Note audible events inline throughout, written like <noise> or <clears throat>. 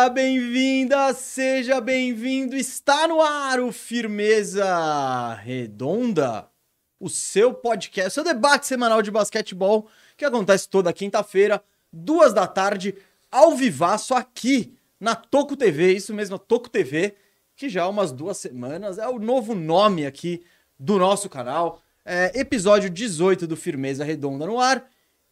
Seja bem-vinda, seja bem-vindo. Está no ar o Firmeza Redonda, o seu podcast, seu debate semanal de basquetebol que acontece toda quinta-feira, duas da tarde, ao vivaço aqui na Toco TV, isso mesmo, a Toco TV, que já há umas duas semanas é o novo nome aqui do nosso canal. É, episódio 18 do Firmeza Redonda no ar.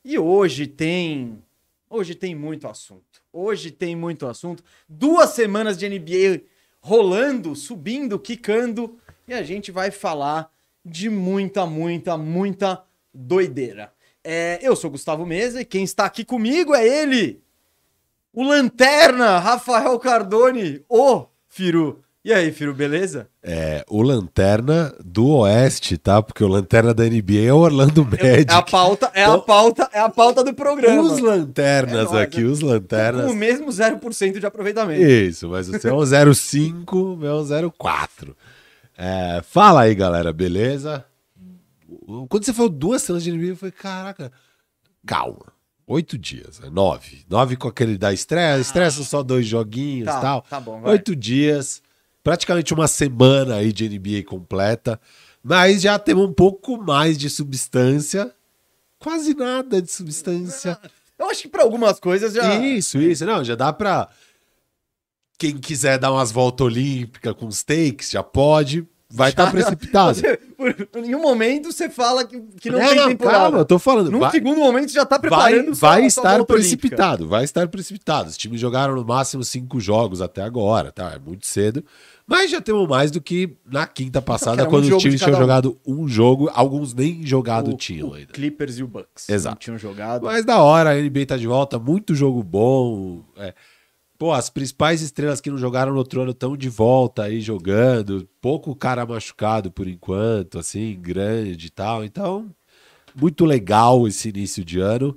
E hoje tem. Hoje tem muito assunto. Hoje tem muito assunto. Duas semanas de NBA rolando, subindo, quicando. E a gente vai falar de muita, muita, muita doideira. É, eu sou Gustavo Mesa e quem está aqui comigo é ele, o Lanterna, Rafael Cardone, o Firu. E aí, Firu, beleza? É, o Lanterna do Oeste, tá? Porque o Lanterna da NBA é o Orlando Magic. É a pauta, é a Então- pauta, é a pauta do programa. Os Lanternas É aqui, né? os Lanternas. Com o mesmo 0% de aproveitamento. Isso, mas o seu é um <laughs> 05, o meu é um 04. É, fala aí, galera, beleza? Quando você falou duas cenas de NBA, eu falei, caraca, calma. Oito dias, né? nove. Nove com aquele da estreia. A estreia são só dois joguinhos e Tá, tal. tá bom, vai. Oito dias, praticamente uma semana aí de NBA completa. Mas já temos um pouco mais de substância. Quase nada de substância. Eu acho que para algumas coisas já. Isso, isso. Não, já dá pra. Quem quiser dar umas voltas olímpicas com os takes, já pode. Vai estar Já- precipitado. Você- por- em um momento você fala que, que não É, tem temporada. calma, eu tô falando. Num vai, segundo momento você já tá vai, preparando vai sua estar volta olímpica. precipitado, vai estar precipitado. Os times jogaram no máximo cinco jogos até agora, tá? É muito cedo. Mas já temos mais do que na quinta passada, era um quando os times tinham um. jogado um jogo, alguns nem jogado O- tinham o ainda. Clippers e o Bucks. Exato. Não tinham jogado. Mas da hora, a NBA tá de volta, muito jogo bom. é. Pô, as principais estrelas que não jogaram no outro ano estão de volta aí jogando. Pouco cara machucado por enquanto, assim, grande e tal. Então, muito legal esse início de ano.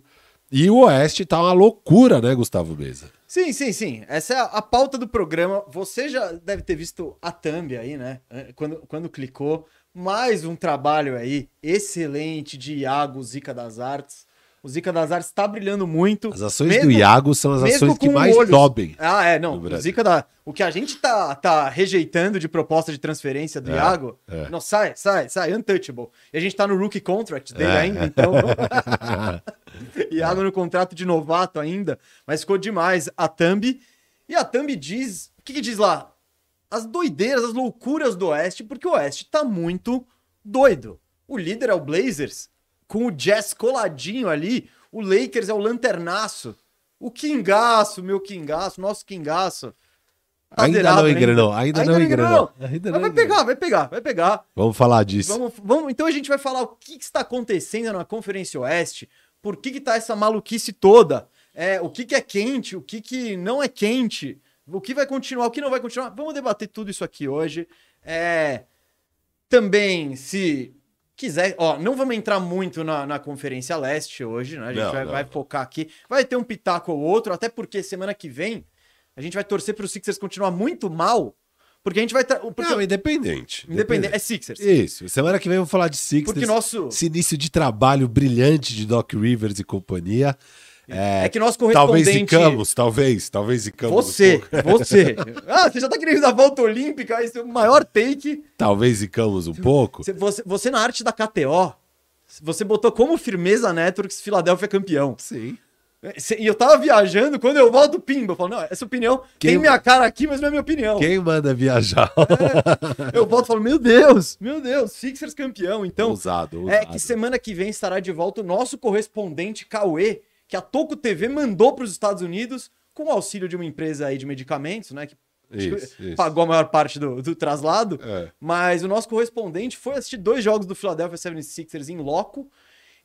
E o Oeste tá uma loucura, né, Gustavo Mesa? Sim, sim, sim. Essa é a, pauta do programa. Você já deve ter visto a thumb aí, né? Eh, Quando, quando clicou. Mais um trabalho aí excelente de Iago Zica das Artes. O Zica das Artes tá brilhando muito. As ações Mesmo- do Iago são as ações que mais olhos- sobem. Ah, é, não. O. Zica da. O que a gente tá, tá rejeitando de proposta de transferência do É, Iago. é. Não, sai, sai, sai, untouchable. E a gente tá no rookie contract dele É. ainda, então. <laughs> <laughs> Iago no contrato de novato ainda, mas ficou demais a Thumb. E a Thumb diz. O que, que diz lá? As doideiras, as loucuras do Oeste, porque o Oeste tá muito doido. O líder é o Blazers, com o Jazz coladinho ali. O Lakers é o lanternaço. O Kingaço, meu Kingaço, nosso Kingaço. Tá Ainda zerado não engrenou, ainda não engrenou. Ainda Mas não vai engrenou. pegar, vai pegar, vai pegar. Vamos falar disso. Vamos, vamos, então a gente vai falar o que, que está acontecendo na Conferência Oeste, por que, que tá essa maluquice toda, é, o que, que é quente, o que, que não é quente, o que vai continuar, o que não vai continuar. Vamos debater tudo isso aqui hoje. É, também, se quiser, ó, não vamos entrar muito na, na Conferência Leste hoje, né? A gente Não, vai, não. vai focar aqui. Vai ter um pitaco ou outro, até porque semana que vem a gente vai torcer para os Sixers continuar muito mal, porque a gente vai. tra- Porque, Não, independente. independente, é Sixers. Isso. Semana que vem vamos falar de Sixers. Porque nosso. esse início de trabalho brilhante de Doc Rivers e companhia. É, que nosso Talvez correspondente. talvez, talvez zicamos. um Você, pouco. <laughs> você. Ah, você já tá querendo dar volta olímpica, esse é o maior take. Talvez zicamos um pouco. Você, você, você na arte da KTO, você botou como firmeza Networks Filadélfia campeão. Sim. Cê- E eu tava viajando, quando eu volto, pimba. Eu falo, não, essa opinião Quem- tem minha cara aqui, mas não é minha opinião. Quem manda viajar? <laughs> Eu volto e falo, meu Deus, meu Deus, Sixers campeão. Então, ousado, É ousado. que semana que vem estará de volta o nosso correspondente Cauê, que a Toco TV mandou para os Estados Unidos com o auxílio de uma empresa aí de medicamentos, né? Que Isso, isso. pagou a maior parte do, do traslado. É. Mas o nosso correspondente foi assistir dois jogos do Philadelphia 76ers em loco.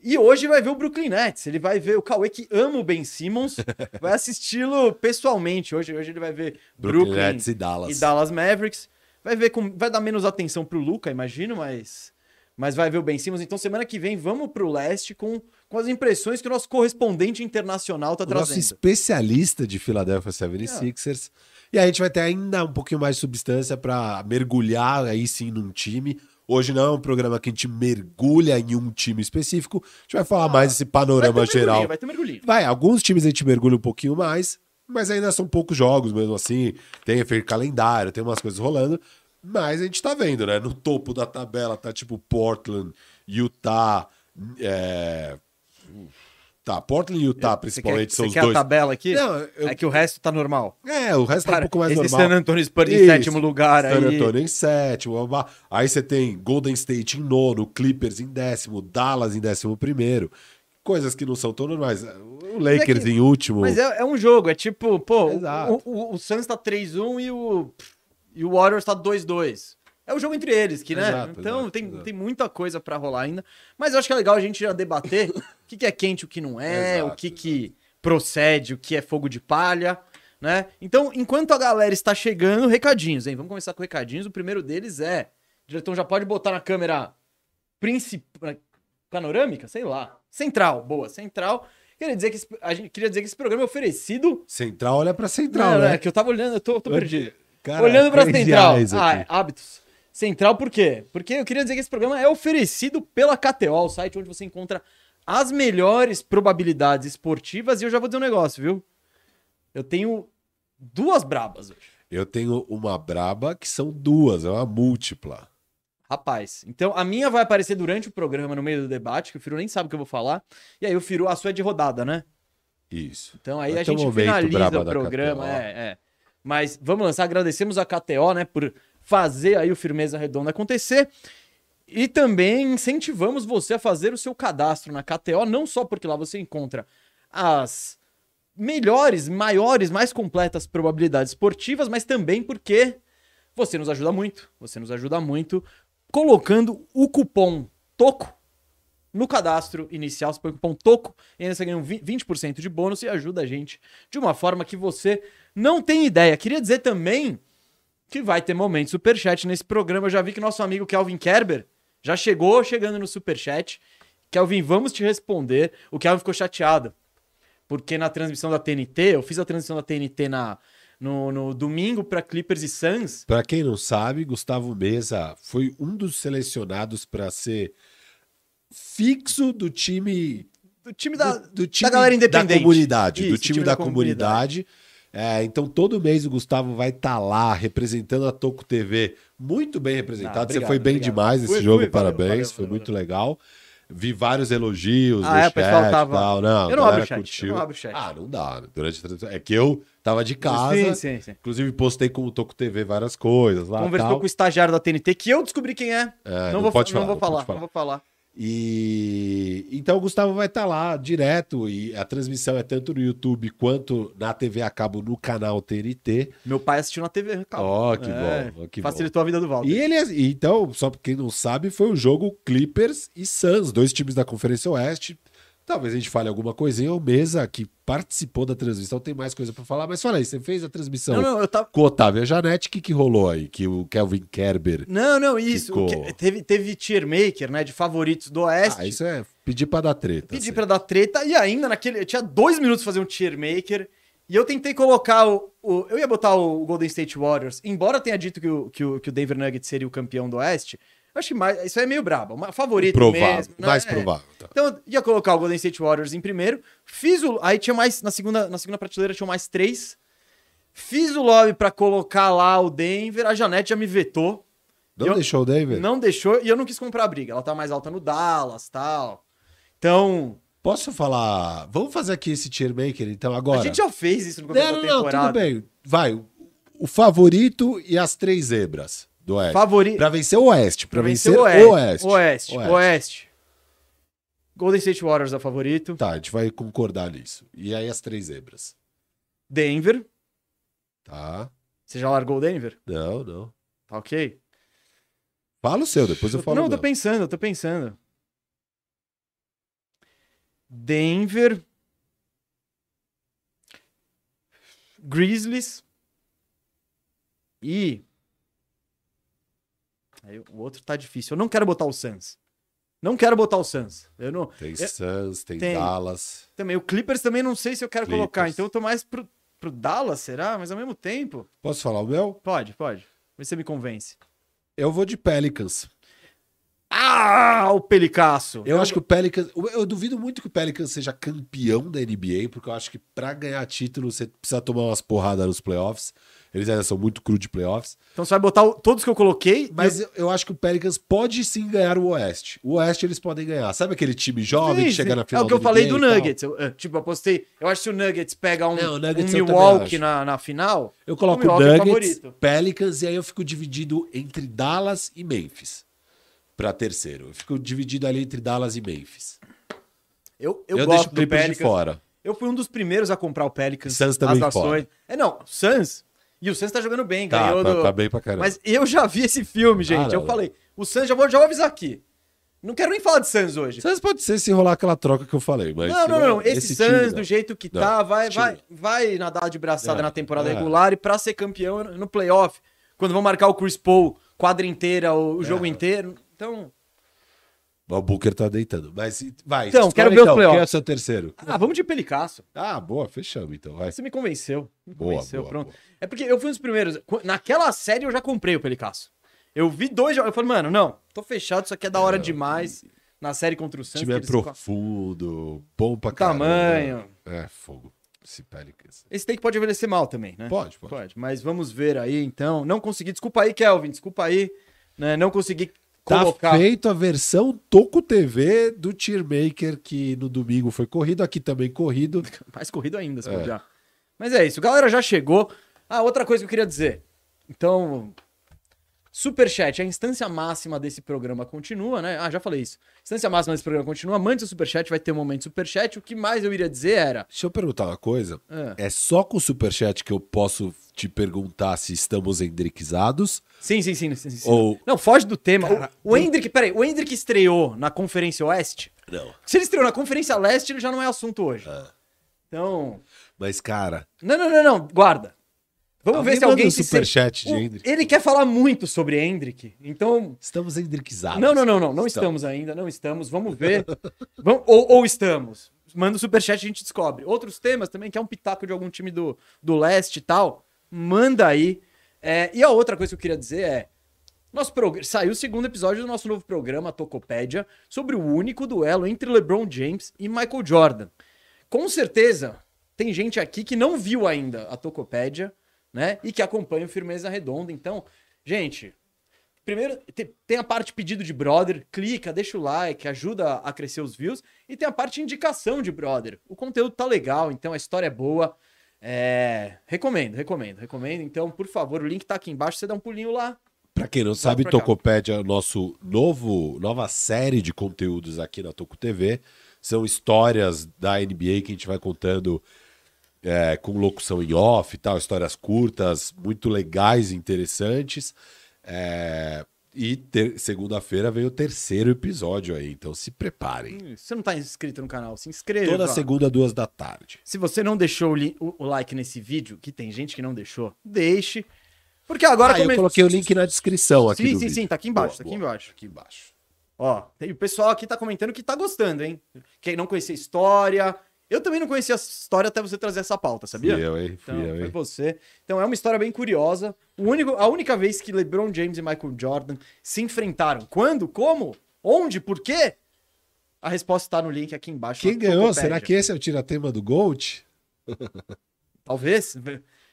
E hoje vai ver o Brooklyn Nets. Ele vai ver o Cauê que ama o Ben Simmons. <laughs> vai assisti-lo pessoalmente. Hoje, hoje ele vai ver Brooklyn Brooklyn, Nets e Dallas. e Dallas Mavericks. Vai ver com, vai dar menos atenção pro Luca, imagino, mas mas vai ver o Ben Simmons. Então semana que vem vamos pro leste com, com as impressões que o nosso correspondente internacional tá O nosso trazendo. especialista de Philadelphia 76ers. E a gente vai ter ainda um pouquinho mais de substância para mergulhar aí sim num time. Hoje não é um programa que a gente mergulha em um time específico. A gente vai falar mais desse Ah, Vai ter panorama mergulhinho, geral. Vai ter mergulhinho. Vai, alguns times a gente mergulha um pouquinho mais, Mas ainda são poucos jogos mesmo assim. Tem efeito calendário, tem umas coisas rolando. Mas a gente tá vendo, né? No topo da tabela tá tipo Portland, Utah. É... Tá, Portland e Utah, principalmente, você são quer, os você dois. quer a tabela aqui? Não, eu- É que o resto tá normal. É, o resto tá um Cara, pouco mais esse normal. San Antonio Spurs em Isso. sétimo lugar San aí. Antonio em sétimo. Aí você tem Golden State em nono, Clippers em décimo, Dallas em décimo primeiro. Coisas que não são tão normais. O Lakers que- em último. Mas é, é um jogo, é tipo, pô, Exato. o, o, o Suns tá 3-1 e o, e o Warriors tá 2-2. É o jogo entre eles, que, né? Exato, então exato, tem, exato. tem muita coisa pra rolar ainda. Mas eu acho que é legal a gente já debater <laughs> o que, que é quente, o que não é, o que, que procede, o que é fogo de palha, né? Então, enquanto a galera está chegando, recadinhos, hein? Vamos começar com recadinhos. O primeiro deles é. Diretor, já pode botar na câmera principal. Panorâmica? Sei lá. Central, boa, central. Queria dizer que esse, a gente queria dizer que esse programa é oferecido. Central olha pra Central, né? é que eu tava olhando, eu tô, tô perdido. Cara, olhando pra central. Ah, é, hábitos. Central por quê? Porque eu queria dizer que esse programa é oferecido pela KTO, o site onde você encontra as melhores probabilidades esportivas. E eu já vou dizer um negócio, viu? Eu tenho duas brabas hoje. Eu tenho uma braba que são duas, é uma múltipla. Rapaz, então a minha vai aparecer durante o programa, no meio do debate, que o Firu nem sabe o que eu vou falar. E aí o Firu, a sua é de rodada, né? Isso. Então aí Vai a gente momento finaliza o programa, é, é. Mas vamos lançar, agradecemos a KTO, né, por fazer aí o Firmeza Redonda acontecer. E também incentivamos você a fazer o seu cadastro na KTO, não só porque lá você encontra as melhores, maiores, mais completas probabilidades esportivas, mas também porque você nos ajuda muito. Você nos ajuda muito colocando o cupom TOCO no cadastro inicial. Você põe o cupom TOCO e ainda você ganha um vi- 20% de bônus e ajuda a gente de uma forma que você não tem ideia. Queria dizer também que vai ter momento superchat nesse programa. Eu já vi que nosso amigo Kelvin Kerber já chegou chegando no superchat. Kelvin, vamos te responder. O Kelvin ficou chateado. Porque na transmissão da TNT, eu fiz a transmissão da TNT na, no, no domingo para Clippers e Suns. Pra quem não sabe, Gustavo Mesa foi um dos selecionados pra ser fixo do time Do time da, do, do time galera independente. da comunidade, do Isso, time, da, comunidade. É, então todo mês o Gustavo vai estar lá representando a Toco TV, muito bem representado. Ah, Você obrigado, foi bem obrigado. demais nesse jogo, fui, valeu, parabéns, valeu, foi valeu, muito legal. Vi vários elogios Ah, no é, chat pessoal tava- tal. Não, Eu não abro o chat, curtiu. eu não abro o chat. Ah, não dá. Durante a transmissão. É que eu tava de casa. Sim, sim, sim. Inclusive postei com o Toco TV várias coisas lá Conversou tal. com o estagiário da TNT, que eu descobri quem é. É, não, não vou, pode falar, vou não pode falar. não vou falar. E então o Gustavo vai estar lá direto e a transmissão é tanto no YouTube quanto na TV a cabo no canal TNT. Meu pai assistiu na TV, calma. Ó, que É, bom, que Facilitou a vida do Walter. E ele e então, só pra quem não sabe, foi o jogo Clippers e Suns, dois times da Conferência Oeste. Talvez a gente fale alguma coisinha. O Mesa, que participou da transmissão, tem mais coisa pra falar. Mas fala aí, você fez a transmissão Não, não, eu tava. com o Otávio Janete, o que, que rolou aí? Que o Kelvin Kerber. Não, não, isso. Ficou. que- teve, teve tier maker, né? De favoritos do Oeste. Ah, isso é pedir pra dar treta. Pedi assim. pra dar treta e ainda naquele. Eu tinha dois minutos pra fazer um tier maker. E eu tentei colocar o, o- Eu ia botar o Golden State Warriors, embora tenha dito que o, que o, que o Denver Nuggets seria o campeão do Oeste. Acho que mais, isso é meio brabo. Uma favorito Provável, mesmo. né? mais provável. tá. Então eu ia colocar o Golden State Warriors em primeiro. Fiz o. Aí tinha mais. Na segunda, na segunda prateleira tinha mais três. Fiz o lobby pra colocar lá o Denver. A Janete já me vetou. Não Eu- deixou o David? Não deixou. E eu não quis comprar a briga. Ela tá mais alta no Dallas tal. Então. Posso falar? Vamos fazer aqui esse tier maker, então, agora? A gente já fez isso no começo Não, da não, não, temporada. tudo bem. Vai, o favorito e as três zebras do Oeste. Favorito. Pra vencer o Oeste, pra, Pra vencer, vencer o Oeste. Oeste. Oeste. Golden State Warriors é o favorito. Tá, a gente vai concordar nisso. E aí as três zebras. Denver. Tá? Você já largou o Denver? Não, não. Tá ok? Fala o seu, depois eu falo não, eu tô pensando, eu tô pensando. Denver. Grizzlies. E. Aí, o outro tá difícil. Eu não quero botar o Suns. Não quero botar o Suns. Eu não. Tem eu- Suns, tem, tem. Dallas. também o Clippers também não sei se eu quero Clippers. colocar. Então eu tô mais pro, pro Dallas, será? Mas ao mesmo tempo. Posso falar o meu? Pode, pode. Vê se você me convence. Eu vou de Pelicans. Ah, o Pelicasso. Eu acho que o Pelicans. Eu, eu duvido muito que o Pelicans seja campeão da NBA, porque eu acho que pra ganhar título você precisa tomar umas porradas nos playoffs. Eles ainda são muito cru de playoffs. Então você vai botar o- todos que eu coloquei. Mas eu, eu acho que o Pelicans pode sim ganhar o Oeste. O Oeste eles podem ganhar. Sabe aquele time jovem Sim, que chega sim. na final É o que eu falei do? Nuggets. Eu, é, tipo, apostei. Eu acho que o Nuggets pega um, Não, Nuggets um eu Milwaukee na, na final, Eu coloco o é Nuggets, favorito. Pelicans e aí eu fico dividido entre Dallas e Memphis. Pra terceiro. Eu fico dividido ali entre Dallas e Memphis. Eu, eu, Eu, gosto deixo o do de fora. Eu fui um dos primeiros a comprar o Pelicans. Suns também as ações. fora. É, não, o Suns. E o Suns tá jogando bem, Tá, ganhou tá, do... tá bem pra caramba. Mas eu já vi esse filme, gente. Ah, eu não. falei, o Suns, já vou, já vou avisar aqui. Não quero nem falar de Suns hoje. Suns pode ser se rolar aquela troca que eu falei, mas... Não, não, não. Esse, time Suns, não. do jeito que Não, tá, vai, esse time vai, vai nadar de braçada É, na temporada é. regular e pra ser campeão no playoff. Quando vão marcar o Chris Paul, quadra inteira, o, o jogo É. inteiro. Então, O Booker tá deitando. Mas vai. Então, quero ver então, playoffs. Quem é o seu terceiro? ah, vamos de Pelicasso. Ah, boa, fechamos então. Vai. Você me convenceu. Me Boa, convenceu, boa, pronto. boa. É porque eu fui um dos primeiros. Qu- Naquela série eu já comprei o Pelicasso. Eu vi dois jogos. Eu falei, mano, não, tô fechado, isso aqui é da hora demais. Na série contra o O Santos. time é profundo, bom pra O caramba. tamanho. É, fogo. Esse Pelicans. Esse take pode envelhecer mal também, né? Pode, pode. Pode, mas vamos ver aí então. Não consegui, desculpa aí, Kelvin, desculpa aí, né? Não consegui Tá colocar. feito a versão Toco TV do Tearmaker, que no domingo foi corrido, aqui também corrido. <laughs> Mais corrido ainda, se É. Mas é isso, galera já chegou. Ah, outra coisa que eu queria dizer. Então, Superchat, a instância máxima desse programa continua, né? Ah, já falei isso. Instância máxima desse programa continua. Mande seu superchat, vai ter um momento superchat. O que mais eu iria dizer era. Deixa eu perguntar uma coisa. É. É só com o Superchat que eu posso te perguntar se estamos endriquizados? Sim, sim, sim. sim, sim. Ou- Não, foge do tema. Cara, o, o Hendrick, peraí, o Hendrick estreou na Conferência Oeste. Não. Se ele estreou na Conferência Leste, ele já não é assunto hoje. Ah. Então. Mas, cara, Não, não, não, não. Guarda. Vamos Alguém ver se alguém se superchat sente- de Hendrick. Ele quer falar muito sobre Hendrick. Então. estamos endriquizados. Não, não, não, não. Não estamos ainda, não estamos. Vamos ver. Vamos, ou, ou estamos. Manda o superchat e a gente descobre. Outros temas também, que é um pitaco de algum time do, do leste e tal. Manda aí. É, e a outra coisa que eu queria dizer é. Nosso progr... Saiu o segundo episódio do nosso novo programa, Tocopédia, sobre o único duelo entre LeBron James e Michael Jordan. Com certeza, tem gente aqui que não viu ainda a Tocopédia, né? E que acompanha o Firmeza Redonda. Então, gente, primeiro te- tem a parte pedido de brother, clica, deixa o like, ajuda a crescer os views. E tem a parte indicação de brother. O conteúdo tá legal, então a história é boa. É... Recomendo, recomendo, recomendo. Então, por favor, o link tá aqui embaixo, você dá um pulinho lá. Pra quem não sabe. Tocopédia é nosso novo, nova série de conteúdos aqui na Toco TV. São histórias da NBA que a gente vai contando é, com locução em off e tal, histórias curtas, muito legais e interessantes. É, e segunda-feira vem o terceiro episódio aí, então se preparem. Se você não tá inscrito no canal, se inscreva. Toda segunda, duas da tarde. Se você não deixou o, o- like nesse vídeo, que tem gente que não deixou, deixe. Porque agora Ah, eu come- coloquei o link na descrição aqui Sim, sim, vídeo. sim, tá aqui embaixo, Boa, tá aqui boa. embaixo. Aqui embaixo. Ó, o pessoal aqui tá comentando que tá gostando, hein? Quem não conhecia a história. Eu também não conhecia a história até você trazer essa pauta, sabia? Fui eu, hein? Fui Então, eu, foi hein? você. Então é uma história bem curiosa. O único, a única vez que LeBron James e Michael Jordan se enfrentaram. Quando? Como? Onde? Por quê? A resposta tá no link aqui embaixo. Quem ganhou? Será que esse é o tiratema do Gold? <laughs> Talvez.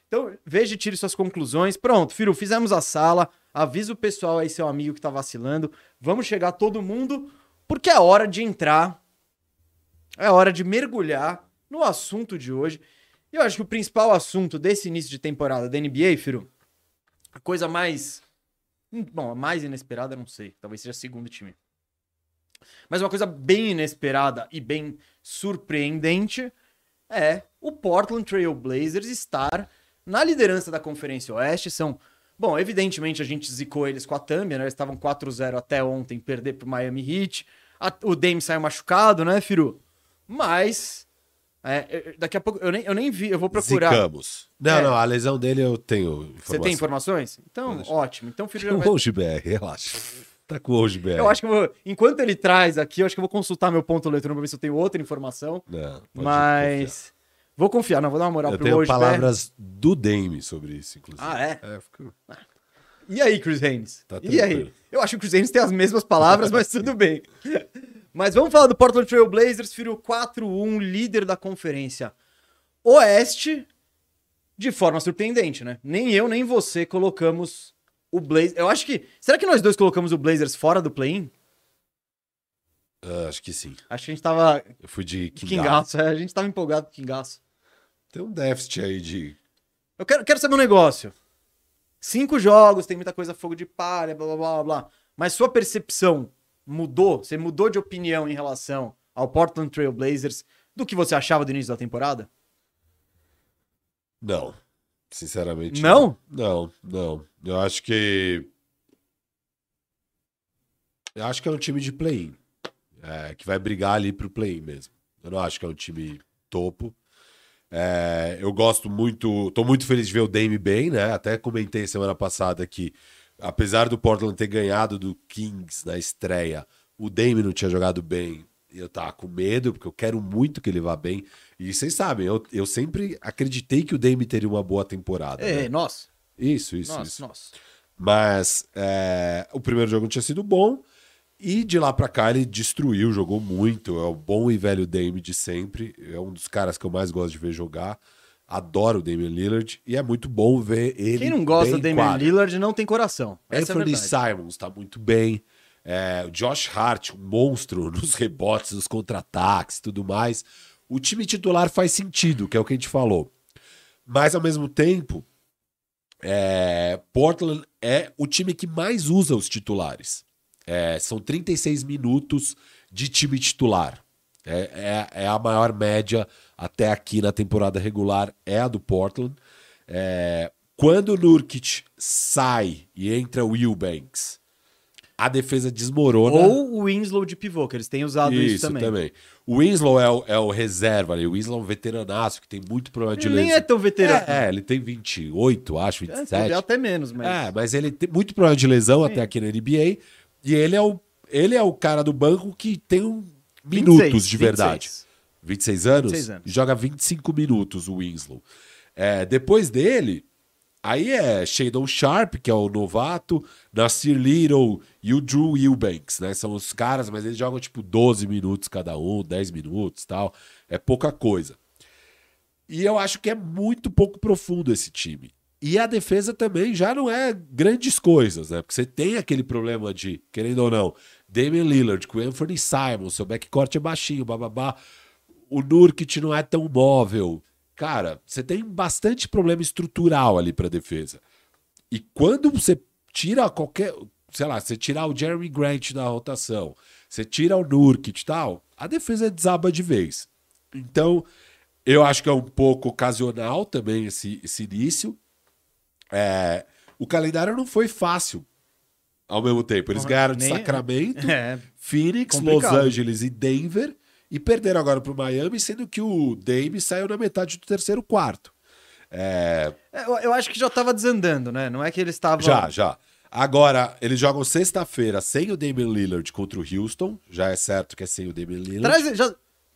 Então, veja e tire suas conclusões. Pronto, Firu, fizemos a sala. Avisa o pessoal aí, seu amigo que tá vacilando. Vamos chegar todo mundo, porque é hora de entrar. É hora de mergulhar no assunto de hoje. Eu acho que o principal assunto desse início de temporada da NBA, Firu, a coisa mais. hum, Bom, a mais inesperada, não sei. Talvez seja segundo time. Mas uma coisa bem inesperada e bem surpreendente é o Portland Trail Blazers estar na liderança da Conferência Oeste. São, bom, evidentemente a gente zicou eles com a Thumb, né? Eles estavam 4-0 até ontem, perder pro Miami Heat. A- o Dame saiu machucado, né, Firu? Mas, é, é, daqui a pouco, eu nem, eu nem vi, eu vou procurar. Zicamos. Não, É. não, a lesão dele eu tenho informação. Você tem informações? Então, ótimo. Então, <laughs> o Firu já Com vai... o Hoje BR, relaxa. Tá com o Hoje BR. Eu acho que eu vou, enquanto ele traz aqui, eu acho que eu vou consultar meu ponto eletrônico pra ver se eu tenho outra informação. Não, mas vou confiar, não vou dar uma moral confiar. Eu pro tenho Woj palavras do Dame sobre isso, inclusive. Ah, é? É, fico- E aí, Chris Haynes? Tá e aí? Eu acho que o Chris Haynes tem as mesmas palavras, <laughs> mas tudo bem. Mas vamos falar do Portland Trail Blazers, virou 4-1, líder da conferência Oeste, de forma surpreendente, né? Nem eu, nem você colocamos o Blazers. Eu acho que. Será que nós dois colocamos o Blazers fora do play-in? Ah, acho que sim. Acho que a gente tava. Eu fui de. Kingaço, é, a gente tava empolgado com Kingaço. Tem um déficit aí de. Eu quero, quero saber um negócio. Cinco jogos, tem muita coisa fogo de palha, blá blá blá blá. Mas sua percepção mudou? Você mudou de opinião em relação ao Portland Trail Blazers do que você achava do início da temporada? Não. Sinceramente. Não? Não, não. Eu acho que. Eu acho que é um time de play-in. É, que vai brigar ali pro play-in mesmo. Eu não acho que é um time topo. É, eu gosto muito. Tô muito feliz de ver o Dame bem, né? Até comentei semana passada que, apesar do Portland ter ganhado do Kings na estreia, o Dame não tinha jogado bem. Eu tava com medo, porque eu quero muito que ele vá bem. E vocês sabem, eu, eu sempre acreditei que o Dame teria uma boa temporada. É, né? nossa. Isso, isso, Nossa, isso. Mas é, o primeiro jogo não tinha sido bom. E de lá pra cá ele destruiu, jogou muito. É o bom e velho Dame de sempre. É um dos caras que eu mais gosto de ver jogar. Adoro o Damian Lillard. E é muito bom ver ele. Quem não gosta do Damian quadra. Lillard não tem coração. Essa é Anthony verdade. Simons tá muito bem. É, Josh Hart, um monstro <laughs> nos rebotes, nos contra-ataques e tudo mais. O time titular faz sentido, que é o que a gente falou. Mas, ao mesmo tempo, é, Portland é o time que mais usa os titulares. É, são 36 minutos de time titular. É, é- é a maior média até aqui na temporada regular, é a do Portland. É, quando o Nurkic sai e entra o Eubanks, a defesa desmorona. Ou o Winslow de pivô, que eles têm usado isso, também. O Winslow é o, é o reserva ali. O Winslow é um veteranaço que tem muito problema de Ele nem lesão. é tão veterano. É, é, ele tem 28, acho, É, 27. até menos, mas. É, mas ele tem muito problema de lesão até aqui na NBA. E ele é o, ele é o cara do banco que tem um minutos 26, de verdade. 26. 26 anos? 26 anos. Joga 25 minutos o Winslow. É, depois dele, aí é Shadon Sharp, que é o novato, Nasir Little e o Drew Eubanks, né? São os caras, mas eles jogam tipo 12 minutos cada um, 10 minutos tal. É pouca coisa. E eu acho que é muito pouco profundo esse time. E a defesa também já não é grandes coisas, né? Porque você tem aquele problema de, querendo ou não, Damian Lillard com Anthony Simon, seu backcourt é baixinho, bababá. O Nurkic não é tão móvel. Cara, você tem bastante problema estrutural ali pra defesa. E quando você tira qualquer, sei lá, você tirar o Jeremy Grant da rotação, você tira o Nurkic e tal, a defesa desaba de vez. Então, eu acho que é um pouco ocasional também esse, esse início. É, o calendário não foi fácil ao mesmo tempo. Eles ganharam de nem- Sacramento, <laughs> É. Phoenix, Complicado. Los Angeles e Denver e perderam agora para o Miami, sendo que o Dame saiu na metade do terceiro quarto. É, É, eu, eu acho que já tava desandando, né? Não é que eles estavam. já, já. Agora, eles jogam sexta-feira sem o Damian Lillard contra o Houston. Já é certo que é sem o Damian Lillard. Traz, já,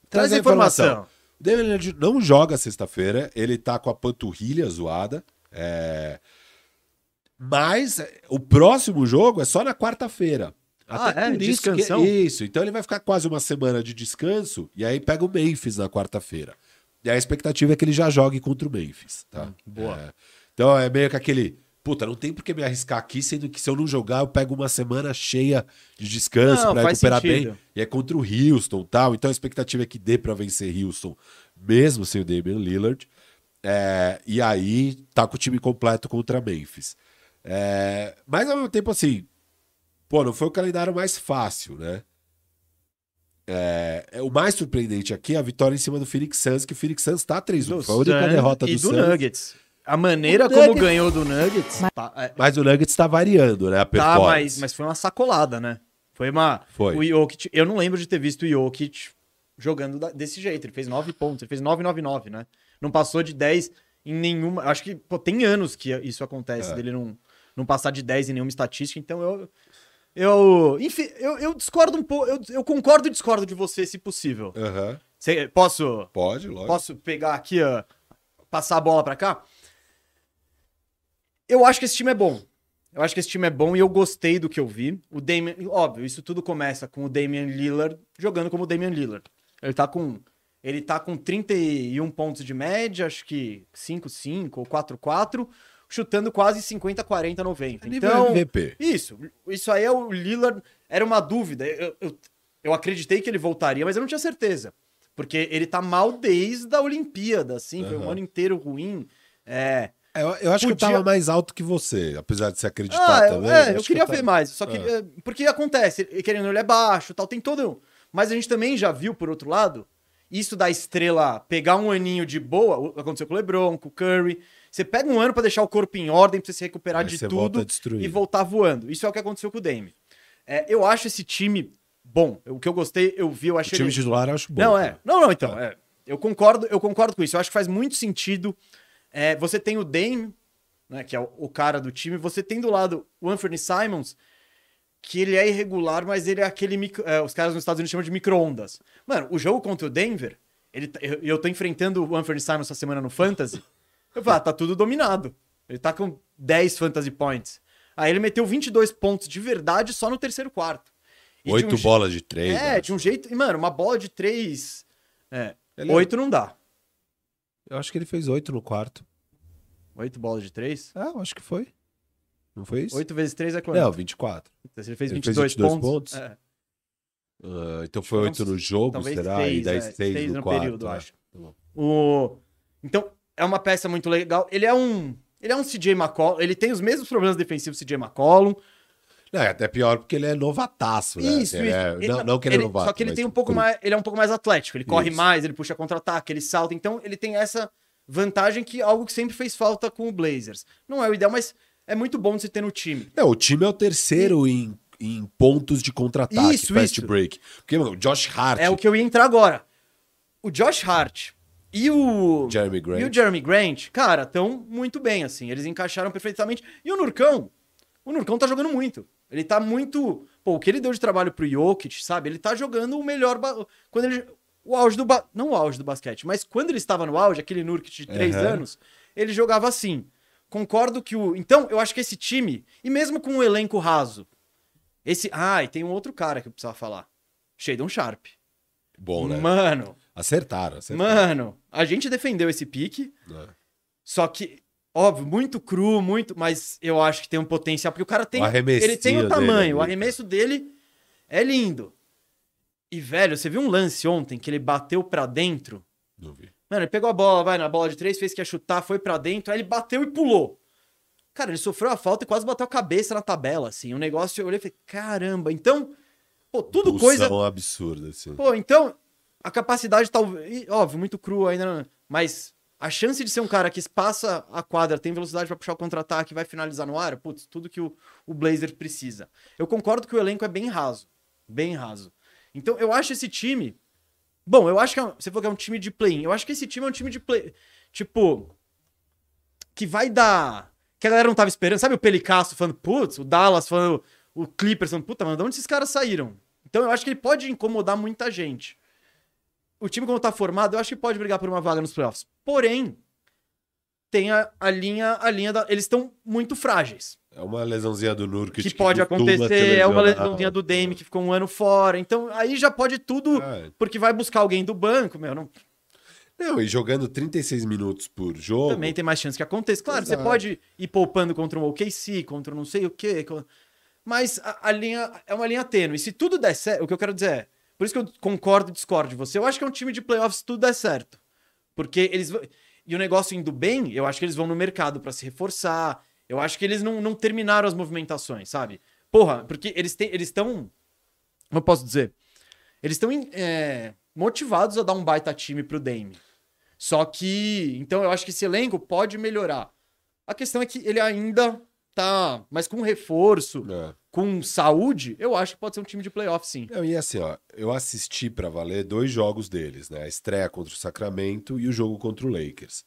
traz a informação. O Damian Lillard não joga sexta-feira, ele tá com a panturrilha zoada. é, Mas é, o próximo jogo é só na quarta-feira. Ah, é? por isso que- Descansão? Isso, então ele vai ficar quase uma semana de descanso e aí pega o Memphis na quarta-feira. E a expectativa é que ele já jogue contra o Memphis, tá? boa. É, então é meio que aquele. Puta, não tem por que me arriscar aqui, sendo que se eu não jogar, eu pego uma semana cheia de descanso faz recuperar sentido. bem. E é contra o Houston tal. Então a expectativa é que dê pra vencer Houston, mesmo sem o Damian Lillard. É, e aí tá com o time completo contra Memphis. É, mas ao mesmo tempo, assim, pô, não foi o calendário mais fácil, né? É, é, o mais surpreendente aqui é a vitória em cima do Phoenix Suns, que o Phoenix Suns tá 3-1. Do Foi a única derrota do, e do Suns. Nuggets. A maneira O como Nuggets- ganhou do Nuggets. Tá, é, Mas o Nuggets tá variando, né? A tá, performance. mas, mas foi uma sacolada, né? Foi uma. Foi. O Jokic, eu não lembro de ter visto o Jokic jogando da- desse jeito. Ele fez 9 pontos, ele fez 9,99, né? Não passou de 10 em nenhuma. Acho que pô, tem anos que isso acontece, É. dele não, não passar de 10 em nenhuma estatística. Então eu. Eu. Enfim, eu, eu discordo um pouco. Eu, eu concordo e discordo de você, se possível. Aham. Cê- posso. Pode, lógico. Posso pegar aqui, ó, passar a bola pra cá? Eu acho que esse time é bom. Eu acho que esse time é bom e eu gostei do que eu vi. O Damian, óbvio, isso tudo começa com o Damian Lillard jogando como o Damian Lillard. Ele tá com ele tá com 31 pontos de média, acho que 5-5 ou 4-4, chutando quase 50, 40, 90. Nível Então, MVP. isso, isso aí é o Lillard. Era uma dúvida. Eu, eu, eu acreditei que ele voltaria, mas eu não tinha certeza. Porque ele tá mal desde a Olimpíada, assim, foi um ano inteiro ruim. É. É, Eu, eu acho que eu Podia- tava mais alto que você, apesar de você acreditar Ah, também. é, eu que queria tava- ver mais. Só que. Ah. é, Porque acontece, querendo ele é baixo tal, tem todo. Mas a gente também já viu, por outro lado, isso da estrela pegar um aninho de boa. Aconteceu com o Lebron, com o Curry. Você pega um ano pra deixar o corpo em ordem, pra você se recuperar Aí de tudo e voltar voando. Isso é o que aconteceu com o Dame. É, eu acho esse time bom. O que eu gostei, eu vi, eu O achei. time ele- titular eu acho bom. não, cara. é. Não, não, então. é. Eu concordo, eu concordo com isso. Eu acho que faz muito sentido. É, você tem o Dame, né, que é o, o cara do time. Você tem do lado o Anthony Simons, que ele é irregular, mas ele é aquele. micro- é, os caras nos Estados Unidos chamam de micro-ondas. Mano, o jogo contra o Denver, ele, tá- eu, eu tô enfrentando o Anthony Simons essa semana no Fantasy. Eu falo, ah, tá tudo dominado. Ele tá com 10 Fantasy Points. Aí ele meteu 22 pontos de verdade só no terceiro quarto. E de Oito um je- bolas de três. é, né? de um jeito. e, Mano, uma bola de três. É. Ele Oito não dá. Eu acho que ele fez oito no quarto. Oito bolas de três? Ah, eu acho que foi. Não foi isso? Oito vezes três é quanto? Não, 24. Se ele fez ele 22, fez 22 pontos. pontos? é, Ah, então foi oito no jogo, talvez será? seis, e daí é, seis, seis no, no quarto. período, é. acho. Tá o... Então, é uma peça muito legal. Ele é um. Ele é um CJ McCollum. Ele tem os mesmos problemas defensivos do CJ McCollum. Não, é até pior porque ele é novataço, né? Isso, Ele isso. é- Ele- não, não que ele é ele- novato. Só que ele tem um tipo, pouco mais. Ele é um pouco mais atlético. Ele corre Isso. mais, ele puxa contra-ataque, ele salta. Então, ele tem essa vantagem que é algo que sempre fez falta com o Blazers. Não é o ideal, mas é muito bom de se ter no time. É, o time é o terceiro em, em pontos de contra-ataque, fast isso. break. Porque, mano, o Josh Hart, É o que eu ia entrar agora. O Josh Hart e o. Jeremy Grant. E o Jeremy Grant, cara, estão muito bem, assim. Eles encaixaram perfeitamente. E o Nurcão? O Nurcão tá jogando muito. Ele tá muito. Pô, o que ele deu de trabalho pro Jokic, sabe? Ele tá jogando o melhor. ba- Quando ele. O auge do. Ba... Não o auge do basquete, mas quando ele estava no auge, aquele Nurkic de três Aham. anos, ele jogava assim. Concordo que o. Então, eu acho que esse time, e mesmo com um elenco raso, esse. Ah, e tem um outro cara que eu precisava falar. Shadon Sharp. Bom, né? Mano, Acertaram, acertaram. mano, a gente defendeu esse pique, né? só que, óbvio, muito cru, muito, mas eu acho que tem um potencial, porque o cara tem, O ele tem o dele tamanho, é o muito- arremesso dele é lindo. E, velho, você viu um lance ontem que ele bateu pra dentro? Não vi. Mano, ele pegou a bola, vai na bola de três, fez que ia chutar, foi pra dentro, aí ele bateu e pulou. Cara, ele sofreu a falta e quase bateu a cabeça na tabela, assim. O negócio, eu olhei e falei, caramba, então, pô, tudo Pulsão coisa absurda, assim. Pô, então, a capacidade talvez. Óbvio, muito cru ainda, não- mas a chance de ser um cara que passa a quadra, tem velocidade pra puxar o contra-ataque vai finalizar no ar, putz, tudo que o, o Blazer precisa. Eu concordo que o elenco é bem raso. Bem raso. Então, eu acho esse time. Bom, eu acho que é um- você falou que é um time de play-in. Eu acho que esse time é um time de play. Tipo. Que vai dar. Que a galera não tava esperando. Sabe o Pelicasso falando, putz, o Dallas falando, o Clippers falando, puta, mano, de onde esses caras saíram? Então eu acho que ele pode incomodar muita gente. O time, como tá formado, eu acho que pode brigar por uma vaga nos playoffs. Porém, tem a, a linha, a linha da. Eles estão muito frágeis. É uma lesãozinha do Nurkic Que pode costuma acontecer, é uma lesãozinha do Dame que ficou um ano fora. Então, aí já pode tudo, É. porque vai buscar alguém do banco, meu. Não, Não, e jogando 36 minutos por jogo. também tem mais chance que aconteça. Claro, Exato. você pode ir poupando contra um OKC, contra um não sei o quê. Mas a, a linha é uma linha tênue. E se tudo der certo, o que eu quero dizer é. Por isso que eu concordo e discordo de você. Eu acho que é um time de playoffs tudo der certo. Porque eles. E o negócio indo bem, eu acho que eles vão no mercado pra se reforçar. Eu acho que eles não, não terminaram as movimentações, sabe? Porra, porque eles têm, eles estão. Como eu posso dizer? Eles estão é, motivados a dar um baita time pro Dame. Só que. Então eu acho que esse elenco pode melhorar. A questão é que ele ainda tá. Mas com reforço, É. com saúde, eu acho que pode ser um time de playoff, sim. Não, e assim, ó, eu assisti pra valer dois jogos deles, né? A estreia contra o Sacramento e o jogo contra o Lakers.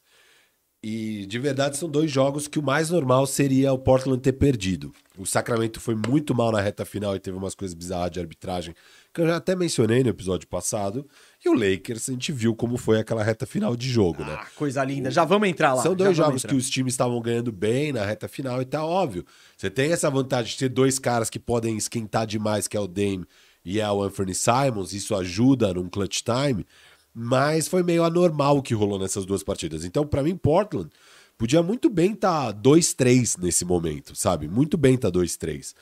E de verdade são dois jogos que o mais normal seria o Portland ter perdido. O Sacramento foi muito mal na reta final e teve umas coisas bizarras de arbitragem, que eu já até mencionei no episódio passado. E o Lakers, a gente viu como foi aquela reta final de jogo, né? Ah, coisa linda. Já vamos entrar lá. São dois jogos que os times estavam ganhando bem na reta final e tá óbvio. Você tem essa vantagem de ter dois caras que podem esquentar demais, que é o Dame e é o Anthony Simons. Isso ajuda num clutch time. Mas foi meio anormal o que rolou nessas duas partidas. Então, pra mim, Portland podia muito bem estar tá 2-3 nesse momento, sabe? Muito bem tá 2-3.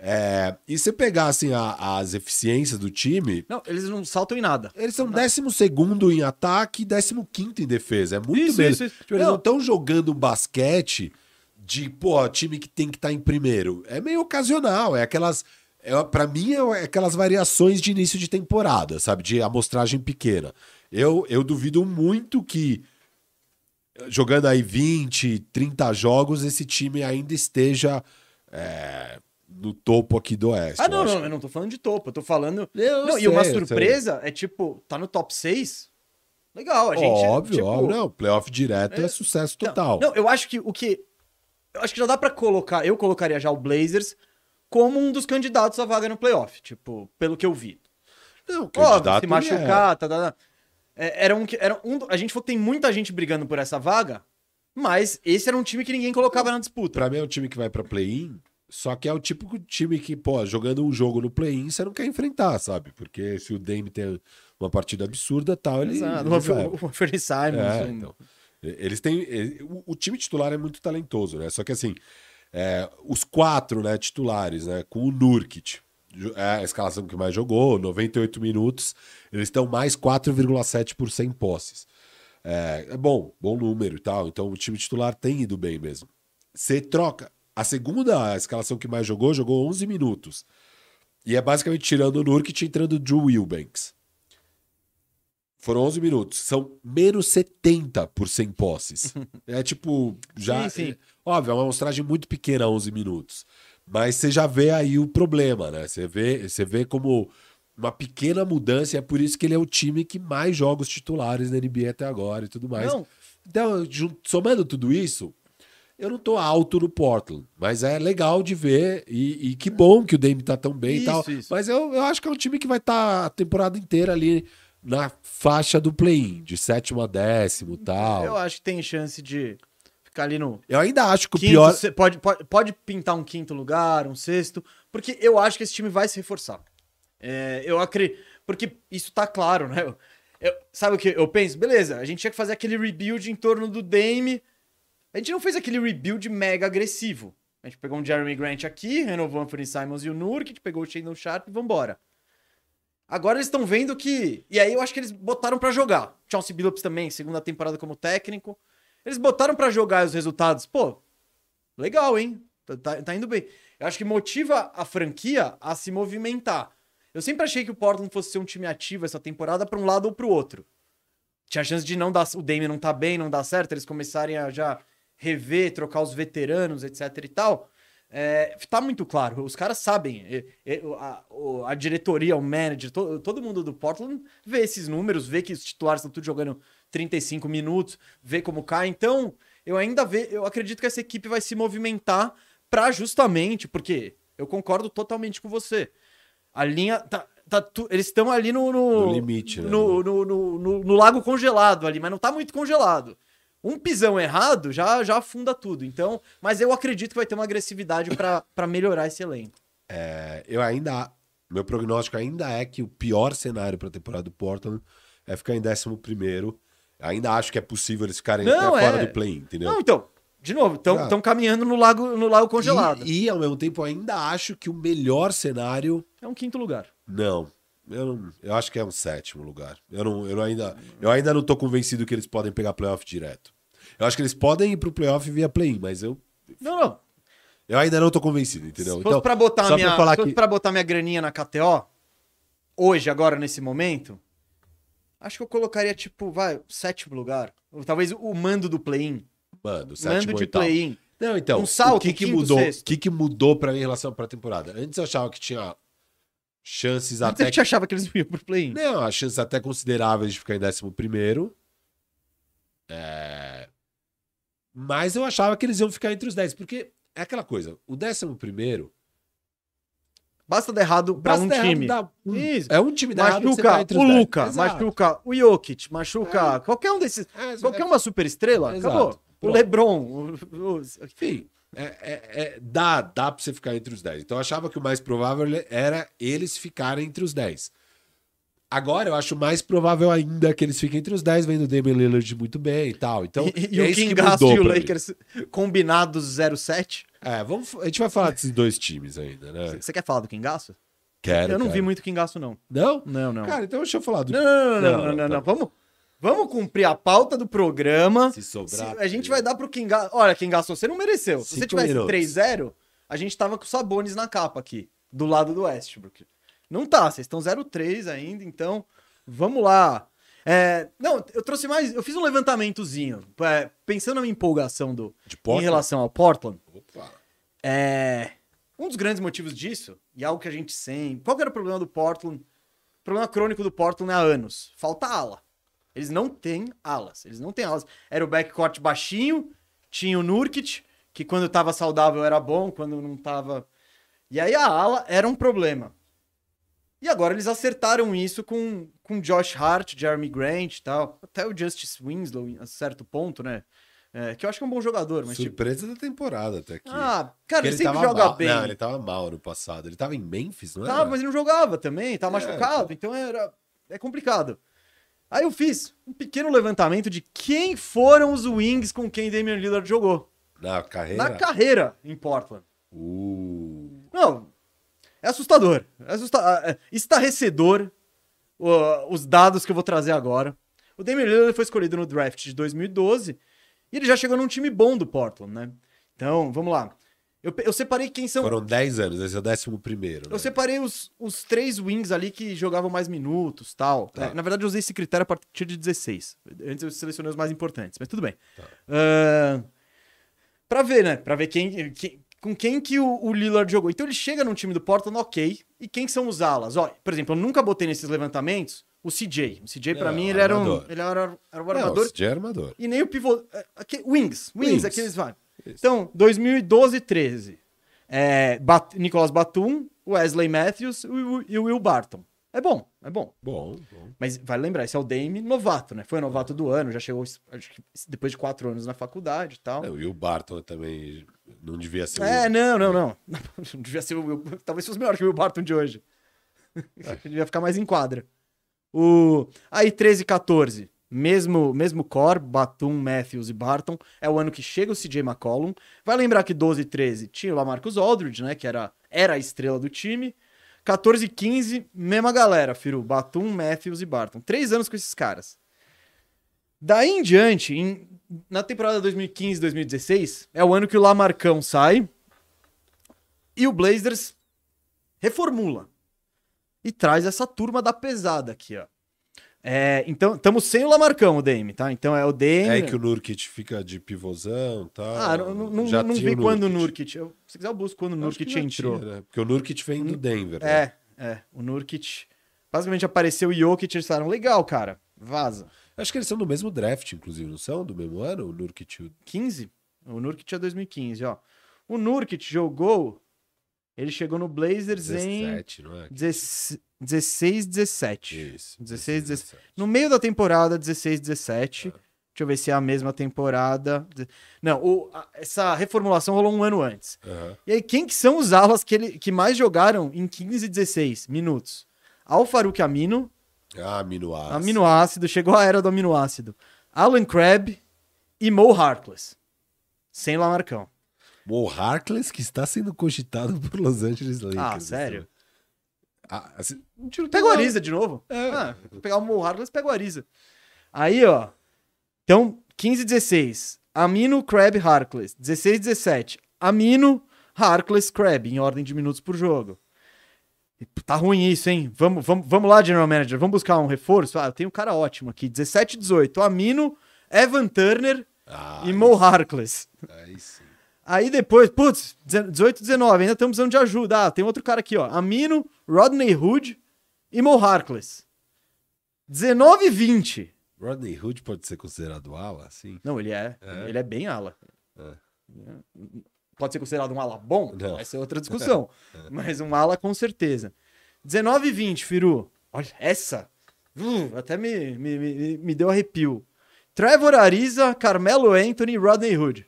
É, e se pegar assim, a- as eficiências do time, Não, eles não saltam em nada. eles são 12 em ataque e 15 em defesa. É muito Isso, isso, isso. Tipo, eles Não. estão jogando um basquete de, pô, time que tem que estar em primeiro. É meio ocasional. É aquelas. É, para mim, é aquelas variações de início de temporada, sabe? De amostragem pequena. Eu, eu duvido muito que jogando aí 20, 30 jogos, esse time ainda esteja é, no topo aqui do Oeste. Ah, não, não, eu não tô falando de topo, eu tô falando. Eu não, e sei, uma eu sei. surpresa é tipo, tá no top 6? Legal, a gente. óbvio, tipo, óbvio. Não, playoff direto é, É. sucesso Não, total. Não, eu acho que o que. Eu acho que já dá pra colocar. Eu colocaria já o Blazers como um dos candidatos à vaga no playoff. Tipo, pelo que eu vi. Não, Óbvio, candidato se machucar, tá, tá, tá. É, era um, que- era um, a gente falou que tem muita gente brigando por essa vaga, mas esse era um time que ninguém colocava na disputa. Pra mim é um time que vai pra play-in, só que é o típico time que, pô, jogando um jogo no play-in, você não quer enfrentar, sabe? Porque se o Dame tem uma partida absurda tal, ele. Exato. Anthony Simons. É, um- então. Eles têm. ele- o- O time titular é muito talentoso, né? Só que assim, é, os quatro né, titulares, né? Com o Nurkic, jo- é a escalação que mais jogou, 98 minutos, eles estão mais 4,7 por 100 posses. É, é bom, bom número e tal. Então o time titular tem ido bem mesmo. Você troca. A segunda escalação que mais jogou, jogou 11 minutos. E é basicamente tirando o Nurkic e entrando o Drew Wilbanks. Foram 11 minutos. São menos 70 por 100 posses. <laughs> É tipo, já. Sim, sim. é- óbvio, é uma amostragem muito pequena, 11 minutos. Mas você já vê aí o problema, né? Você vê, você vê como uma pequena mudança. E é por isso que ele é o time que mais joga os titulares na NBA até agora e tudo mais. Não, Então, somando tudo isso, eu não tô alto no Portland, mas é legal de ver e, e que bom que o Dame tá tão bem e Isso, tal. isso. Mas eu, eu acho que é um time que vai estar a temporada inteira ali na faixa do play-in, de sétimo a décimo e tal. Eu, acho que tem chance de ficar ali no. ainda acho que o Quinto, pior. pode, pode, pode pintar um quinto lugar, um sexto, porque eu acho que esse time vai se reforçar. É, eu acredito. Porque isso tá claro, né? Eu- eu- sabe o que eu penso? Beleza, a gente tinha que fazer aquele rebuild em torno do Dame. A gente não fez aquele rebuild mega agressivo. A gente pegou um Jeremy Grant aqui, renovou o Anthony Simons e o Nurkic, pegou o Shandon Sharp e vambora. Agora eles estão vendo que. E aí eu acho que eles botaram pra jogar. Chauncey Billups também, segunda temporada como técnico. Eles botaram pra jogar os resultados. Pô, legal, hein? Tá, tá- tá indo bem. Eu acho que motiva a franquia a se movimentar. Eu sempre achei que o Portland fosse ser um time ativo essa temporada pra um lado ou pro outro. Tinha chance de não dar. O Damian não tá bem, não dar certo, eles começarem a já rever, trocar os veteranos, etc e tal. É, tá muito claro, os caras sabem. A, o- a diretoria, o manager, to- todo mundo do Portland vê esses números, vê que os titulares estão tudo jogando 35 minutos, vê como cai. Então, eu ainda ve, eu acredito que essa equipe vai se movimentar pra justamente, porque eu concordo totalmente com você. A linha. Tá, tá tu- eles estão ali no. No, No limite, né? No, no, no, no- lago congelado ali, mas não tá muito congelado. Um pisão errado já, já afunda tudo. Então, mas eu acredito que vai ter uma agressividade pra melhorar esse elenco. É, eu ainda. Meu prognóstico ainda é que o pior cenário para a temporada do Portland é ficar em 11 primeiro. Ainda acho que é possível eles ficarem Não, até fora é. do play-in, entendeu? Não, então, de novo, Ah. estão caminhando no lago, no lago congelado. E, e, ao mesmo tempo, ainda acho que o melhor cenário. É um quinto lugar. Não. Eu, não, eu acho que é um sétimo lugar. Eu, não, eu, ainda, eu ainda não tô convencido que eles podem pegar playoff direto. Eu acho que eles podem ir pro playoff via play-in, mas eu, Não, não. eu ainda não tô convencido, entendeu? Se fosse pra botar minha, pra que- pra botar minha graninha na KTO, hoje, agora, nesse momento, acho que eu colocaria, tipo, vai, sétimo lugar. Ou talvez o mando do play-in. Mano, sétimo Mando de play-in. Não, então, Um salto, o que, que quinto, mudou? O que, que mudou pra mim em relação pra temporada? Antes eu achava que tinha chances Antes a até. gente achava que eles iam pro play-in. Não, as chances até consideráveis de ficar em décimo primeiro. É, Mas eu achava que eles iam ficar entre os 10, porque é aquela coisa, o décimo primeiro... Basta dar errado basta um time. dá um- Isso. É um time da errado, Machuca tá o os 10. Luca, Exato. machuca o Jokic, machuca qualquer um desses. É, Qualquer é- uma super estrela, Exato. acabou. O Pronto. LeBron. o- o- Enfim, é, é- é- dá, dá pra você ficar entre os 10. Então eu achava que o mais provável era eles ficarem entre os 10. Agora eu acho mais provável ainda que eles fiquem entre os 10, vendo o Damian Lillard muito bem e tal. Então, e, e é o Kingaço mudou e o mim. Lakers combinados 0-7. É, vamos, a gente vai falar desses dois times ainda, né? Você quer falar do Kingaço? Quero, Eu não vi muito Kingaço, não. Não? Não, não. Cara, então deixa eu falar do... Não, não, não, não, Não, não, não, tá não. Vamos, vamos cumprir a pauta do programa. Se sobrar... Se- a gente vai dar pro Kingaço. Olha, Kingaço, você não mereceu. Se você tivesse minutos. 3-0, a gente tava com o Sabones na capa aqui, do lado do Westbrook. Não tá, vocês estão 0-3 ainda, então vamos lá. É, não, eu trouxe mais. Eu fiz um levantamentozinho, é, pensando na minha empolgação do, em relação ao Portland. Opa. É, um dos grandes motivos disso, e algo que a gente sempre. Qual era o problema do Portland? O problema crônico do Portland há anos. Falta ala. Eles não têm alas. Eles não têm alas. Era o backcourt baixinho, tinha o Nurkic, que quando tava saudável era bom, quando não tava. E aí a ala era um problema. E agora eles acertaram isso com, com Josh Hart, Jeremy Grant e tal. Até o Justice Winslow, a certo ponto, né? É, que eu acho que é um bom jogador, mas tipo. Surpresa da temporada até aqui. Ah, cara, Porque ele, sempre joga mal. bem. Não, ele tava mal no passado. Ele tava em Memphis, não é? Tava, mas ele não jogava também, tava É, machucado, então era é complicado. Aí eu fiz um pequeno levantamento de quem foram os wings com quem Damian Lillard jogou Na carreira? na carreira em Portland. Uh, Não, é assustador, é assusta é estarrecedor ó, os dados que eu vou trazer agora. O Damian Lillard foi escolhido no draft de 2012 e ele já chegou num time bom do Portland, né? Então, vamos lá. Eu, eu separei quem são foram 10 anos, esse é o décimo primeiro. Eu né? separei os, os três wings ali que jogavam mais minutos tal. Tá. É, na verdade, eu usei esse critério a partir de 16. Antes eu selecionei os mais importantes, mas tudo bem. Tá. Ahn, pra ver, né? Pra ver quem, quem- com quem que o, o Lillard jogou. Então ele chega num time do Portland, ok. E quem são os alas? Ó, por exemplo, eu nunca botei nesses levantamentos o CJ. O CJ, pra É, mim, ele era um, armador. ele era, era um Não, armador esse é armador. e nem o pivô. é, aque- Wings, wings, Wings. aqueles vai. Então, 2012 13. É, Bat Nicolas Batum, Wesley Matthews e o o Will Barton. É bom, é bom. Bom, bom. Mas vale lembrar, esse é o Dame novato, né? Foi novato do ano, já chegou acho que depois de quatro anos na faculdade e tal. E o Barton também não devia ser. É, o- não, não, não. <laughs> Não devia ser o. Talvez fosse melhor que o Will Barton de hoje. <laughs> devia ficar mais em quadra. O... Aí, 13 e 14. Mesmo, mesmo core, Batum, Matthews e Barton. É o ano que chega o CJ McCollum. Vai lembrar que 12 e 13 tinha o Lamarcus Aldridge, né? Que era, era a estrela do time. 14 e 15, mesma galera, Firu. Batum, Matthews e Barton. Três anos com esses caras. Daí em diante, em- na temporada 2015-2016, é o ano que o Lamarcão sai e o Blazers reformula e traz essa turma da pesada aqui, ó. É, então, estamos sem o Lamarcão, o Dame, tá? Então é o Dame. É que o Nurkic fica de pivôzão e tal. Ah, não, não, Já não vi quando o. Nurkic. Eu, se quiser, eu busco quando o já entrou. tinha, né? Porque o Nurkic vem do Denver. né? É, é. O Nurkic. Basicamente apareceu o Jokic e eles falaram: legal, cara, vaza. Acho que eles são do mesmo draft, inclusive, não são? Do mesmo ano? O Nurkic o 15? O Nurkic é 2015, ó. O Nurkic jogou. Ele chegou no Blazers em 17, não é? 16, 17. Isso. 16, 17. No meio da temporada 16, 17. Deixa eu ver se é a mesma temporada. Não, o- a- essa reformulação rolou um ano antes. Aham. E aí, quem que são os alas que, ele, que mais jogaram em 15 e 16 minutos? Al Farouk Amino, Ah, aminoácido. aminoácido, chegou a era do aminoácido. Alan Crabb e Mo Harkless. Sem Lamarcão. O Harkless que está sendo cogitado por Los Angeles Lakers. Ah, sério? Ah, assim, Pega o Ariza de novo. É. Ah, vou pegar o Mo Harkless, pega o Ariza. Aí, ó. Então, 15 e 16. Amino, Crab, Harkless. 16 e 17. Amino, Harkless, Crab, em ordem de minutos por jogo. Tá ruim isso, hein? Vamos, vamos, vamos lá, General Manager. Vamos buscar um reforço? Ah, eu tenho um cara ótimo aqui. 17 e 18. Amino, Evan Turner Ah, e Mo Harkless. Aí sim. Aí depois, putz, 18 19, ainda estamos precisando de ajuda. Ah, tem outro cara aqui, ó. Amino, Rodney Hood e Mo Harkless. 19 e 20. Rodney Hood pode ser considerado ala, assim? Não, ele é. É? Ele é bem ala. Pode ser considerado um ala bom? Não. Essa é outra discussão. <laughs> Mas um ala com certeza. 19 e 20, Firu. Olha, essa. Uh, até me, me, me, me deu arrepio. Trevor Ariza, Carmelo Anthony e Rodney Hood.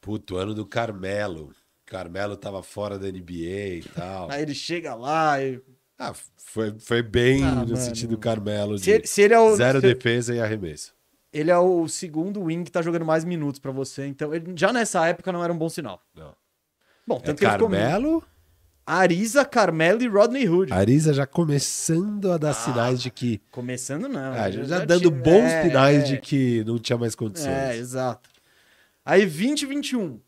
Puto, ano do Carmelo. Carmelo tava fora da NBA e tal. Aí ele chega lá e. Ah, foi, foi bem Ah, no mano. sentido Carmelo de Se ele, se ele é o. zero se- defesa e arremesso. Ele é o segundo wing que tá jogando mais minutos pra você. Então, ele- já nessa época não era um bom sinal. Não. Bom, É tanto que ele ficou. Carmelo, Ariza, Carmelo e Rodney Hood. Ariza já começando a dar sinais de que. Começando não. Ah, já, já já dando tinha- bons é, sinais é. de que não tinha mais condições. É, exato. Aí 20 e 21.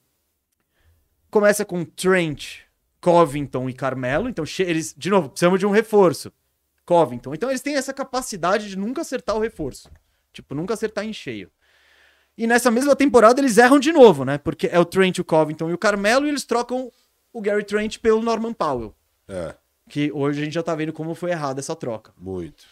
Começa com Trent, Covington e Carmelo. Então, eles, de novo, precisamos de um reforço. Covington. Então, eles têm essa capacidade de nunca acertar o reforço. Tipo, nunca acertar em cheio. E nessa mesma temporada eles erram de novo, né? Porque é o Trent, o Covington e o Carmelo e eles trocam o Gary Trent pelo Norman Powell. É, Que hoje a gente já tá vendo como foi errada essa troca. muito.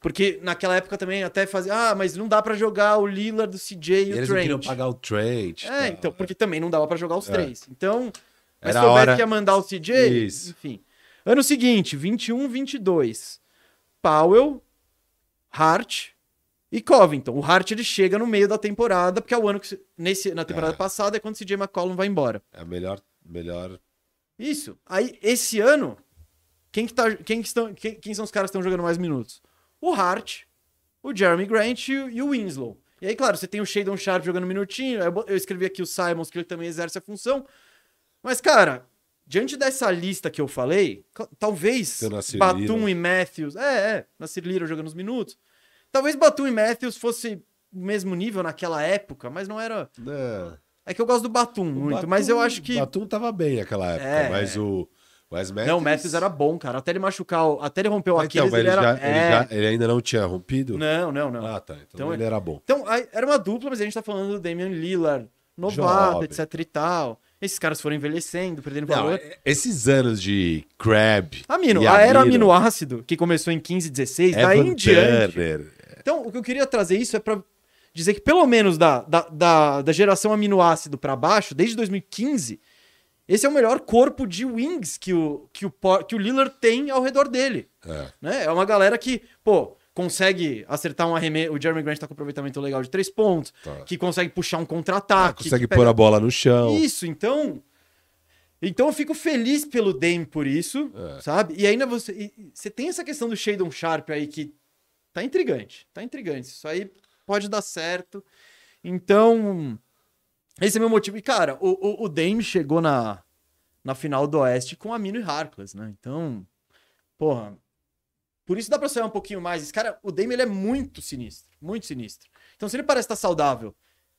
Porque naquela época também até fazia, ah, mas não dá pra jogar o Lillard, o CJ e, E o eles Trent. pagar o Trent. É, tal. então, porque também não dava pra jogar os É. três. Então, mas Era hora- que ia mandar o CJ, Isso. enfim. Ano seguinte, 21, 22. Powell, Hart e Covington. O Hart ele chega no meio da temporada, porque é o ano que nesse na temporada É. passada é quando o CJ McCollum vai embora. É a melhor. melhor... Isso. Aí esse ano, quem que tá, quem que estão, quem, quem são os caras que estão jogando mais minutos? O Hart, o Jeremy Grant e, o- e o Winslow. E aí, claro, você tem o Shadon Sharp jogando um minutinho. Eu, eu escrevi aqui o Simons, que ele também exerce a função. Mas, cara, diante dessa lista que eu falei, talvez Batum e Matthews. É, é, Nasir Little jogando os minutos. Talvez Batum e Matthews fosse o mesmo nível naquela época, mas não era. É. É que eu gosto do Batum muito, Batum- mas eu acho que. O Batum tava bem naquela época, É, mas é. o. Wes Matthews... Não, o Matthews era bom, cara. Até ele machucar, o- até ele romper o Então, Aquiles, mas ele ele, era... ele, é. já- ele ainda não tinha rompido? Não, não, não. Ah, tá. Então, Então ele era bom. Então, era uma dupla, mas a gente tá falando do Damian Lillard, novato, Jovem. etc e tal. Esses caras foram envelhecendo, perdendo Não, valor. é- esses anos de Crab. Amino, e a era Amino, aminoácido, que começou em 15, 16, daí Evan em diante. Turner. Então, o que eu queria trazer isso é pra dizer que pelo menos da, da, da, da geração aminoácido pra baixo, desde 2015, esse é o melhor corpo de wings que o, que o, que o Lillard tem ao redor dele. É. né? É uma galera que, pô, consegue acertar um arremesso. O Jeremy Grant tá com aproveitamento legal de três pontos, Tá. que consegue puxar um contra-ataque. consegue que pega- pôr a bola no chão. Isso, então. Então eu fico feliz pelo Dame por isso, É. sabe? E ainda você. e você tem essa questão do Shadon Sharp aí que tá intrigante. Tá intrigante. Isso aí pode dar certo. Então. Esse é meu motivo. E, cara, o, o, o Dame chegou na, na final do Oeste com Amino e Harkless, né? Então. Porra. Por isso dá pra sonhar um pouquinho mais. Esse cara, o Dame, ele é muito sinistro. Muito sinistro. Então, se ele parece estar saudável,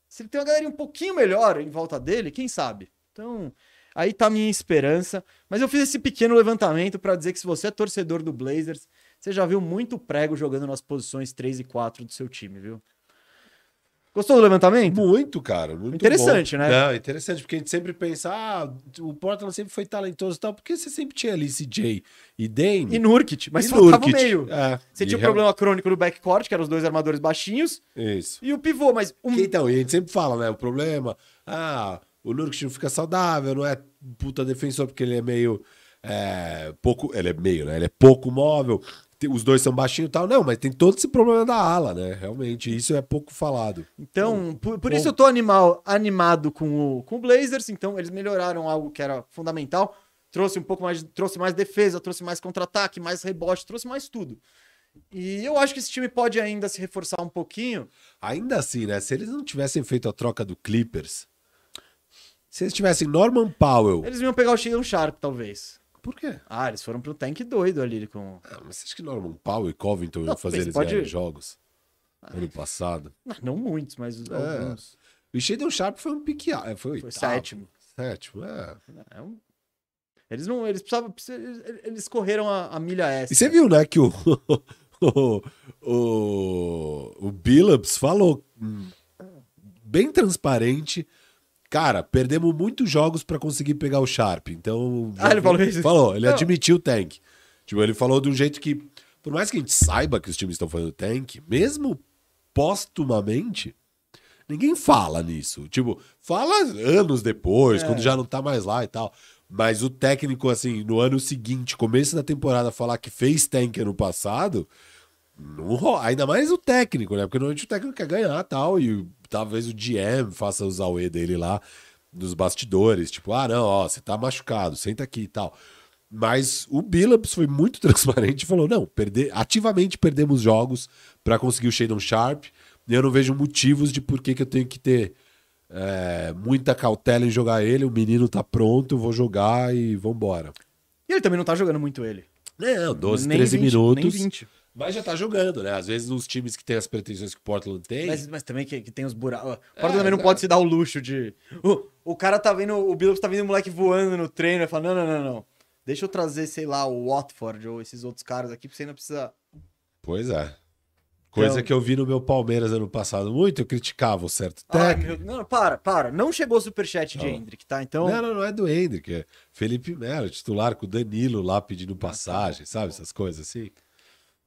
se ele tem uma galera um pouquinho melhor em volta dele, quem sabe? Então, aí tá a minha esperança. Mas eu fiz esse pequeno levantamento pra dizer que se você é torcedor do Blazers, você já viu muito prego jogando nas posições 3 e 4 do seu time, viu? Gostou do levantamento? Muito, cara. Muito Interessante, bom. né? Não, interessante, porque a gente sempre pensa, ah, o Portland sempre foi talentoso e tal, porque você sempre tinha ali CJ e Dame. E Nurkic, mas e faltava o meio. É, Você tinha um real- problema crônico no backcourt, que eram os dois armadores baixinhos, Isso. e o pivô, mas um... Então, e a gente sempre fala, né? O problema, ah, o Nurkic não fica saudável, não é puta defensor porque ele é meio é, pouco, ele é meio, né? Ele é pouco móvel. Os dois são baixinhos e tal. Não, mas tem todo esse problema da ala, né? Realmente, isso é pouco falado. Então, por, por bom. isso eu tô animal, animado com o, com o Blazers. Então, eles melhoraram algo que era fundamental. Trouxe um pouco mais, trouxe mais defesa, trouxe mais contra-ataque, mais rebote, trouxe mais tudo. E eu acho que esse time pode ainda se reforçar um pouquinho. Ainda assim, né? Se eles não tivessem feito a troca do Clippers, se eles tivessem Norman Powell. Eles iam pegar o Shadon Sharp, talvez. Por quê? Ah, eles foram pro tank doido ali com. Ah, mas você acha que Norman Powell e Covington iam Não, fazer mas eles pode- jogos? Ano passado. Não, não muitos, mas É. alguns. O Shadon Sharp foi um pique. ah, Foi, Foi oitavo. sétimo. Sétimo, é. É um- Eles não. Eles precisavam. eles- correram a, a milha extra. E você viu, né, que o, <laughs> o, o, o Billups falou hum, bem transparente. Cara, perdemos muitos jogos pra conseguir pegar o Sharp. Então. Ah, ele falou isso? Falou, ele Não. admitiu o tank. Tipo, ele falou de um jeito que, por mais que a gente saiba que os times estão fazendo tank, mesmo postumamente, Ninguém fala nisso. Tipo, fala anos depois, É. quando já não tá mais lá e tal. Mas o técnico, assim, no ano seguinte, começo da temporada, falar que fez tank ano passado, não ro- ainda mais o técnico, né? Porque normalmente o técnico quer ganhar tal, e talvez o GM faça os auê dele lá nos bastidores. Tipo, ah, não, ó, você tá machucado, senta aqui e tal. Mas o Billups foi muito <laughs> transparente e falou: não, perder, ativamente perdemos jogos para conseguir o Shadon Sharp. E eu não vejo motivos de por que, que eu tenho que ter é, muita cautela em jogar ele. O menino tá pronto, eu vou jogar e vambora. E ele também não tá jogando muito ele. Não, 12, Nem 13 20, minutos. Nem 20. Mas já tá jogando, né? Às vezes nos times que tem as pretensões que o Portland tem. Mas, mas também que, que tem os buracos. O É, Portland também não pode se dar o luxo de. O, o cara tá vendo. O Billups tá vendo o moleque voando no treino e fala: não, não, não, não. Deixa eu trazer, sei lá, o Watford ou esses outros caras aqui pra você não precisar. Pois é. Coisa Então- que eu vi no meu Palmeiras ano passado muito, eu criticava o certo Ai, técnico. meu- não, para, para. Não chegou o superchat de Não. Hendrick, tá? Então. Não, não, não é do Hendrick, é Felipe Melo, titular com o Danilo lá pedindo passagem, sabe? Essas coisas assim.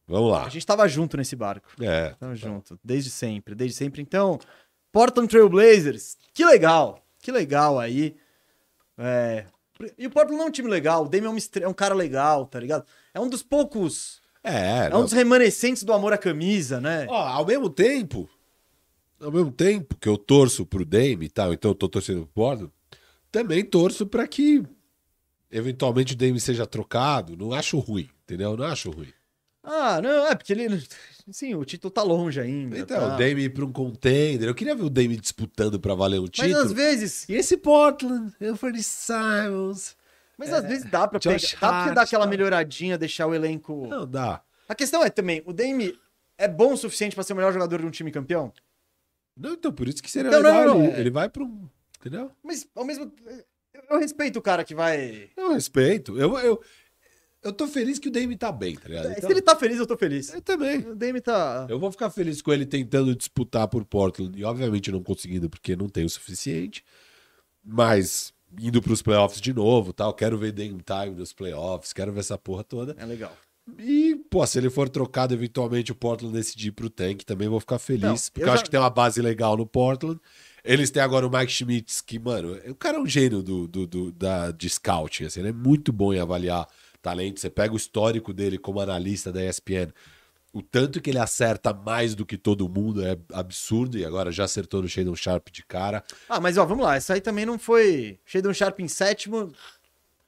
Vamos lá. A gente tava junto nesse barco. É. Tamo junto. Desde sempre, desde sempre. Então, Portland Trail Blazers, que legal. Que legal aí. É... E o Portland não é um time legal. O Damian é um, é um cara legal, tá ligado? É um dos poucos. É, É não. um dos remanescentes do amor à camisa, né? Ó, ao mesmo tempo, ao mesmo tempo que eu torço pro Dame e tal, então eu tô torcendo pro Portland, também torço pra que eventualmente o Dame seja trocado. Não acho ruim, entendeu? Não acho ruim. Ah, não, é porque ele. Sim, o título tá longe ainda. Então, tá. o Dame ir pra um contender. Eu queria ver o Dame disputando pra valer um Mas título. às vezes. E esse Portland, Anthony Simons. Mas às vezes dá pra pegar. Josh Dá pra você Hart, dar aquela tal. melhoradinha, deixar o elenco. Não dá. A questão é também, o Dame é bom o suficiente pra ser o melhor jogador de um time campeão? Não, então por isso que seria Não, não, legal. não, ele, é. ele vai pra um. Entendeu? Mas ao mesmo. Eu respeito o cara que vai. Eu respeito. Eu, eu, eu tô feliz que o Dame tá bem, tá ligado? Então, Se ele tá feliz, eu tô feliz. Eu também. O Dame tá. Eu vou ficar feliz com ele tentando disputar por Portland e, obviamente, não conseguindo porque não tem o suficiente. Mas indo pros playoffs de novo tal. Quero ver Dame Time nos playoffs, quero ver essa porra toda. É legal. E, pô, se ele for trocado, eventualmente o Portland decidir ir pro tank, também vou ficar feliz. Não, porque eu eu, acho já- que tem uma base legal no Portland. Eles têm agora o Mike Schmitz, que, mano, o cara é um gênio do, do, do- da, de scouting, assim, ele é muito bom em avaliar talento. Você pega o histórico dele como analista da ESPN. O tanto que ele acerta mais do que todo mundo é absurdo, e agora já acertou no Shadon Sharp de cara. Ah, mas ó, vamos lá. Essa aí também não foi. Shadon Sharp em sétimo.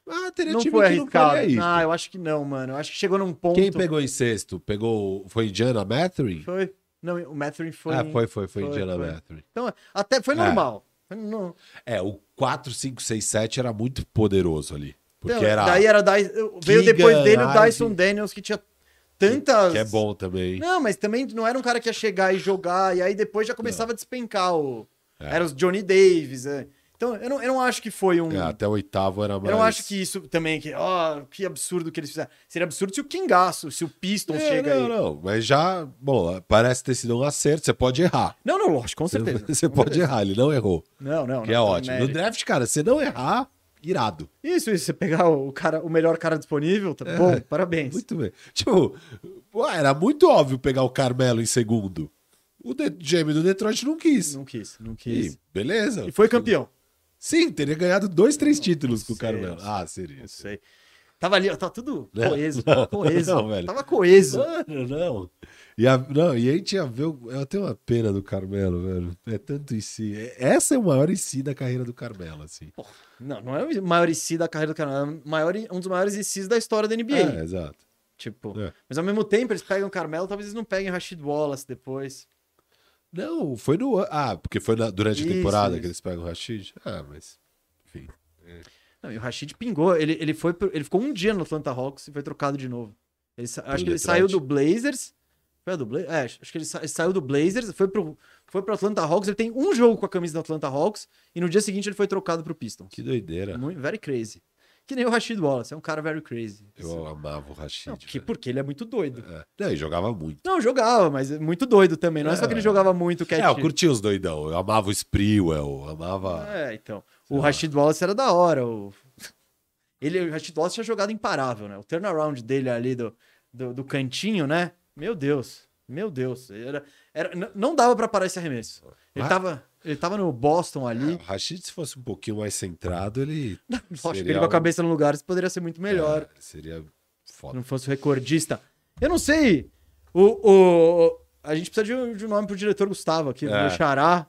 Ah, teria Não time foi que não arriscado. faria isso. Ah, eu acho que não, mano. Eu acho que chegou num ponto. Quem pegou em sexto? Pegou. Foi Indiana Mathurin? Foi. Não, o Mathurin foi. ah, foi, foi, foi, foi, Indiana foi. Mathurin. Então, até foi É. normal. Foi no- É, o 4, 5, 6, 7 era muito poderoso ali. Porque Então, era. Daí era veio depois dele o. Dyson Daniels, que tinha tantas. Que é bom também. Não, mas também não era um cara que ia chegar e jogar, e aí depois já começava a despencar o. É. Era os Johnny Davis. é. Então, eu não, eu não acho que foi um. É, até o oitavo era mais. Eu não acho que isso também, que, ó, que absurdo que eles fizeram. Seria absurdo se o Kingaço, se o Pistons É, chega não, aí. não. Mas já, bom, parece ter sido um acerto. Você pode errar. Não, não, lógico, com certeza. <laughs> Você pode errar, ele não errou. Não, não. Que não, é ótimo. No draft, cara, você não errar, irado. Isso, isso. Você pegar o, cara, o melhor cara disponível, tá bom, parabéns. É. Muito bem. Tipo, ué, era muito óbvio pegar o Carmelo em segundo. O de GM do Detroit não quis. Não quis, não E, quis. beleza. E foi campeão. Sim, teria ganhado dois, três títulos com o Carmelo. não. Ah, seria. Não sei. Tava ali, ó, tá tudo <laughs> Não, coeso, não, coeso. não, velho. Tava coeso. Mano, não. E, a, não, e a gente ia ver. Eu tenho uma pena do Carmelo, velho. É tanto em si. É- Essa é o maior em si da carreira do Carmelo, assim. Não, não é o maior IC da carreira do cara, é maior, um dos maiores ICs da história da NBA. É, exato. Tipo, É. mas ao mesmo tempo eles pegam o Carmelo, talvez eles não peguem o Rashid Wallace depois. Não, foi no. Ah, porque foi na- durante a Isso, temporada isso. que eles pegam o Rashid? Ah, mas. Enfim. Não, e o Rashid pingou, ele, ele foi pro- ele ficou um dia no Atlanta Hawks e foi trocado de novo. Ele acho que ele Detroit. saiu do Blazers. Foi a do Blazers? É, acho que ele, sa- ele saiu do Blazers, foi pro, foi pro Atlanta Hawks. Ele tem um jogo com a camisa do Atlanta Hawks e no dia seguinte ele foi trocado pro Pistons. Que doideira. Muito, very crazy. Que nem o Rashid Wallace, é um cara very crazy. Eu amava o Rashid. Não, porque, porque ele é muito doido. É. Não, ele jogava muito. Não, jogava, mas é muito doido também. Não é, só que ele É. jogava muito É, eu curtia os doidão. Eu amava o Sprewell, eu amava. É, então. O Rashid Wallace era da hora. O... <laughs> Ele, o Rashid Wallace tinha jogado imparável, né? O turnaround dele ali do, do, do cantinho, né? Meu Deus. Meu Deus. Era, era, não dava pra parar esse arremesso. Ele Ah. tava, ele tava no Boston ali. O Rashid, se fosse um pouquinho mais centrado, ele. <laughs> Lógico que seria ele com a cabeça no lugar isso poderia ser muito melhor. É, seria Se foda. não fosse o recordista. Eu não sei. O, o, a gente precisa de um, de um nome pro diretor Gustavo aqui, do É. meu xará,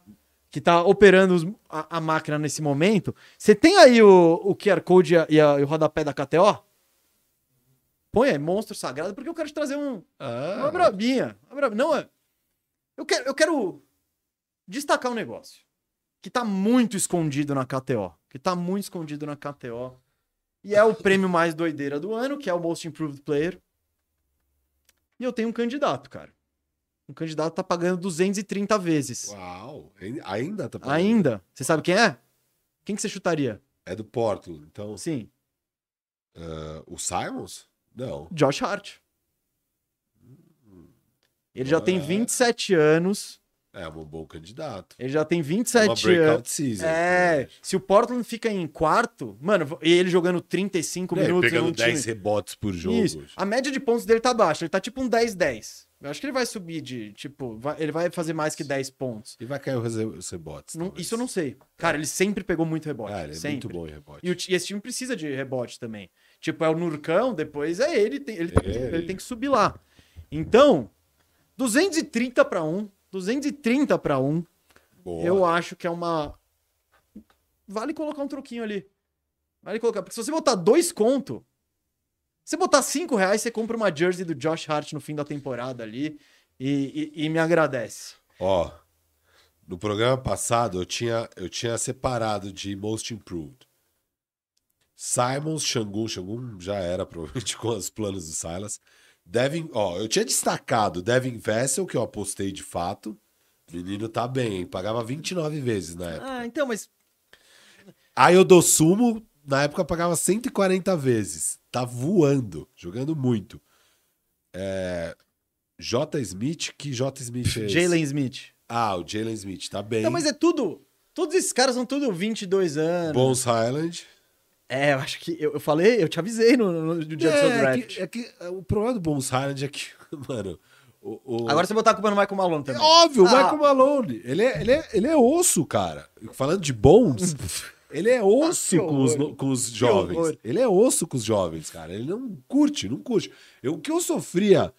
que tá operando os- a, a máquina nesse momento. Você tem aí o, o QR Code e, a- e a- e o rodapé da KTO? Põe aí, monstro sagrado, porque eu quero te trazer um, uma Ah, brabinha. Uma brabinha. Não, é. Eu quero, eu quero destacar um negócio que tá muito escondido na KTO. Que tá muito escondido na KTO. E é o prêmio mais doideira do ano, que é o Most Improved Player. E eu tenho um candidato, cara. Um candidato tá pagando 230 vezes. uau. Ainda- tá pagando. Ainda. Você sabe quem é? Quem que você chutaria? É do Portland. Então, Sim, ah, o Simons? Não. Josh Hart. Ele já tem É. 27 anos. É um bom candidato. Ele já tem É uma 27 anos. breakout season. É, se o Portland fica em quarto, mano, e ele jogando 35 É, minutos pegando num time- 10 rebotes por jogo. Isso. A média de pontos dele tá baixa, ele tá tipo um 10-10. Eu acho que ele vai subir de, tipo, vai- ele vai fazer mais que 10 pontos. E vai cair os re- os rebotes. Não- isso eu não sei. Cara, ele sempre pegou muito rebote. Ah, ele é sempre. muito bom em rebote. E, o e esse time precisa de rebote também. Tipo, é o Nurcão, depois é ele, tem- ele, tem, que- É. ele tem que subir lá. Então, 230 para 1, 230 para 1, Boa. eu acho que é uma. Vale colocar um troquinho ali. Vale colocar. Porque se você botar dois conto, você botar cinco reais, você compra uma jersey do Josh Hart no fim da temporada ali e, e- e me agradece. Ó, no programa passado eu tinha, eu tinha separado de Most Improved. Simons, Shangun, Shangun já era provavelmente <laughs> com os planos do Silas. Devin, ó, eu tinha destacado Devin Vessel, que eu apostei de fato. Menino tá bem, hein? Pagava 29 vezes na época. Ah, então, mas. Aí eu dou sumo, na época pagava 140 vezes. Tá voando, jogando muito. É, J. Smith, que J. Smith é esse? Jalen Smith. Ah, o Jalen Smith, tá bem. Não, mas é tudo. Todos esses caras são tudo 22 anos. Bones Highland. É, eu acho que. Eu, eu falei, eu te avisei no, no, no dia do seu É, draft. que, é que é, o problema do Bones Highland é que, <laughs> mano. O, o- Agora você botar a culpa no Michael Malone é também. óbvio, o Ah. Michael Malone. Ele é, ele, é, ele é osso, cara. Falando de Bones, <laughs> ele é osso Que com os, com os jovens. Ele é osso com os jovens, cara. Ele não curte, não curte. Eu, o que eu sofria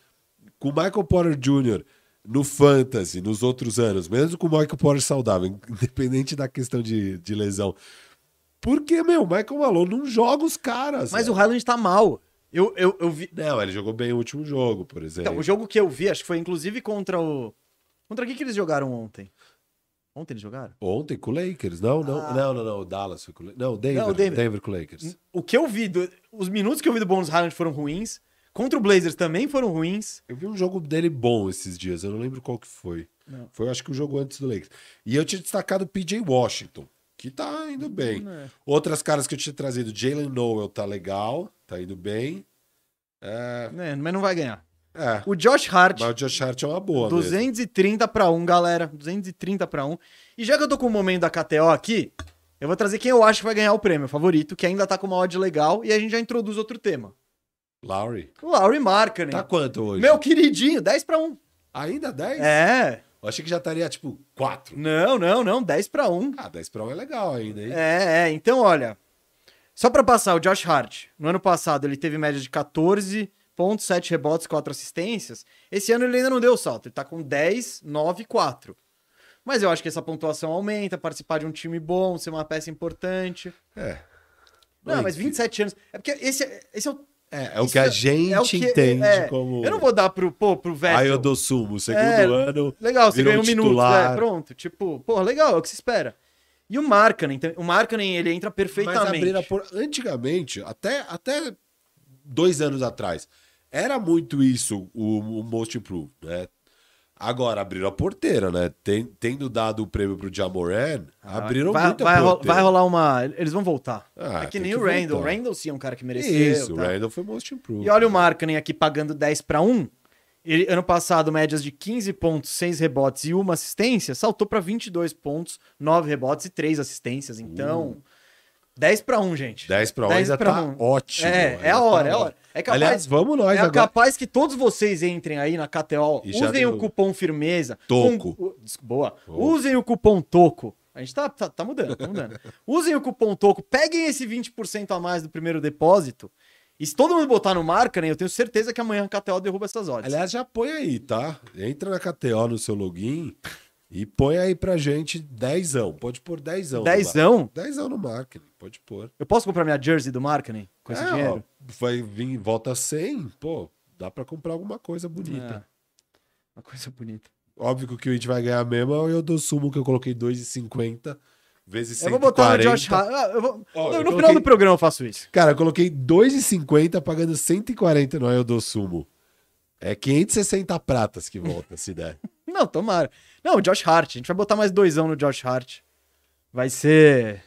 com o Michael Porter Jr. no Fantasy nos outros anos, mesmo com o Michael Porter saudável, <laughs> independente da questão de, de lesão. Porque, meu, o Michael Malone não joga os caras. Mas velho. o Highland tá mal. Eu, eu, eu vi. Não, ele jogou bem o último jogo, por exemplo. Então, o jogo que eu vi, acho que foi inclusive contra o. Contra quem que eles jogaram ontem? Ontem eles jogaram? Ontem com o Lakers. Não, não, Ah. não, não, não. O Dallas foi com o Lakers. Não, Denver, Não, o Denver. Denver. com o Lakers. O que eu vi, do- os minutos que eu vi do Bones Highland foram ruins. Contra o Blazers também foram ruins. Eu vi um jogo dele bom esses dias, eu não lembro qual que foi. Não. Foi, acho que o jogo antes do Lakers. E eu tinha destacado o PJ Washington, que tá indo bem. É. Outras caras que eu tinha trazido, Jalen Noel tá legal, tá indo bem. É, É, mas não vai ganhar. é. O Josh Hart, mas o Josh Hart é uma boa mesmo. 230 pra 1, galera. 230 pra 1. E já que eu tô com o momento da KTO aqui, eu vou trazer quem eu acho que vai ganhar o prêmio favorito, que ainda tá com uma odd legal, e a gente já introduz outro tema. Lowry. O Laurie Markkinen. Tá quanto hoje? Meu queridinho, 10 pra 1. Ainda 10? É. Eu achei que já estaria, tipo, 4. Não, não, não, 10 pra 1. Ah, 10 pra 1 é legal ainda, hein? É, é, então olha. Só pra passar, o Josh Hart, no ano passado ele teve média de 14 pontos, 7 rebotes, 4 assistências. Esse ano ele ainda não deu o salto, ele tá com 10, 9 4. Mas eu acho que essa pontuação aumenta, participar de um time bom, ser uma peça importante. É. Não, Oi, mas 27 anos. É porque esse, esse é o. É, é o que a gente é que- entende é, como. Eu não vou dar pro, pô, pro velho. Aí eu dou sumo, segundo É, ano. Legal, você ganhou um minuto, é, pronto. Tipo, pô, legal, é o que se espera. E o Markkanen, então, o Markkanen, ele entra Mas perfeitamente. a por... Antigamente, até, até dois anos atrás, era muito isso o, o Most Improved, né? Agora abriram a porteira, né? Tem- tendo dado o prêmio pro Jamoran, abriram vai, muito a vai, porteira. vai rolar uma. Eles vão voltar. Ah, é que nem que o Randall. O. Randall sim é um cara que mereceu. Isso, o tá? Randall foi Most Improved. E olha o Markkanen aqui pagando 10 para 1. Ele, ano passado, médias de 15 pontos, 6 rebotes e uma assistência, saltou para 22 pontos, 9 rebotes e 3 assistências. Então, 10 para 1, gente. 10 pra 1 10 ainda pra tá um. ótimo. É, é a hora, tá é a hora. É capaz, Aliás, vamos nós é agora. capaz que todos vocês entrem aí na KTO, E usem o cupom firmeza. Toco. com- boa. Boa. Usem o cupom toco. A gente tá, tá, tá mudando, tá mudando. <laughs> usem o cupom toco, peguem esse 20% a mais do primeiro depósito. E se todo mundo botar no marketing, eu tenho certeza que amanhã a KTO derruba essas odds. Aliás, já põe aí, tá? Entra na KTO no seu login e põe aí pra gente dezão. Pode pôr dezão. Dezão? Dezão no marketing, pode pôr. Eu posso comprar minha jersey do marketing com esse É, dinheiro? ó, vai vir, volta 100, pô, dá pra comprar alguma coisa bonita. É. Uma coisa bonita. Óbvio que o gente vai ganhar mesmo é o eu dou sumo que eu coloquei 2,50 vezes 140. Eu vou botar no Josh Hart. Ah, eu vou- eu no coloquei- final do programa eu faço isso. Cara, eu coloquei 2,50 pagando 140 no eu dou sumo. É 560 pratas que volta, se der. <laughs> Não, tomara. Não, o Josh Hart. A gente vai botar mais doisão no Josh Hart. Vai ser.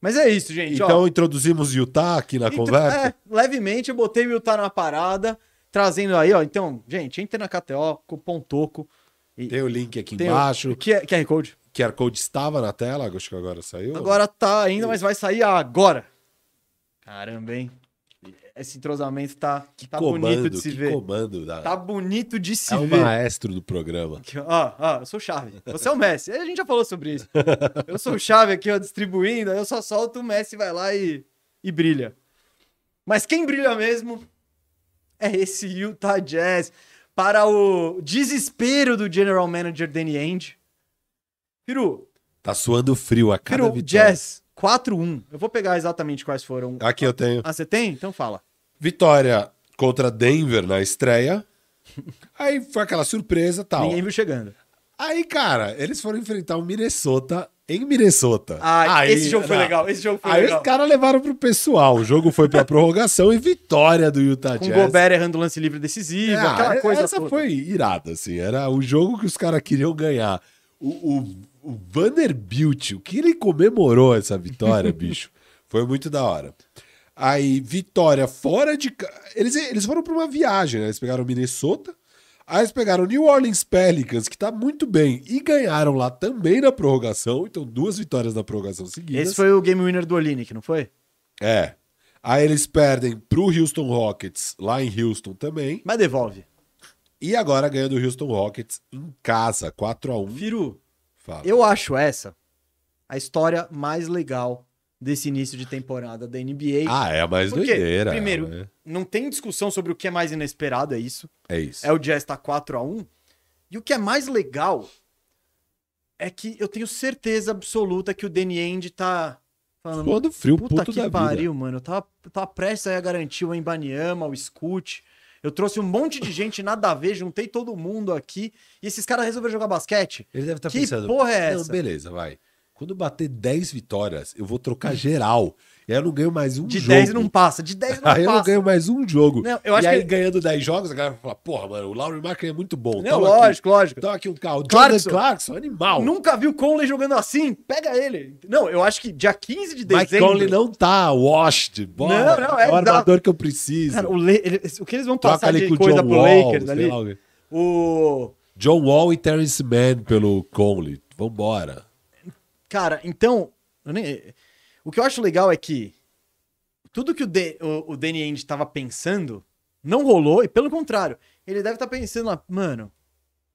Mas é isso, gente. ó. Então introduzimos Utah aqui na Então, conversa. é, levemente eu botei o Utah na parada, trazendo aí, ó. Então, gente, entra na KTO, cupom TOCO. E Tem o link aqui tem embaixo. o QR Code. QR Code estava na tela, acho que agora saiu. Agora tá ainda, mas vai sair agora. Caramba, hein? Esse entrosamento tá, que tá comando, bonito de se ver. comando. Da... Tá bonito de se é o ver. maestro do programa. Aqui, ó, ó, ó, eu sou o chave. Você é o Messi. A gente já falou sobre isso. Eu sou o chave aqui, ó, distribuindo, aí eu só solto, o Messi vai lá e, e brilha. Mas quem brilha mesmo é esse Utah Jazz. Para o desespero do General Manager Danny Ainge. Firu, Tá suando frio a cada Firu, vitória. Jazz 4-1. Eu vou pegar exatamente quais foram. Aqui eu tenho. Ah, você tem? Então fala. Vitória contra Denver na estreia. Aí foi aquela surpresa tal. Ninguém viu chegando. Aí, cara, eles foram enfrentar o Minnesota em Minnesota. Ah, Aí, esse jogo foi legal. Esse jogo foi Aí legal. os caras levaram pro pessoal. O jogo foi pra prorrogação e vitória do Utah Com o Jazz. Gobert errando lance livre decisivo, Ah, aquela coisa essa toda. foi irada, assim. Era o jogo que os caras queriam ganhar. O, o, o Vanderbilt, o que ele comemorou essa vitória, <laughs> bicho, foi muito da hora. Aí, vitória fora de. Eles, eles foram pra uma viagem, né? Eles pegaram Minnesota, aí eles pegaram New Orleans Pelicans, que tá muito bem, e ganharam lá também na prorrogação. Então, duas vitórias na prorrogação seguidas. Esse foi o game winner do Olinick, não foi? É. Aí eles perdem pro Houston Rockets, lá em Houston também. Mas devolve. E agora ganhando o Houston Rockets em casa, 4x1. Firu, Fala. eu acho essa a história mais legal desse início de temporada da NBA. Ah, é a mais Porque, doideira. primeiro, né? não tem discussão sobre o que é mais inesperado, é isso. É isso. É o Jazz tá 4 a 1 E o que é mais legal é que eu tenho certeza absoluta que o Danny Ainge tá falando, Suando frio, puta puto que da pariu, mano. Eu tava, tava prestes aí a garantir o Embanyama, o Scoot. Eu trouxe um monte de gente nada a ver, juntei todo mundo aqui. E esses caras resolveram jogar basquete? vida. Ele deve estar que pensando. porra é essa? beleza, vai. Quando bater 10 vitórias, eu vou trocar geral. E aí eu não ganho mais um De jogo. 10 não passa, de 10 não Aí eu não passa. ganho mais um jogo. Não, eu acho e aí, que- ganhando 10 jogos, a galera vai falar: porra, mano, o Laurie Marker é muito bom. Não, Toma aqui. lógico, lógico. Toma aqui um carro. Jordan Clarkson. Clarkson, animal. Nunca vi o Conley jogando assim. Pega ele. Não, eu acho que dia 15 de dezembro. Conley não tá washed. Bora, Não, não, é é o armador que eu preciso. Cara, o, Le- o que eles vão Troca passar de coisa John pro Wall, Lakers ali. lá. O. John Wall e Terrence Mann pelo Conley. Vambora. Cara, então. nem- O que eu acho legal é que tudo que o, o, o Danny Ainge tava pensando não rolou, e pelo contrário, ele deve estar pensando lá, mano,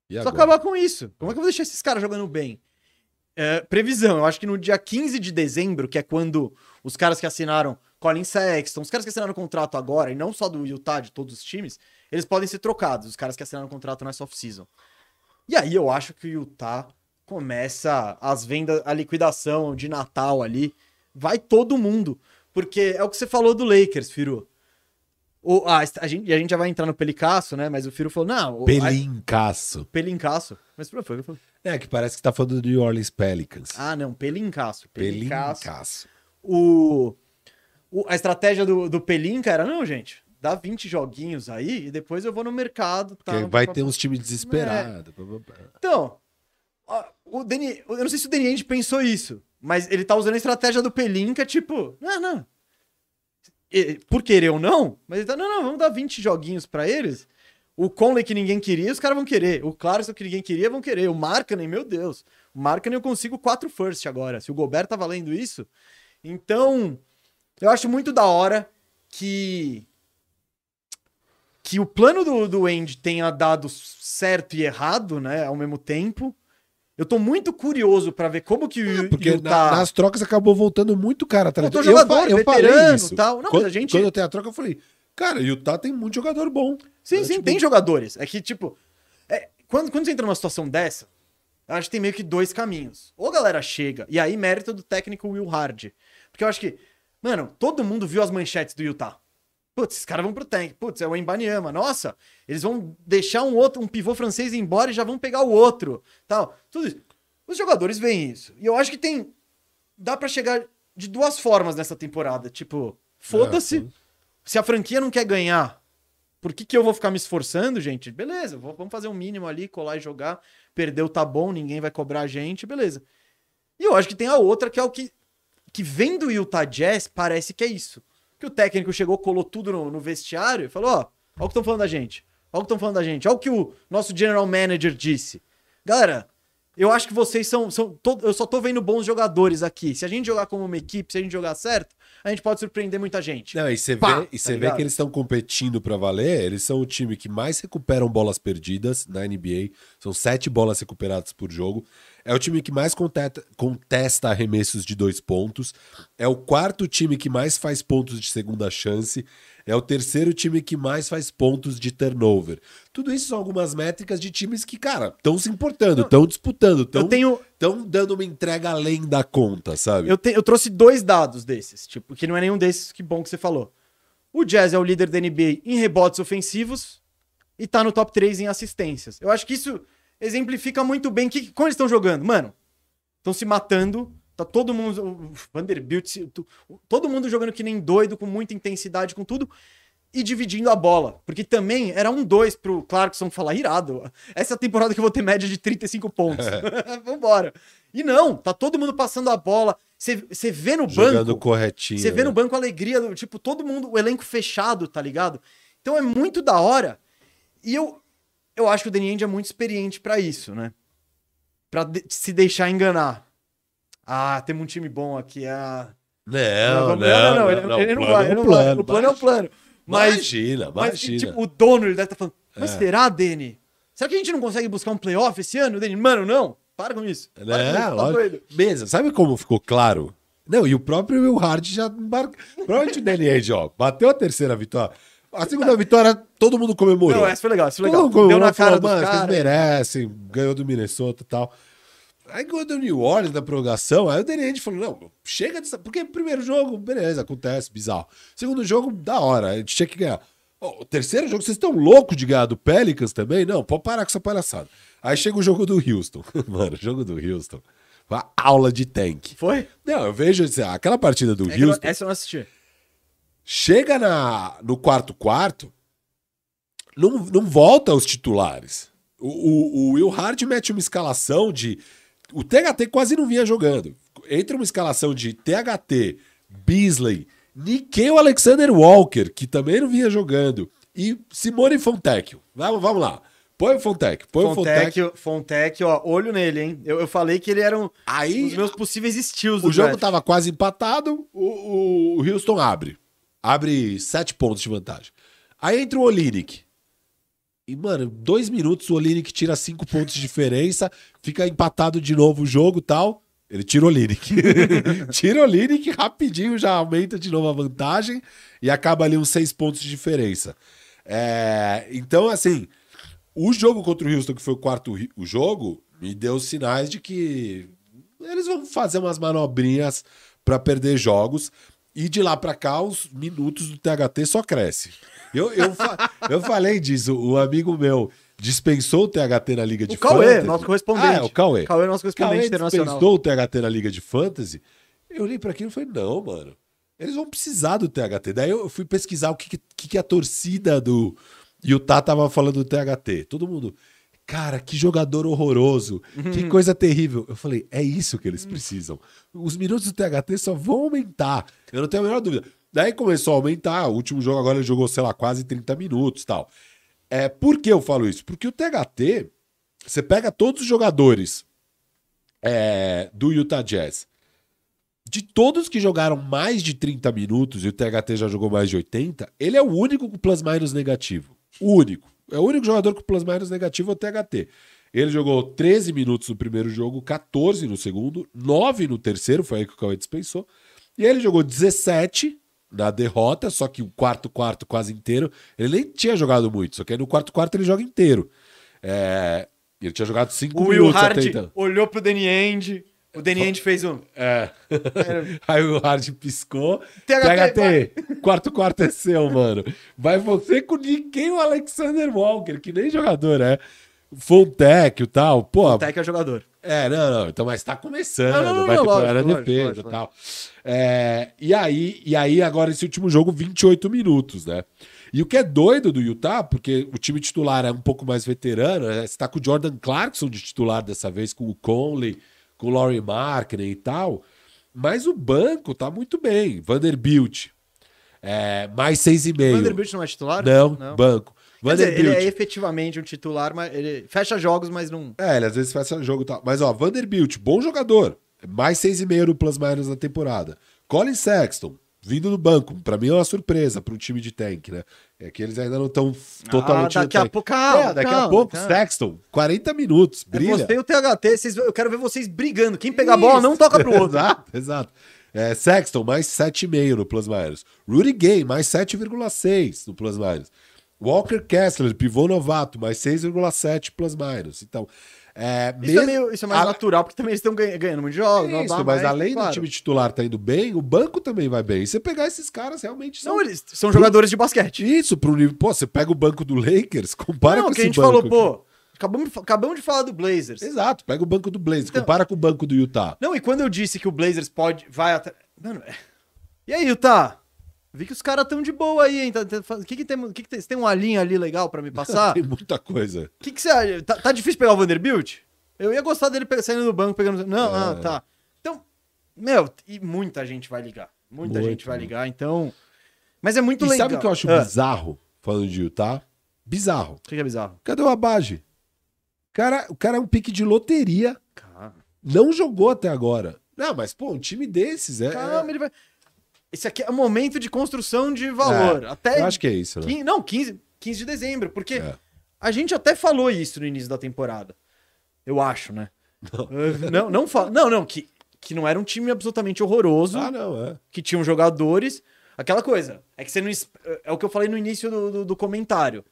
E só acabar com isso. Como é que eu vou deixar esses caras jogando bem? É, previsão, eu acho que no dia 15 de dezembro, que é quando os caras que assinaram Colin Sexton, os caras que assinaram contrato agora, e não só do Utah, de todos os times, eles podem ser trocados, os caras que assinaram contrato nessa off-season. E aí eu acho que o Utah começa as vendas, a liquidação de Natal ali, vai todo mundo. Porque é o que você falou do Lakers, Firu. O, a, a, gente, a gente já vai entrar no Pelicasso, né? Mas o Firu falou, não... o- a- Pelincaço. Pelincaço. Mas foi o que eu falei. É, que parece que tá falando do New Orleans Pelicans. Ah, não, Pelincaço. Pelincaço. Pelincaço. O, o- a estratégia do, do Pelinca era, não, gente, dá 20 joguinhos aí e depois eu vou no mercado. Tá, vai ter uns times desesperados. Então, ó, o Dani, eu não sei se o Danny Ainge pensou isso, mas ele tá usando a estratégia do Pelinca, tipo, não, não. Por querer ou não, mas ele tá, não, não, vamos dar 20 joguinhos pra eles. O Conley que ninguém queria, os caras vão querer. O Clarkson que ninguém queria, vão querer. O Markkanen, meu Deus. O Markkanen eu consigo 4 first agora. Se o Gobert tá valendo isso. Então, eu acho muito da hora que que o plano do, do Andy tenha dado certo e errado, né, ao mesmo tempo. Eu tô muito curioso pra ver como que o É, Porque Utah... na- nas trocas acabou voltando muito cara atrás. Voltou Eu jogador, eu, falei veterano isso. e tal. Não, mas quando, a gente- quando a troca, eu falei, cara, o Utah tem muito jogador bom. Sim, É, sim, tipo, tem jogadores. É que, tipo, é, quando, quando você entra numa situação dessa, eu acho que tem meio que dois caminhos. Ou a galera chega, e aí mérito do técnico Will Hard. Porque eu acho que, mano, todo mundo viu as manchetes do Utah. Putz, esses caras vão pro tank. Putz, é o Embanyama. Nossa, eles vão deixar um outro, um pivô francês embora e já vão pegar o outro. Tal. Tudo isso. Os jogadores veem isso. E eu acho que tem. Dá pra chegar de duas formas nessa temporada. Tipo, foda-se. sim. se a franquia não quer ganhar, por que, que eu vou ficar me esforçando, gente? Beleza, vou- vamos fazer um mínimo ali, colar e jogar. Perdeu, tá bom, ninguém vai cobrar a gente, beleza. E eu acho que tem a outra, que é o que, que vem do Utah Jazz, parece que é isso. Que o técnico chegou, colou tudo no, no vestiário e falou: ó, ó o que estão falando da gente. Ó o que estão falando da gente. Ó o que o nosso general manager disse. Galera, eu acho que vocês são. são to- eu só tô vendo bons jogadores aqui. Se a gente jogar como uma equipe, se a gente jogar certo, a gente pode surpreender muita gente. Não, e você Pá, vê, e tá vê que eles estão competindo pra valer. Eles são o time que mais recuperam bolas perdidas na NBA. São sete bolas recuperadas por jogo. É o time que mais conteta- contesta arremessos de dois pontos. É o quarto time que mais faz pontos de segunda chance. É o terceiro time que mais faz pontos de turnover. Tudo isso são algumas métricas de times que, cara, estão se importando, estão disputando, estão tenho, dando uma entrega além da conta, sabe? Eu, te- eu trouxe dois dados desses, tipo, que não é nenhum desses, que bom que você falou. O Jazz é o líder da NBA em rebotes ofensivos e tá no top 3 em assistências. Eu acho que isso exemplifica muito bem que, como eles estão jogando. Mano, estão se matando, tá todo mundo. O Vanderbilt, todo mundo jogando que nem doido, com muita intensidade, com tudo. E dividindo a bola. Porque também era um 2 pro Clarkson falar, irado. Essa é a temporada que eu vou ter média de 35 pontos. <laughs> Vambora. E não, tá todo mundo passando a bola. Você vê no Jogando banco. corretinho. Você vê né? no banco a alegria do tipo, todo mundo, o elenco fechado, tá ligado? Então é muito da hora. E eu, eu acho que o Danny Ainge é muito experiente pra isso, né? Pra de- se deixar enganar. Ah, temos um time bom aqui. Ah, Não, não, não, ele, não, ele não plano vai, é um não vai. plano, O plano é o plano. Mas, Imagina, mas imagina. tipo, o dono ele deve estar falando, mas É. será, Danny? Será que a gente não consegue buscar um playoff esse ano, Danny? Mano, não. Para com isso. Para com Né? isso, tá Lógico. Mesmo, sabe como ficou claro? Não, e o próprio Will Hard já. Provavelmente o Danny Ainge, ó, bateu a terceira vitória. A segunda vitória, todo mundo comemorou. Não, essa foi legal, essa foi legal. Deu na cara falou, vocês caras. merecem, ganhou do Minnesota e tal. Aí ganhou do New Orleans na prorrogação, aí o Ainge falou, não, chega dessa... Porque primeiro jogo, beleza, acontece, bizarro. Segundo jogo, da hora, a gente tinha que ganhar. Ó, o terceiro jogo, vocês estão loucos de ganhar do Pelicans também? Não, pode parar com essa palhaçada. Aí chega o jogo do Houston. <laughs> Mano, o jogo do Houston. Uma aula de tank. Foi? Não, eu vejo assim, aquela partida do É que eu Houston. essa eu não assisti. Chega na, no quarto quarto, não, não volta os titulares. O, o, o Will Hard mete uma escalação de. O THT quase não vinha jogando. Entra uma escalação de THT, Beasley, Nikhil Alexander Walker, que também não vinha jogando, e Simone Fontecchio. Vamos, vamos lá. Põe o Fontecchio, põe o Fontecchio. Fontec, Fontec, ó, olho nele, hein? Eu, eu falei que ele era um Aí dos meus possíveis do O jogo draft. tava quase empatado, o, o Houston abre. Abre sete pontos de vantagem. Aí entra o Olinick. E, mano, dois minutos o Olinick tira cinco pontos de diferença, fica empatado de novo o jogo tal. Ele tira o Olinick. <laughs> tira o Olinick, rapidinho já aumenta de novo a vantagem e acaba ali uns seis pontos de diferença. É, então, assim, o jogo contra o Houston, que foi o quarto o jogo, me deu sinais de que eles vão fazer umas manobrinhas pra perder jogos. E de lá pra cá, os minutos do THT só cresce. Eu, eu, fa- <laughs> eu falei disso, o amigo meu dispensou o THT na Liga de O Cauê, Fantasy. nosso correspondente. Ah, é, o Cauê. Cauê nosso correspondente Cauê internacional. dispensou o THT na Liga de Fantasy. Eu olhei pra aquilo e falei, não, mano. Eles vão precisar do THT. Daí eu fui pesquisar o que, que, que a torcida do Utah tava falando do THT. Todo mundo, cara, que jogador horroroso, Uhum. que coisa terrível. Eu falei, é isso que eles precisam. Os minutos do THT só vão aumentar. Eu não tenho a menor dúvida. Daí começou a aumentar. O último jogo agora ele jogou, sei lá, quase 30 minutos tal. É, por que eu falo isso? Porque o THT, você pega todos os jogadores é, do Utah Jazz. De todos que jogaram mais de 30 minutos, e o THT já jogou mais de 80, ele é o único com plus minus negativo. O único. É o único jogador com plus minus negativo é o THT. Ele jogou 13 minutos no primeiro jogo, 14 no segundo, 9 no terceiro, foi aí que o Cauê dispensou. E ele jogou 17 na derrota, só que o quarto quarto quase inteiro. Ele nem tinha jogado muito, só que aí no quarto quarto ele joga inteiro. É, ele tinha jogado 5 O Will minutos Hard até então. olhou pro Danny End. O Danny End fez um. É. <laughs> Aí o Hard piscou. THT, THT, quarto quarto é seu, mano. Vai você com ninguém o Alexander Walker, que nem jogador é. Fontec e tal. Pô, que é jogador. é, não, não. Então, mas tá começando, Não, não, não, vai ter lógico, temporada de lógico, defesa e tal. É, e, aí, e aí, agora, esse último jogo, 28 minutos, né? E o que é doido do Utah, porque o time titular é um pouco mais veterano, né? você tá com o Jordan Clarkson de titular dessa vez, com o Conley, com o Laurie Markkinen e tal, mas o banco tá muito bem. Vanderbilt, é, mais 6,5. Vanderbilt não é titular? Não, banco. Quer dizer, ele Vanderbilt. é efetivamente um titular, mas ele fecha jogos, mas não. É, ele às vezes faz jogo e tal. Mas, ó, Vanderbilt, bom jogador. Mais 6,5 no plus minus na temporada. Colin Sexton, vindo do banco. Pra mim é uma surpresa para um time de tank, né? É que eles ainda não estão totalmente ah, daqui a pouco. Calma, É, daqui a calma, pouco, calma. Sexton, 40 minutos, É brilha. você e o THT, vocês- eu quero ver vocês brigando. Quem pegar a bola não toca pro outro. <laughs> exato, exato. É, Sexton, mais 7,5 no plus minus. Rudy Gay, mais 7,6 no plus minus. Walker Kessler, pivô novato, mais 6,7 plus minus. Então, é, Isso, é, meio- isso é mais a- natural, porque também eles estão ganhando, ganhando muito jogos. Isso, mas além claro. do time titular tá indo bem, o banco também vai bem. E você pegar esses caras, realmente são. Não, eles são jogadores de basquete. Isso, pro nível. Pô, você pega o banco do Lakers, compara não, com que esse a gente banco. falou, pô. Acabamos, acabamos de falar do Blazers. Exato, pega o banco do Blazers, Então- compara com o banco do Utah. Não, e quando eu disse que o Blazers pode. Vai até. Mano, é- e aí, Utah? Vi que os caras estão de boa aí, hein? Tá- tá- O que, que tem? O que, que tem? Você tem uma linha ali legal pra me <laughs> passar? Tem O muita coisa. que, que você acha? Tá, tá difícil pegar o Vanderbilt? Eu ia gostar dele saindo do banco, pegando. Não, É. ah, tá. Então, meu, e muita gente vai ligar. Muita Muito, gente vai ligar, então. Mas é muito E legal. sabe o que eu acho Ah, bizarro, falando de Utah? Bizarro. O que que é bizarro? Cadê o Abage? Cara, o cara é um pique de loteria. Cara, Não jogou até agora. Não, mas, pô, um time desses é. calma, ele vai. Esse aqui é um momento de construção de valor. Até Eu acho que é isso, né? 15, não, 15, 15 de dezembro, porque É. a gente até falou isso no início da temporada. Eu acho, né? <laughs> Não, não, fa- não, não, que, que não era um time absolutamente horroroso, Ah, não, é. que tinham jogadores. Aquela coisa, é que você não. es- É o que eu falei no início do, do, do comentário.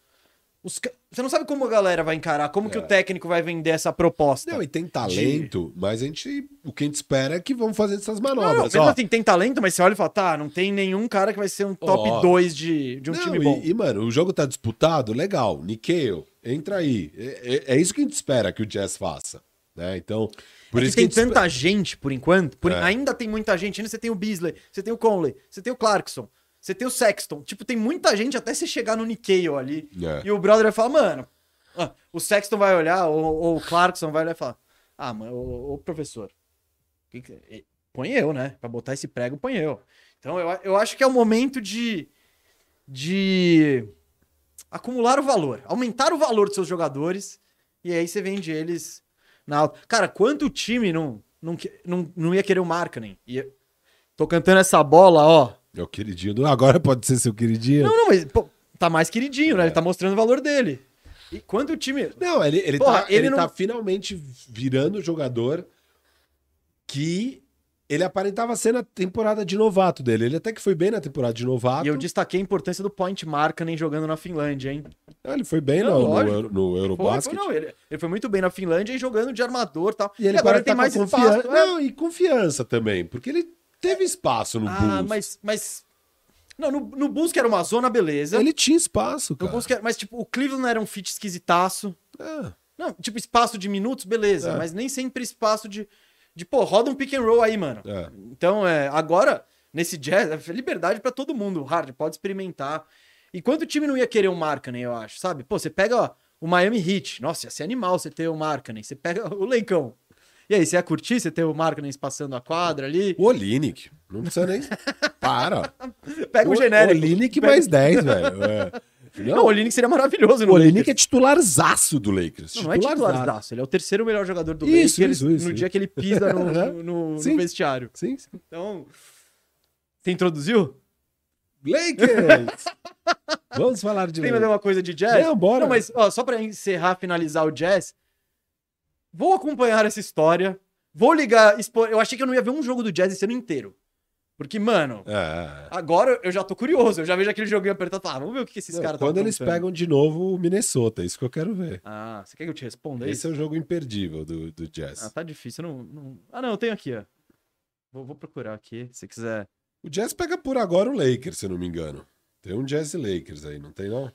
Os você não sabe como a galera vai encarar, como que É. o técnico vai vender essa proposta. Não, e tem talento, mas a gente. O que a gente espera é que vão fazer essas Não, não, manobras. mesmo Ó, assim, tem talento, mas você olha e fala, tá, não tem nenhum cara que vai ser um top Ó. 2 de, de um Não, time e- bom. E, mano, o jogo tá disputado, legal. Nikkei, entra aí. É, é- é isso que a gente espera que o Jazz faça. Né? Então, por É que isso que tem a gente espera- tanta gente, por enquanto. por- É. Ainda tem muita gente. Ainda você tem o Beasley, você tem o Conley, você tem o Clarkson, você tem o Sexton. Tipo, tem muita gente até você chegar no Nikkei ali. É. E o brother vai falar, mano, ah, o Sexton vai olhar, ou, ou o Clarkson vai olhar e falar: Ah, mano, ô, ô, professor, que que- eh, põe eu, né? Pra botar esse prego, põe eu. Então eu, eu acho que é o momento de. de acumular o valor, aumentar o valor dos seus jogadores, e aí você vende eles na alta. Cara, quanto time não, não, não, não ia querer o Markkanen? Ia... Tô cantando essa bola, ó. É o queridinho. do- Agora pode ser seu queridinho. Não, não, mas pô, tá mais queridinho, É. né? Ele tá mostrando o valor dele. E quanto time. Não, ele, ele, Porra, tá, ele ele não- tá finalmente virando o jogador que ele aparentava ser na temporada de novato dele. Ele até que foi bem na temporada de novato. E eu destaquei a importância do point Markkanen jogando na Finlândia, hein? Ah, Ele foi bem Não, no, no, no Foi, Eurobasket. foi, não, ele, ele foi muito bem na Finlândia e jogando de armador e tal. E ele agora agora tem tá mais espaço. confiança. né? Não, e confiança também, porque ele teve espaço no Ah, Bulls. mas. mas... Não, no, no Bulls que era uma zona, beleza. Ele tinha espaço, No cara. Bulls que era- mas, tipo, o Cleveland era um fit esquisitaço. É. Não, tipo, espaço de minutos, beleza. É. Mas nem sempre espaço de. De, pô, roda um pick and roll aí, mano. É. Então, é, agora, nesse jazz, é liberdade pra todo mundo. Hard, pode experimentar. E quanto o time não ia querer o Markkanen, eu acho, sabe? Pô, você pega ó, o Miami Heat. Nossa, ia ser animal você ter o Markkanen. Você pega o Leicão. E aí, você ia curtir você ter o Markkanen passando a quadra ali? O Olinick. Não precisa nem. <laughs> Para. Pega o, genérico. Olinick Pega- mais 10, velho. É. Não, o Olinick seria maravilhoso O no Olinick Lakers. é titularzaço do Lakers. Não, não é titularzaço. Ele é o terceiro melhor jogador do Isso, Lakers isso, isso, no isso. dia que ele pisa <laughs> no, no- no- Sim. vestiário. Sim, sim. Então, você introduziu? Lakers! <laughs> Vamos falar de Tem mais alguma coisa de jazz? Não, bora. Não, mas ó, só pra encerrar, finalizar o jazz, vou acompanhar essa história. Vou ligar. expo- Eu achei que eu não ia ver um jogo do jazz esse ano inteiro. Porque, mano, É, é. agora eu já tô curioso. Eu já vejo aquele joguinho apertado. Ah, vamos ver o que esses Não, caras Quando tão eles pegam de novo o Minnesota, é isso que eu quero ver. Ah, você quer que eu te responda Esse isso? é o jogo imperdível do, do Jazz. Ah, tá difícil. eu Não, não... Ah, não, eu tenho aqui, ó. Vou, vou procurar aqui, se quiser. O Jazz pega por agora o Lakers, se eu não me engano. Tem um Jazz e Lakers aí, não tem não?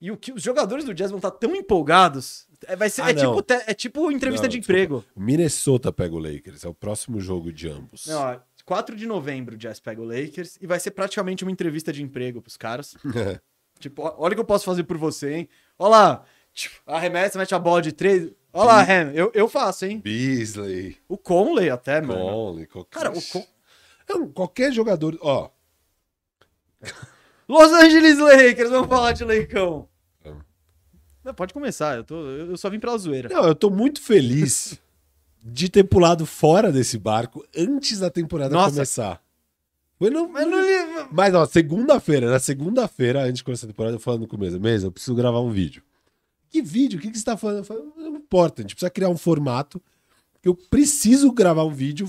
E o que os jogadores do Jazz vão estar tão empolgados. É, vai ser, Ah, é, tipo, é tipo entrevista Não, de desculpa. emprego. O Minnesota pega o Lakers, é o próximo jogo de ambos. Não, ó, 4 de novembro o Jazz pega o Lakers e vai ser praticamente uma entrevista de emprego pros caras. <laughs> Tipo, ó, olha o que eu posso fazer por você, hein? Olha lá, tipo, arremessa, mete a bola de três. Olha lá, Ham, eu, eu faço, hein? Beasley, O Conley até, mano. Conley, qualquer... Cara, o Con... Não, qualquer jogador... Ó, Los Angeles Lakers, vamos falar de Leicão. Vamos. Não, pode começar, eu, tô, eu só vim pela zoeira. não, eu tô muito feliz de ter pulado fora desse barco antes da temporada Nossa. começar. Foi no, Mas não li- Mas, ó, segunda-feira, na segunda-feira, antes de começar a temporada, eu falando no começo, mesmo, eu preciso gravar um vídeo. Que vídeo? O que, que você tá falando? Eu falei, não importa, a gente precisa criar um formato que eu preciso gravar um vídeo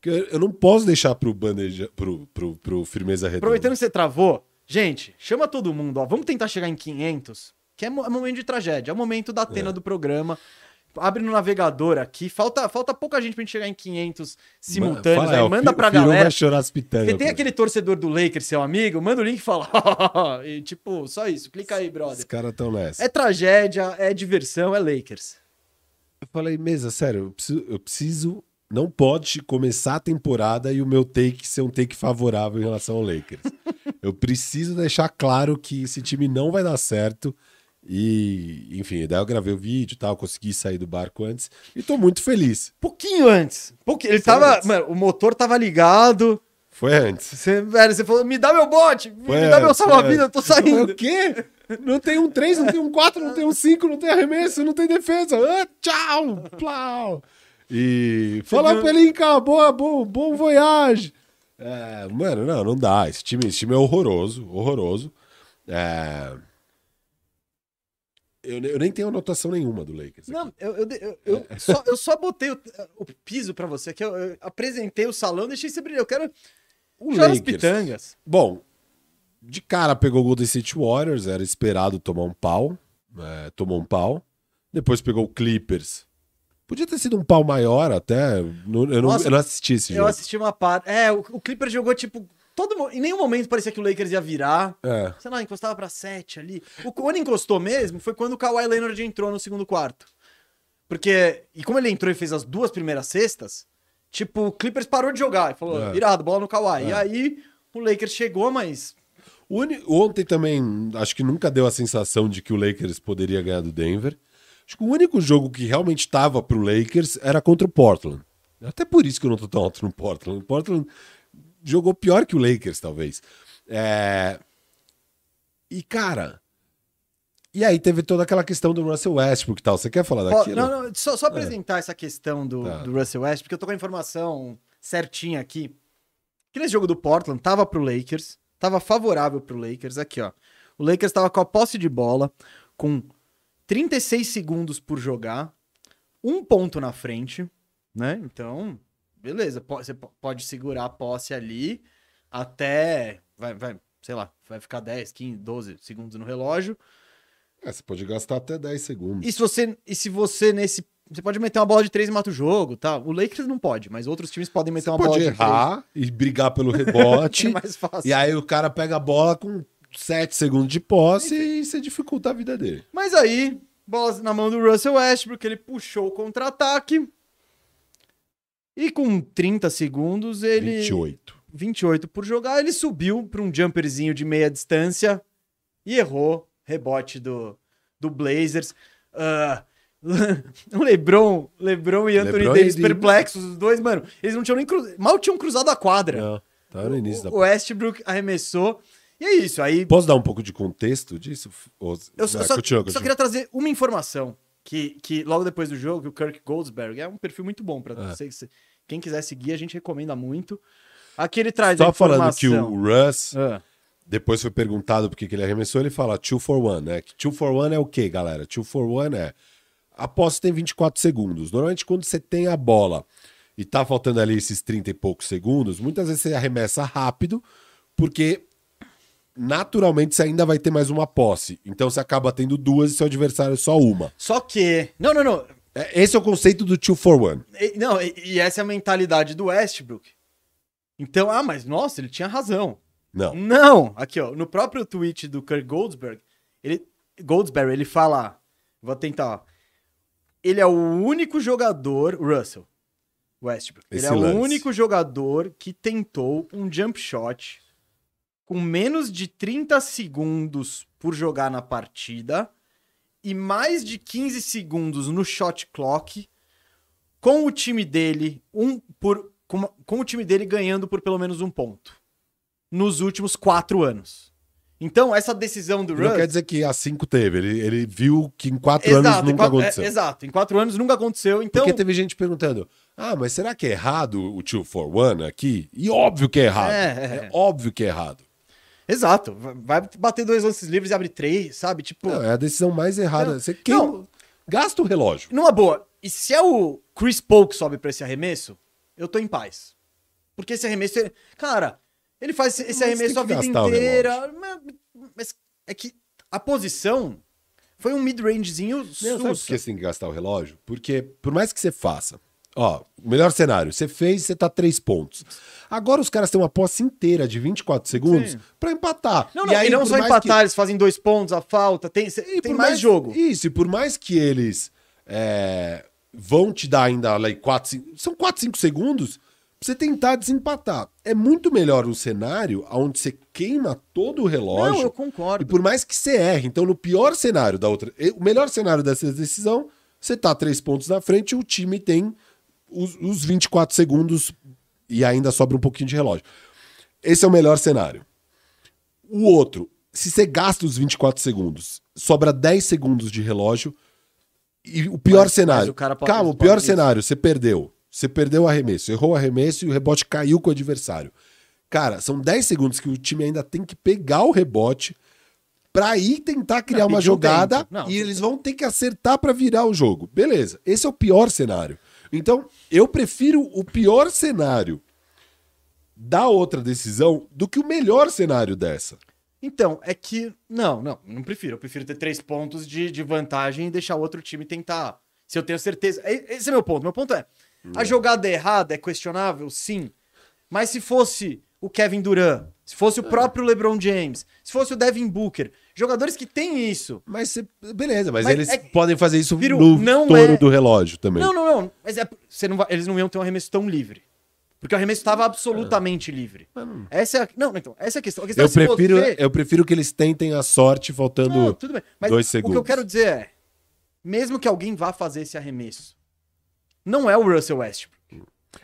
que eu eu não posso deixar pro bandeja, pro, pro, pro Firmeza Redonda. Aproveitando que você travou, gente, chama todo mundo, ó. Vamos tentar chegar em 500, que é, é momento de tragédia, é o momento da tena do programa. Abre no navegador aqui, falta, falta pouca gente pra gente chegar em 500 simultâneos, Fala, é, aí o manda pra o Firu galera. vai chorar as pitangas. Porque tem aquele torcedor do Lakers, seu amigo, manda o link e fala. <laughs> e tipo, só isso, clica aí, Os brother. caras tão nessa. É tragédia, é diversão, é Lakers. Eu falei, mesa, sério, eu preciso, eu preciso- Não pode começar a temporada e o meu take ser um take favorável em relação ao Lakers. <laughs> eu preciso deixar claro que esse time não vai dar certo. E, enfim, daí eu gravei o vídeo e tal, consegui sair do barco antes. E tô muito feliz. Pouquinho antes. Pouquinho. Ele Foi tava. antes. Mano, o motor tava ligado. Foi antes. Você, velho, você falou: me dá meu bote, me Foi dá meu antes, salva-vida, eu tô saindo. O quê? Não tem um 3, não tem um 4, não tem um 5, não tem arremesso, não tem defesa. Ah, tchau! Plau! E fala viu? Pelinka, boa, bom, bom voyage. É, mano, não, não dá. Esse time, esse time é horroroso, horroroso. É, Eu, eu nem tenho anotação nenhuma do Lakers. aqui. Não, eu, eu, eu, eu só, eu só botei o, o piso pra você, que eu, eu apresentei o salão, deixei você brilhar. Eu quero O Lakers, pitangas. Bom, de cara pegou o Golden State Warriors, era esperado tomar um pau, é, tomou um pau. Depois pegou o Clippers. Podia ter sido um pau maior até. eu, não, Nossa, eu não assisti esse Eu jogo. assisti uma parte. É, o, o Clipper jogou tipo. Todo, em nenhum momento parecia que o Lakers ia virar. É. Sei lá, encostava pra 7 ali. O, quando encostou mesmo foi quando o Kawhi Leonard entrou no segundo quarto. Porque. E como ele entrou e fez as duas primeiras cestas, tipo, o Clippers parou de jogar e falou: É. irado, bola no Kawhi. É. E aí o Lakers chegou, mas. Ontem também, acho que nunca deu a sensação de que o Lakers poderia ganhar do Denver. Acho que o único jogo que realmente estava pro Lakers era contra o Portland. Até por isso que eu não tô tão alto no Portland. O Portland jogou pior que o Lakers, talvez. É, E, cara. E aí teve toda aquela questão do Russell Westbrook e tal. Você quer falar daquilo? não, não, só, só apresentar essa questão do, Tá. do Russell West, porque eu tô com a informação certinha aqui. Que nesse jogo do Portland tava pro Lakers, tava favorável pro Lakers. Aqui, ó. O Lakers tava com a posse de bola, com 36 segundos por jogar, um ponto na frente, né? Então, beleza, você po- pode segurar a posse ali até. Vai, vai, sei lá, vai ficar 10, 15, 12 segundos no relógio. É, você pode gastar até 10 segundos. E se você, e se você nesse. Você pode meter uma bola de três e mata o jogo, tá? O Lakers não pode, mas outros times podem meter Você uma pode bola de errar e brigar pelo rebote. <laughs> É mais fácil. E aí o cara pega a bola com 7 segundos de posse e você dificulta a vida dele. Mas aí, bola na mão do Russell Westbrook, ele puxou o contra-ataque. E com 30 segundos, ele. 28. 28 por jogar, ele subiu para um jumperzinho de meia distância e errou. Rebote do, do Blazers. <laughs> O LeBron, LeBron e Anthony LeBron Davis e- perplexos, os dois, mano. Eles não tinham nem cru... mal tinham cruzado a quadra. Não, tá no início da O Westbrook arremessou. E é isso. Aí Posso dar um pouco de contexto disso? Ou- eu só, só- continua, só continua. queria trazer uma informação. Que, que logo depois do jogo, o Kirk Goldsberg é um perfil muito bom para É. você. se- Quem quiser seguir, a gente recomenda muito. Aqui ele traz Só falando que o Russ, Ah, depois foi perguntado por que que ele arremessou, ele fala 2 for 1, né? 2 for 1 é o quê, galera? 2 for 1 é a posse tem 24 segundos. Normalmente quando você tem a bola e tá faltando ali esses 30 e poucos segundos, muitas vezes você arremessa rápido, porque naturalmente você ainda vai ter mais uma posse. Então você acaba tendo duas e seu adversário só uma. Só que. Não, não, não. É, Esse é o conceito do 2 for 1. E- Não, e, e essa é a mentalidade do Westbrook. Então, ah, mas nossa, ele tinha razão. Não. Não! Aqui, ó, no próprio tweet do Kirk Goldsberg, ele, Goldsberry, ele fala. Vou tentar, ó. Ele é o único jogador. Russell. Westbrook. Esse ele é lance. o único jogador que tentou um jump shot com menos de 30 segundos por jogar na partida e mais de 15 segundos no shot clock com o time dele um por com, com o time dele ganhando por pelo menos um ponto nos últimos quatro anos. Então essa decisão do Não Russ quer dizer que há cinco teve. Ele, ele viu que em quatro anos em nunca quatro- aconteceu. é, exato, em quatro anos nunca aconteceu. Então Porque teve gente perguntando: ah, mas será que é errado o 2 for 1 aqui? E óbvio que é errado. É, É, é. óbvio que é errado. Exato, vai bater dois lances livres e abre três, sabe? Tipo, Não, é a decisão mais errada. Não, Você queima- não. Gasta o relógio. numa boa. E se é o Chris Paul que sobe pra esse arremesso, eu tô em paz. Porque esse arremesso, ele- cara, ele faz esse, Mas arremesso a vida inteira. Mas, mas é que a posição foi um mid-rangezinho Não, sabe por que você tem que gastar o relógio? Porque, por mais que você faça, ó, o melhor cenário, você fez, você tá três pontos. Agora os caras têm uma posse inteira de 24 segundos Sim. pra empatar. Não, não, e, não por só mais empatar, eles fazem dois pontos, a falta, tem, cê- E tem por mais, jogo. Isso, e por mais que eles é, vão te dar ainda lá, 4, 5, são 4, 5 segundos pra você tentar desempatar. É muito melhor um cenário onde você queima todo o relógio. Não, eu E concordo. por mais que você erre, então no pior cenário da outra. O melhor cenário dessa decisão, você tá três pontos na frente e o time tem os, os 24 segundos e ainda sobra um pouquinho de relógio. Esse é o melhor cenário. O outro, se você gasta os 24 segundos, sobra 10 segundos de relógio. E o pior Mas- cenário. mas o pode- calma, o pior isso. cenário, você perdeu. Você perdeu o arremesso, errou o arremesso e o rebote caiu com o adversário. Cara, são 10 segundos que o time ainda tem que pegar o rebote pra ir tentar criar Não, uma um jogada. Não, e eles vão ter que acertar pra virar o jogo. Beleza, esse é o pior cenário. Então, eu prefiro o pior cenário da outra decisão do que o melhor cenário dessa. Então, é que. Não, não, não prefiro. Eu prefiro ter três pontos de, de vantagem e deixar o outro time tentar. Se eu tenho certeza. E- Esse é meu ponto. Meu ponto é: a jogada errada é questionável, sim. Mas se fosse o Kevin Durant, se fosse o próprio LeBron James, se fosse o Devin Booker, jogadores que têm isso. Mas beleza, mas, Mas eles é- podem fazer isso Viro, no não touro é- do relógio também. Não, não, não. Mas é, você não vai- eles não iam ter um arremesso tão livre. Porque o arremesso estava absolutamente livre. Essa é a, não, então, essa é a questão. A questão Eu é prefiro, você- eu prefiro que eles tentem a sorte faltando. Não, tudo bem. Mas dois o que eu segundos. quero dizer é, mesmo que alguém vá fazer esse arremesso, não é o Russell Westbrook.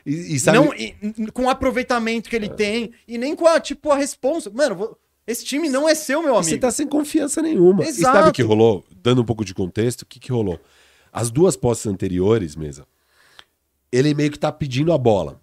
E, e sabe, Não, e- e- com o aproveitamento que ele tem e nem com a, tipo, a responsa. Mano, esse time não é seu, meu E amigo. Você tá sem confiança nenhuma. E Exato. sabe o que rolou? Dando um pouco de contexto, o que, que rolou? As duas posses anteriores, mesa, ele meio que tá pedindo a bola.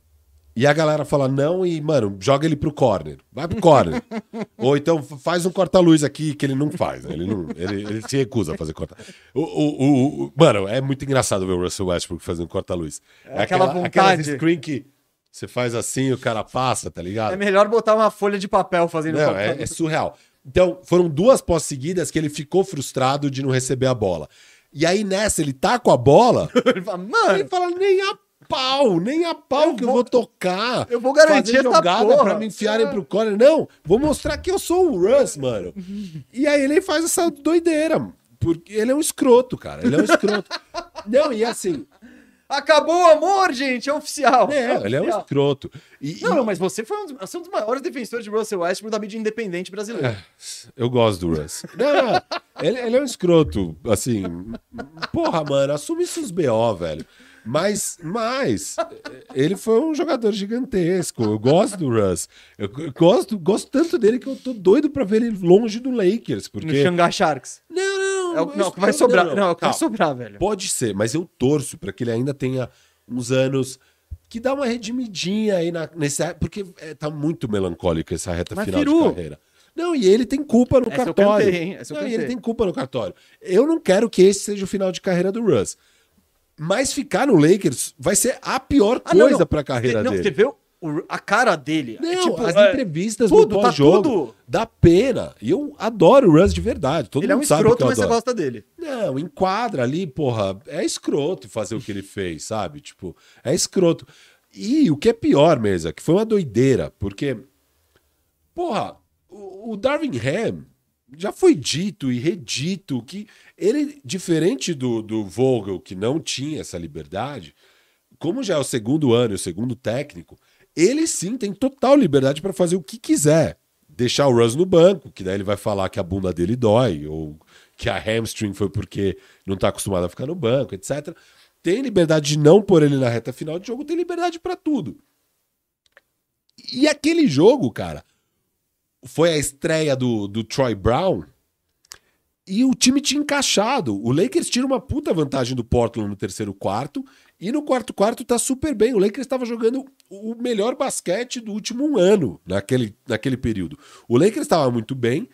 E a galera fala não e, mano, joga ele pro corner. Vai pro corner. <laughs> Ou então faz um corta-luz aqui, que ele não faz. né? Ele, não, ele, ele se recusa a fazer corta o, o, o- Mano, é muito engraçado ver o Russell Westbrook fazendo corta-luz. É aquela aquela vontade. screen que você faz assim e o cara passa, tá ligado? É melhor botar uma folha de papel fazendo Não, é, é surreal. Então, foram duas posses seguidas que ele ficou frustrado de não receber a bola. E aí, nessa, ele tá com a bola, <laughs> Ele fala, mano, ele fala, nem a pau, nem a pau Eu que eu vou- vou tocar. eu vou garantir fazer essa jogada porra. pra me enfiarem pro corner. Não, vou mostrar que eu sou o Russ, mano. E aí ele faz essa doideira. Porque ele é um escroto, cara. Ele é um escroto. <laughs> não, e assim, acabou o amor, gente, é oficial. é, ele é um escroto. E, Não, e- não, mas você foi um dos, você é um dos maiores defensores de Russell Westbrook da mídia independente brasileira. É, eu gosto do Russ. Não, não, ele, ele é um escroto, assim. Porra, mano, assume seus BO, velho. Mas, mas, ele foi um jogador gigantesco. Eu gosto do Russ. Eu gosto, gosto tanto dele que eu tô doido pra ver ele longe do Lakers. No Porque. Xangai Sharks. Não, não, É o, não, o que vai sobrar. Não, é o que vai sobrar, velho. Pode ser, mas eu torço pra que ele ainda tenha uns anos que dá uma redimidinha aí na, nesse. Porque é, tá muito melancólico essa reta Mas, final Firu, de carreira. Não, e ele tem culpa no Essa eu cartório. cantei, hein? Essa eu não, e cantei. ele tem culpa no cartório. Eu não quero que esse seja o final de carreira do Russ. Mas ficar no Lakers vai ser a pior Ah, não, coisa não. pra carreira não, dele. Você viu a cara dele? É Não, tipo, as é, entrevistas tudo, no tá pós-jogo tudo. dá pena. E eu adoro o Russ de verdade. Todo Ele é mundo um sabe escroto, mas você adoro. gosta dele. Não, enquadra ali, porra. É escroto fazer o que ele fez, sabe? Tipo, é escroto. E o que é pior, mesa, que foi uma doideira, porque, porra, o, o Darwin Ham já foi dito e redito que ele, diferente do, do Vogel, que não tinha essa liberdade, como já é o segundo ano o segundo técnico, ele sim tem total liberdade para fazer o que quiser. Deixar o Russ no banco, que daí ele vai falar que a bunda dele dói, ou que a hamstring foi porque não tá acostumado a ficar no banco, etc. Tem liberdade de não pôr ele na reta final de jogo, tem liberdade para tudo. E aquele jogo, cara, foi a estreia do, do Troy Brown e o time tinha encaixado. O Lakers tira uma puta vantagem do Portland no terceiro quarto e no quarto quarto tá super bem. O Lakers estava jogando o melhor basquete do último ano naquele, naquele período. O Lakers estava muito bem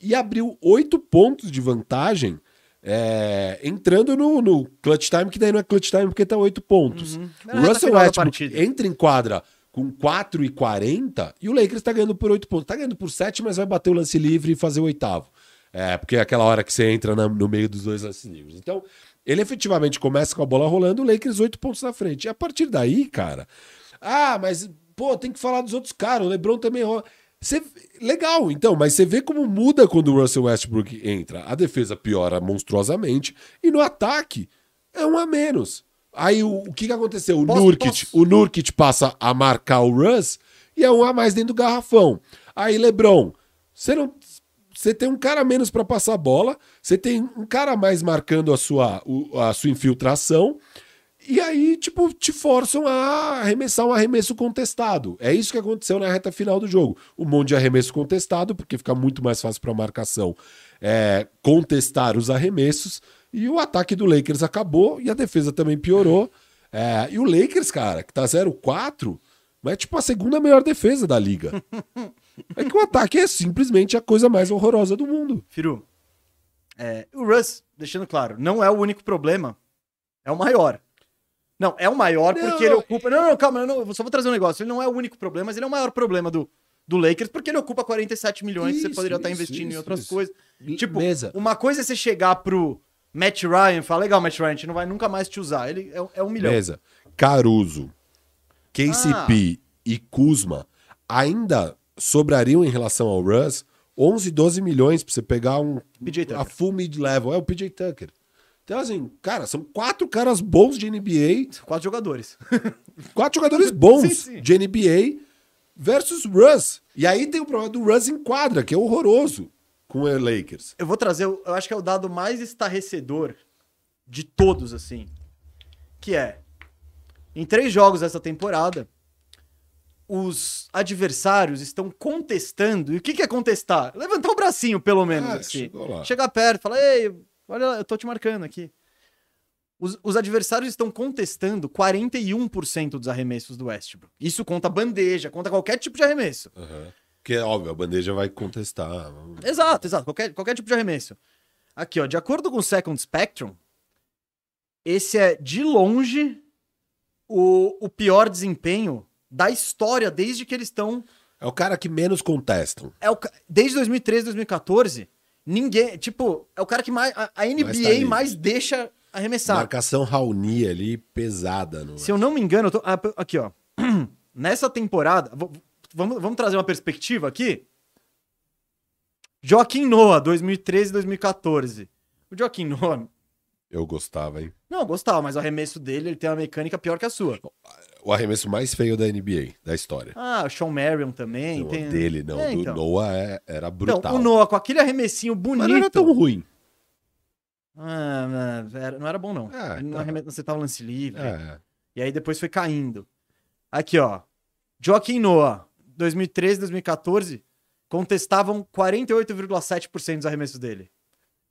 e abriu oito pontos de vantagem é, entrando no, no clutch time, que daí não é clutch time porque tá oito pontos. Era O reta Russell Westbrook entra em quadra com 4 e 40 o Lakers tá ganhando por 8 pontos. Tá ganhando por 7, mas vai bater o lance livre e fazer o oitavo. É, porque é aquela hora que você entra na- no meio dos dois lances livres. Então, ele efetivamente começa com a bola rolando, o Lakers 8 pontos na frente. E a partir daí, cara, ah, mas, pô, tem que falar dos outros caras, o LeBron também rola. Você- legal, então, mas você vê como muda quando o Russell Westbrook entra. A defesa piora monstruosamente e no ataque é um a menos. Aí o, o que, que aconteceu? O Posso- Nurkic, posso- o Nurkic passa a marcar o Russ e é um a mais dentro do garrafão. Aí, LeBron, você não. Você tem um cara a menos para passar a bola, você tem um cara a mais marcando a sua, a sua infiltração, e aí, tipo, te forçam a arremessar um arremesso contestado. É isso que aconteceu na reta final do jogo. Um monte de arremesso contestado, porque fica muito mais fácil para marcação é, contestar os arremessos. E o ataque do Lakers acabou e a defesa também piorou. É, e o Lakers, cara, que tá 0-4, mas é tipo a segunda melhor defesa da liga. <laughs> é que o ataque é simplesmente a coisa mais horrorosa do mundo. Firu, é, o Russ, deixando claro, não é o único problema, é o maior. Não, é o maior Não, porque ele ocupa. Não, não, calma, não, eu só vou trazer um negócio. Ele não é o único problema, mas ele é o maior problema do, do Lakers porque ele ocupa 47 milhões que você Isso, poderia estar isso, investindo em isso, outras isso. coisas. Tipo, Mesa. uma coisa é você chegar pro Matt Ryan falar: legal, Matt Ryan, a gente não vai nunca mais te usar. Ele é, é um milhão. Beleza. Caruso, KCP e Kuzma ainda sobrariam em relação ao Russ 11, 12 milhões pra você pegar um a full mid-level. É o PJ Tucker. Então, assim, cara, são quatro caras bons de NBA, Quatro jogadores. <laughs> quatro jogadores bons Sim, sim. de NBA versus Russ. E aí tem o problema do Russ em quadra, que é horroroso com o Lakers. Eu vou trazer, eu acho que é o dado mais estarrecedor de todos, assim. Que é, em três jogos dessa temporada, os adversários estão contestando. E o que, que é contestar? Levantar o bracinho, pelo menos. Chegou lá. Chegar perto, falar, ei, olha, eu tô te marcando aqui. Os, os adversários estão contestando 41% dos arremessos do Westbrook. Isso conta bandeja, conta qualquer tipo de arremesso. Porque, óbvio, a bandeja vai contestar. Exato, exato. Qualquer, qualquer tipo de arremesso. Aqui, ó. De acordo com o Second Spectrum, esse é, de longe, o, o pior desempenho da história desde que eles estão. É o cara que menos contestam. É o, desde 2013, 2014, ninguém. Tipo, é o cara que mais. A, a NBA livre. mais deixa arremessar. Marcação Raoni ali, pesada. No... Se eu não me engano, eu tô. aqui, ó. <clears throat> Nessa temporada. v- Vamos, vamos trazer uma perspectiva aqui? Joaquim Noah, 2013 2014. O Joaquim Noah. Eu gostava, hein? Não, gostava, mas o arremesso dele ele tem uma mecânica pior que a sua. O arremesso mais feio da NBA, da história. Ah, o Sean Marion também. Não, tem... dele, não. É, do então. Noah é- era brutal. Então, o Noah com aquele arremessinho bonito. Mas não era tão ruim. Ah, não, era- não era bom, não. Ah, não tá. arremessa- Você tava lance livre. É. E aí depois foi caindo. Aqui, ó. Joaquim Noah, 2013, 2014, contestavam 48,7% dos arremessos dele.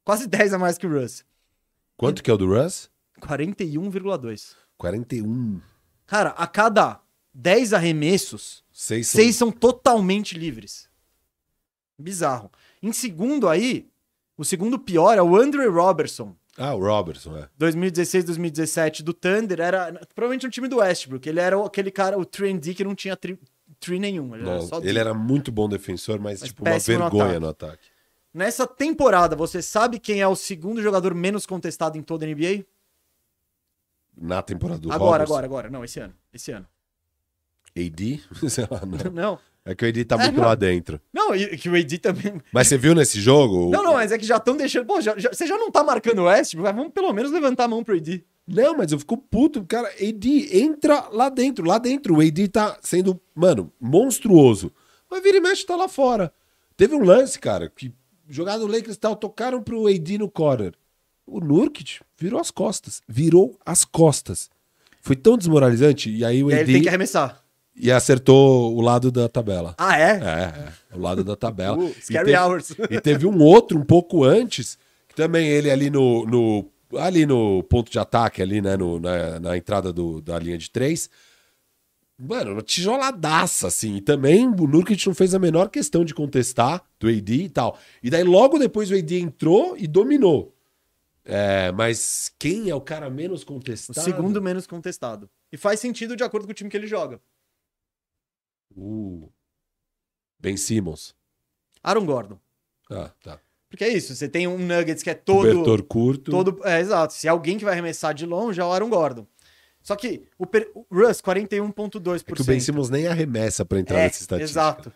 Quase 10 a mais que o Russ. Quanto que é o do Russ? 41,2. 41. Cara, a cada 10 arremessos, Seis são... 6 são totalmente livres. Bizarro. Em segundo aí, o segundo pior é o Andre Robertson. Ah, o Robertson, é. 2016, 2017 do Thunder, era provavelmente um time do Westbrook. Ele era aquele cara, o 3D que não tinha tri, tri nenhum. Ele, era, Não, só ele era muito bom defensor, mas, Mas tipo, uma péssimo no vergonha ataque. no ataque. Nessa temporada, você sabe quem é o segundo jogador menos contestado em toda a NBA? Na temporada do agora, agora, agora. Não, esse ano. Esse ano. AD? <laughs> Sei lá, não. Não. É que o AD tá É, muito não. lá dentro. Não, e que o AD também. Mas você viu nesse jogo? Não, não, mas é que já estão deixando. Pô, já- já- você já não tá marcando o Westbrook, vamos pelo menos levantar a mão pro AD. Não, mas eu fico puto. Cara, AD entra lá dentro. Lá dentro o AD tá sendo, mano, monstruoso. Mas vira e mexe tá lá fora. Teve um lance, cara, que jogado no Lakers e tal, tocaram pro AD no corner. O Nurkic virou as costas. Virou as costas. Foi tão desmoralizante. E aí o E AD ele tem que arremessar. e acertou o lado da tabela. Ah, é? É, é, o lado da tabela. <laughs> Uh, E scary teve- hours. <laughs> E teve um outro um pouco antes, que também ele ali no, no- ali no ponto de ataque, ali, né, no- na, na entrada do- da linha de três. Mano, uma tijoladaça, assim. E também o Nurkic não fez a menor questão de contestar do AD e tal. E daí logo depois o AD entrou e dominou. É, mas quem é o cara menos O contestado? segundo menos contestado. E faz sentido de acordo com o time que ele joga. Uh, ben Simmons. Aaron Gordon. Ah, tá. Porque é isso, você tem um Nuggets que é todo. Cobertor curto. todo é, exato. Se alguém que vai arremessar de longe é o Aaron Gordon. Só que o, per- o Russ, 41,2%. É que o Ben Simmons nem arremessa pra entrar É, nessa estatística. Exato.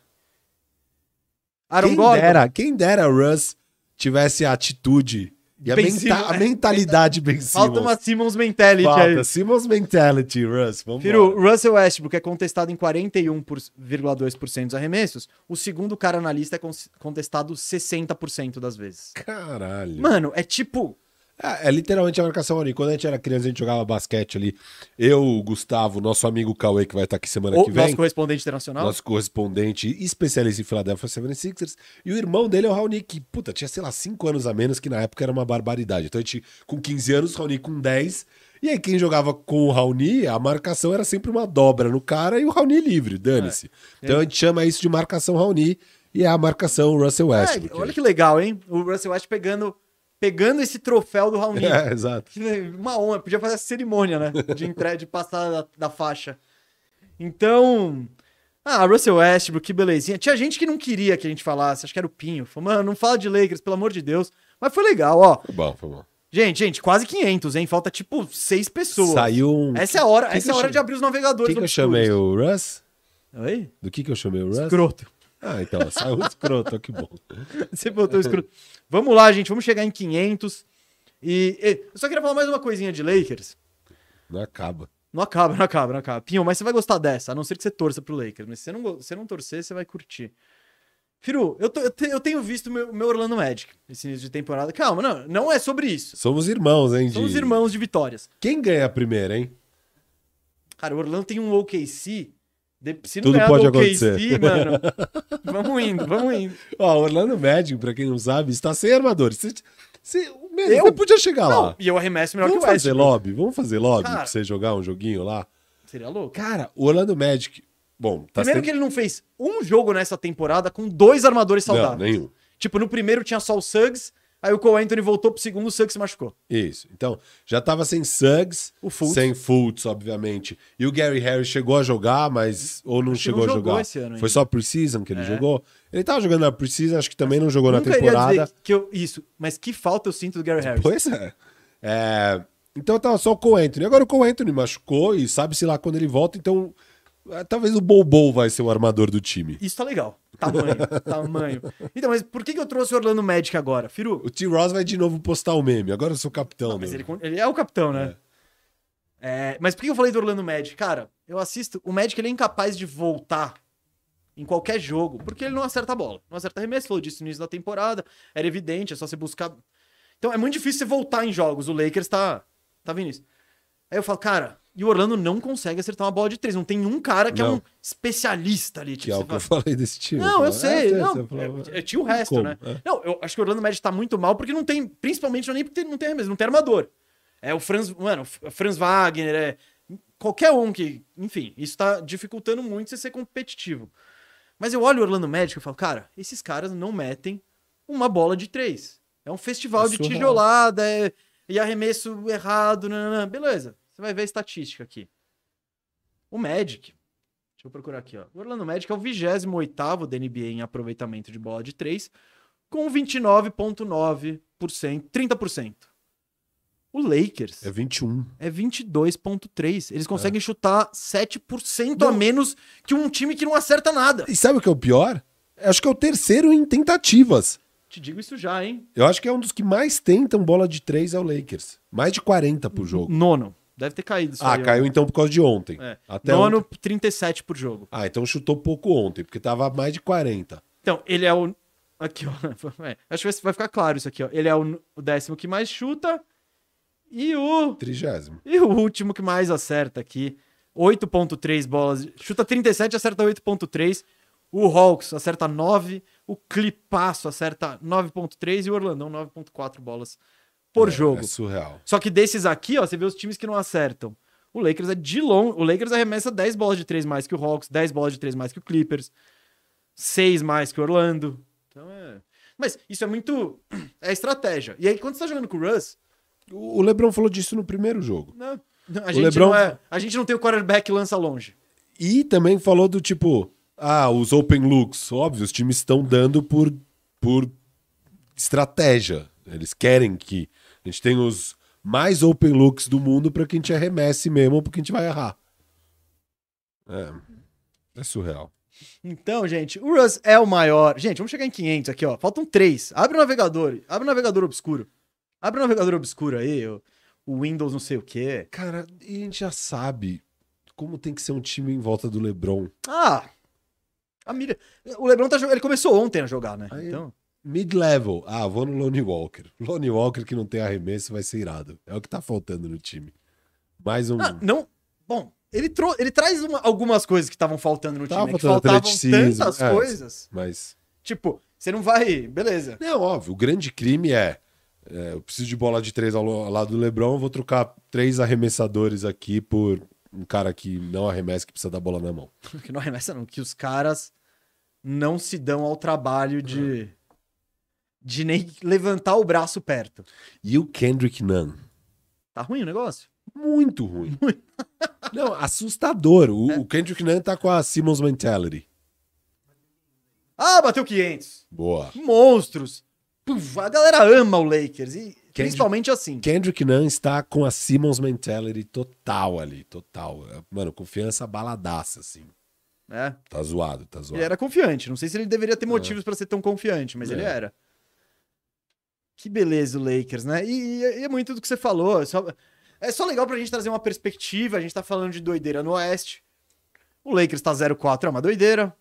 Aaron Quem Gordon. dera, quem dera o Russ tivesse a atitude e a, menta- a mentalidade Ben Simmons. <laughs> Falta uma Simmons mentality Falta aí. Simmons mentality, Russ. Vamos Firu, Russell Westbrook é contestado em 41,2% dos arremessos. O segundo cara na lista é con- contestado 60% das vezes. Caralho. Mano, é tipo. É, é literalmente a marcação ali. Quando a gente era criança, a gente jogava basquete ali. Eu, o Gustavo, nosso amigo Cauê, que vai estar aqui semana O que vem. nosso correspondente internacional. Nosso correspondente especialista em Philadelphia 76ers. E o irmão dele é o Raoni, que, puta, tinha, sei lá, 5 anos a menos, que na época era uma barbaridade. Então a gente, com 15 anos, Raoni com 10. E aí quem jogava com o Raoni, a marcação era sempre uma dobra no cara e o Raoni livre, dane-se. Então a gente chama isso de marcação Raoni e é a marcação Russell É, Westbrook. olha que legal, hein? O Russell Westbrook pegando, pegando esse troféu do Raoni. <laughs> É, exato. Uma honra, podia fazer essa cerimônia, né? De entrega, de passar da, da faixa. Então. Ah, Russell Westbrook, que belezinha. Tinha gente que não queria que a gente falasse, acho que era o Pinho. Falou, mano, não fala de Lakers, pelo amor de Deus. Mas foi legal, ó. Foi bom, foi bom. Gente, gente, quase 500, hein? Falta tipo seis pessoas. Saiu um. Essa é a hora, essa que é a eu hora cham- de abrir os navegadores. Quem que eu obscuros. chamei o Russ? Oi? Do que que eu chamei o Russ? Escroto. Ah, então, saiu escroto, que bom. <laughs> Você botou escroto. Vamos lá, gente, vamos chegar em 500. E, e eu só queria falar mais uma coisinha de Lakers. Não acaba. Não acaba, não acaba, não acaba. Pinho, mas você vai gostar dessa, a não ser que você torça pro Lakers. Mas se você não, se você não torcer, você vai curtir. Firu, eu, tô- eu te- eu tenho visto meu, meu Orlando Magic esse início de temporada. Calma, não, não é sobre isso. Somos irmãos, hein? Somos de- irmãos de vitórias. Quem ganha primeiro, hein? Cara, o Orlando tem um OKC. Se não Tudo ganhar pode do OKC, acontecer. mano, <laughs> vamos indo, vamos indo. Ó, Orlando Magic, pra quem não sabe, está sem armadores. Você, você, mesmo, Eu? você podia chegar Não, lá. e eu arremesso melhor Vamos que o fazer Westbrook. lobby? Vamos fazer lobby Cara. pra você jogar um joguinho lá? Seria louco. Cara, o Orlando Magic. Bom, tá Primeiro que ele não fez um jogo nessa temporada com dois armadores Não, saudáveis. nenhum. Tipo, no primeiro tinha só o Suggs, aí o Cole Anthony voltou pro segundo, o Suggs se machucou. Isso. Então, já tava sem Suggs, O Fultz. sem Fultz, obviamente. E o Gary Harris chegou a jogar, mas. Ou não Acho chegou não a jogou jogar. esse ano Foi só pre-season que ele É. jogou. Ele tava jogando na pre-season, acho que também não jogou na temporada. dizer que eu, isso, mas que falta eu sinto do Gary Harris. Pois é. É, Então tava só o Cole Anthony. Agora o Cole Anthony machucou e sabe-se lá quando ele volta, então. é, Talvez o Bobo vai ser o armador do time. Isso tá legal. Tamanho, tamanho. Então, mas por que, que eu trouxe o Orlando Magic agora? Firu, O T. Ross vai de novo postar o meme. Agora eu sou capitão. mas meu. ele, ele é o capitão, né? É, mas por que eu falei do Orlando Magic? Cara, eu assisto. O Magic ele é incapaz de voltar em qualquer jogo, porque ele não acerta a bola. Não acerta arremesso, falou disso no início da temporada. Era evidente, é só você buscar. Então é muito difícil você voltar em jogos. O Lakers tá, tá vendo isso. Aí eu falo, cara, e o Orlando não consegue acertar uma bola de três. Não tem um cara que é Não. um especialista ali. Que Tipo, é você o que eu fala, falei desse time. não, eu falo, sei. é, não, você falou, é, é, tinha o resto, como? né? É. Não, eu acho que o Orlando Magic tá muito mal porque não tem, principalmente não é nem porque não tem arremesso, não tem armador. É o Franz, mano, o Franz Wagner, é qualquer um que, enfim, isso tá dificultando muito você ser competitivo. Mas eu olho o Orlando Magic e falo, cara, esses caras não metem uma bola de três. É um festival É de tijolada, é... e arremesso errado, nananã. beleza. Você vai ver a estatística aqui. O Magic, deixa eu procurar aqui, ó. O Orlando Magic é o 28º da NBA em aproveitamento de bola de três, com 29,9%, 30%. O Lakers É 21. é 22,3%. Eles conseguem chutar 7% a Não. menos que um time que não acerta nada. E sabe o que é o pior? Acho que é o terceiro em tentativas. Te digo isso já, hein? Eu acho que é um dos que mais tentam bola de três é o Lakers. Mais de 40 por jogo. Nono. Deve ter caído isso Ah, aí, ó. caiu então por causa de ontem. É. Até Nono, ontem. 37 por jogo. Ah, então chutou pouco ontem, porque tava mais de 40. Então, ele é o. Aqui, ó. <laughs> É, acho que vai- ficar claro isso aqui, ó. Ele é o, o décimo que mais chuta e o. Trigésimo. E o último que mais acerta aqui. 8,3 bolas. Chuta 37, acerta 8,3. O Hawks acerta 9. O Clipaço acerta 9,3. E o Orlandão 9,4 bolas por É, jogo. É surreal. Só que desses aqui, ó, você vê os times que não acertam. O Lakers é de longe. O Lakers arremessa 10 bolas de 3 mais que o Hawks, 10 bolas de 3 mais que o Clippers, 6 mais que o Orlando. Então é. Mas isso é muito. É estratégia. E aí, quando você tá jogando com o Russ, O o LeBron falou disso no primeiro jogo. não, a, gente LeBron- não é, a gente não tem o quarterback que lança longe. E também falou do tipo, ah, os open looks. Óbvio, os times estão dando por, por estratégia. Eles querem que a gente tenha os mais open looks do mundo para que a gente arremesse mesmo, porque a gente vai errar. É, é surreal. Então, gente, o Russ é o maior. Gente, vamos chegar em 500 aqui, ó. Faltam 3. Abre o navegador. Abre o navegador obscuro. Abre o navegador obscuro aí, o, o Windows não sei o quê. Cara, e a gente já sabe como tem que ser um time em volta do LeBron. Ah, a mira. O LeBron tá jogando. Ele começou ontem a jogar, né? Aí- Então. Mid-level. Ah, vou no Lonnie Walker. <laughs> Lonnie Walker que não tem arremesso vai ser irado. É o que tá faltando no time. Mais um. Ah, não. Bom, ele, trou ele traz uma- algumas coisas que estavam faltando no Tava time. Que faltando faltavam atleticismo, tantas é. coisas. Mas. Tipo, você não vai. Beleza. Não, óbvio. O grande crime é. é, eu preciso de bola de três ao, lado do Lebron. Vou trocar três arremessadores aqui por um cara que não arremessa, que precisa da bola na mão. <laughs> Que não arremessa, não. Que os caras não se dão ao trabalho de. De nem levantar o braço perto. E o Kendrick Nunn? Tá ruim o negócio? Muito ruim. <laughs> não, assustador. O, o Kendrick Nunn tá com a Simmons mentality. Ah, bateu 500. Boa. Monstros. Puf, a galera ama o Lakers. E principalmente assim. Kendrick Nunn está com a Simmons mentality total ali, total. Mano, confiança baladaça, assim. né? Tá zoado, tá Ele zoado. era confiante. Não sei se ele deveria ter motivos pra ser tão confiante, mas É. ele era. Que beleza o Lakers, né? E, e é muito do que você falou. É só, é só legal pra gente trazer uma perspectiva. A gente tá falando de doideira no Oeste. O Lakers tá 0-4, é uma doideira.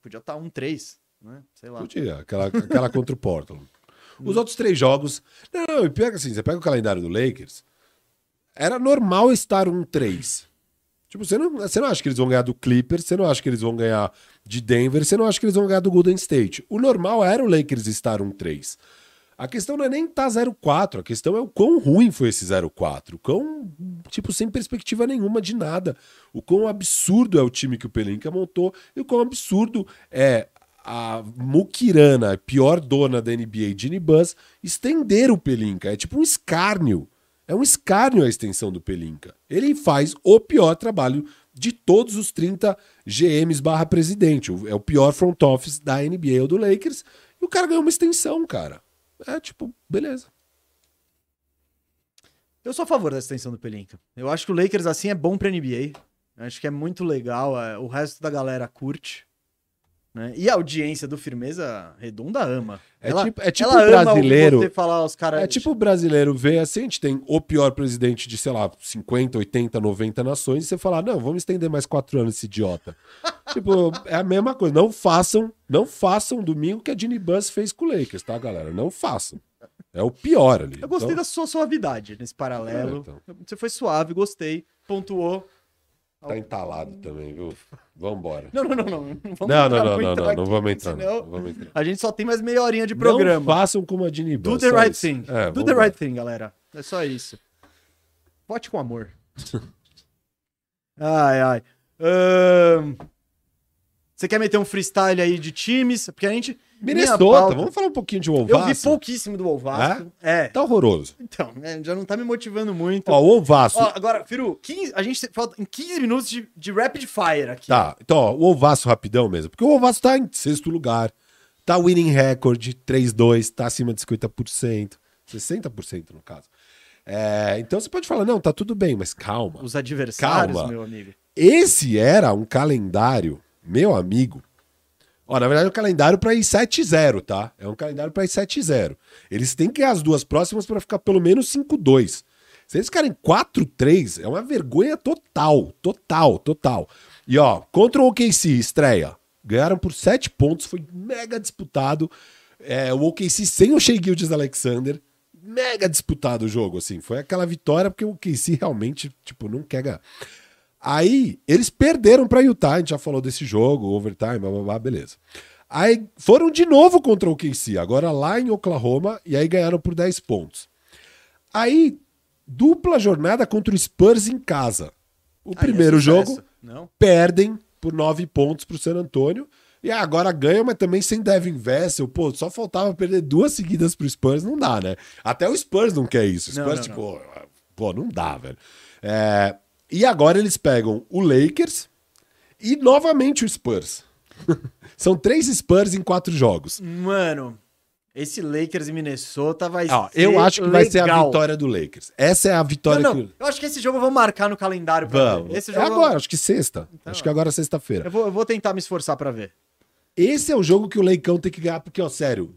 Podia estar tá 1-3, né? Sei lá. Podia, aquela, aquela <laughs> contra o Portland. Os outros três jogos. Não, não, e que assim, você pega o calendário do Lakers, era normal estar um 3. Tipo, você não, você não acha que eles vão ganhar do Clippers, você não acha que eles vão ganhar de Denver, você não acha que eles vão ganhar do Golden State. O normal era o Lakers estar um 3. A questão não é nem estar 0-4, a questão é o quão ruim foi esse 0-4. O quão, tipo, sem perspectiva nenhuma de nada. O quão absurdo é o time que o Pelinka montou e o quão absurdo é a Mukirana, a pior dona da NBA, Ginny Buzz, estender o Pelinka. É tipo um escárnio. É um escárnio a extensão do Pelinka. Ele faz o pior trabalho de todos os 30 GMs barra presidente. É o pior front office da NBA ou do Lakers. E o cara ganhou uma extensão, cara. É tipo, beleza. Eu sou a favor da extensão do Pelinka. Eu acho que o Lakers assim é bom pra NBA. Eu acho que é muito legal. é, o resto da galera curte. Né? E a audiência do Firmeza Redonda ama. É ela, tipo, é tipo ama brasileiro. você falar os caras. É tipo o brasileiro ver assim, a gente tem o pior presidente de, sei lá, 50, 80, 90 nações, e você falar, não, vamos estender mais quatro anos esse idiota. <laughs> tipo, é a mesma coisa. Não façam, não façam domingo que a Ginny Buzz fez com o Lakers, tá, galera? Não façam. É o pior ali. Eu gostei Então, da sua suavidade nesse paralelo. É, então. Você foi suave, gostei, pontuou. Tá entalado também, viu? Vambora. Não, não, não, não. Não, vamos Não, não, não, não, não, aqui, não vamos entrar. senão Não, vamos entrar. A gente só tem mais meia horinha de Não programa. façam como a Ginny Do the right isso. thing. É, Do the right thing, galera. É só isso. Vote com amor. <laughs> ai, ai. Ahn, Você quer meter um freestyle aí de times? Porque a gente. Minnesota, vamos falar um pouquinho de Eu vi pouquíssimo do Vasco. É. Tá horroroso. Então, né, já não tá me motivando muito. Ó, o Wolvasso... Ó, agora, Firu, 15 a gente falta em 15 minutos de, de rapid fire aqui. Tá, então, ó, o Wolvasso rapidão mesmo. Porque o Wolvasso tá em sexto lugar. Tá winning record, 3-2, tá acima de 50%. 60% no caso. É, então você pode falar, não, tá tudo bem, mas calma. Os adversários, Calma. meu amigo. Esse era um calendário, meu amigo. Ó, na verdade é um calendário pra ir 7-0, tá? É um calendário pra ir 7-0. Eles têm que ir as duas próximas pra ficar pelo menos 5-2. Se eles ficarem 4-3, é uma vergonha total, total, total. E ó, contra o OKC, estreia. Ganharam por 7 pontos, foi mega disputado. É, o OKC sem o Shea Gildes Alexander, mega disputado o jogo, assim. Foi aquela vitória porque o OKC realmente, tipo, não quer ganhar. Aí, eles perderam pra Utah, a gente já falou desse jogo, overtime, blá, blá, blá, beleza. Aí, foram de novo contra o OKC, agora lá em Oklahoma, e aí ganharam por 10 pontos. Aí, dupla jornada contra o Spurs em casa. O é primeiro jogo, Não? perdem por 9 pontos pro San Antonio. E agora ganham, mas também sem Devin Vessel. Pô, só faltava perder duas seguidas pro Spurs, não dá, né? Até o Spurs não quer isso. O Não, Spurs, não, tipo, pô, não dá, velho. É, E agora eles pegam o Lakers e novamente o Spurs. <laughs> São três Spurs em quatro jogos. Mano, esse Lakers e Minnesota vai Ó, ser eu acho que vai ser a legal. vitória do Lakers. Essa é a vitória Não, não, que. eu acho que esse jogo eu vou marcar no calendário pra Vamos. ver. Esse É jogo agora, acho que sexta. Então, acho que agora é sexta-feira. eu vou, eu vou tentar me esforçar pra ver. Esse é o jogo que o Leicão tem que ganhar, porque, ó, sério,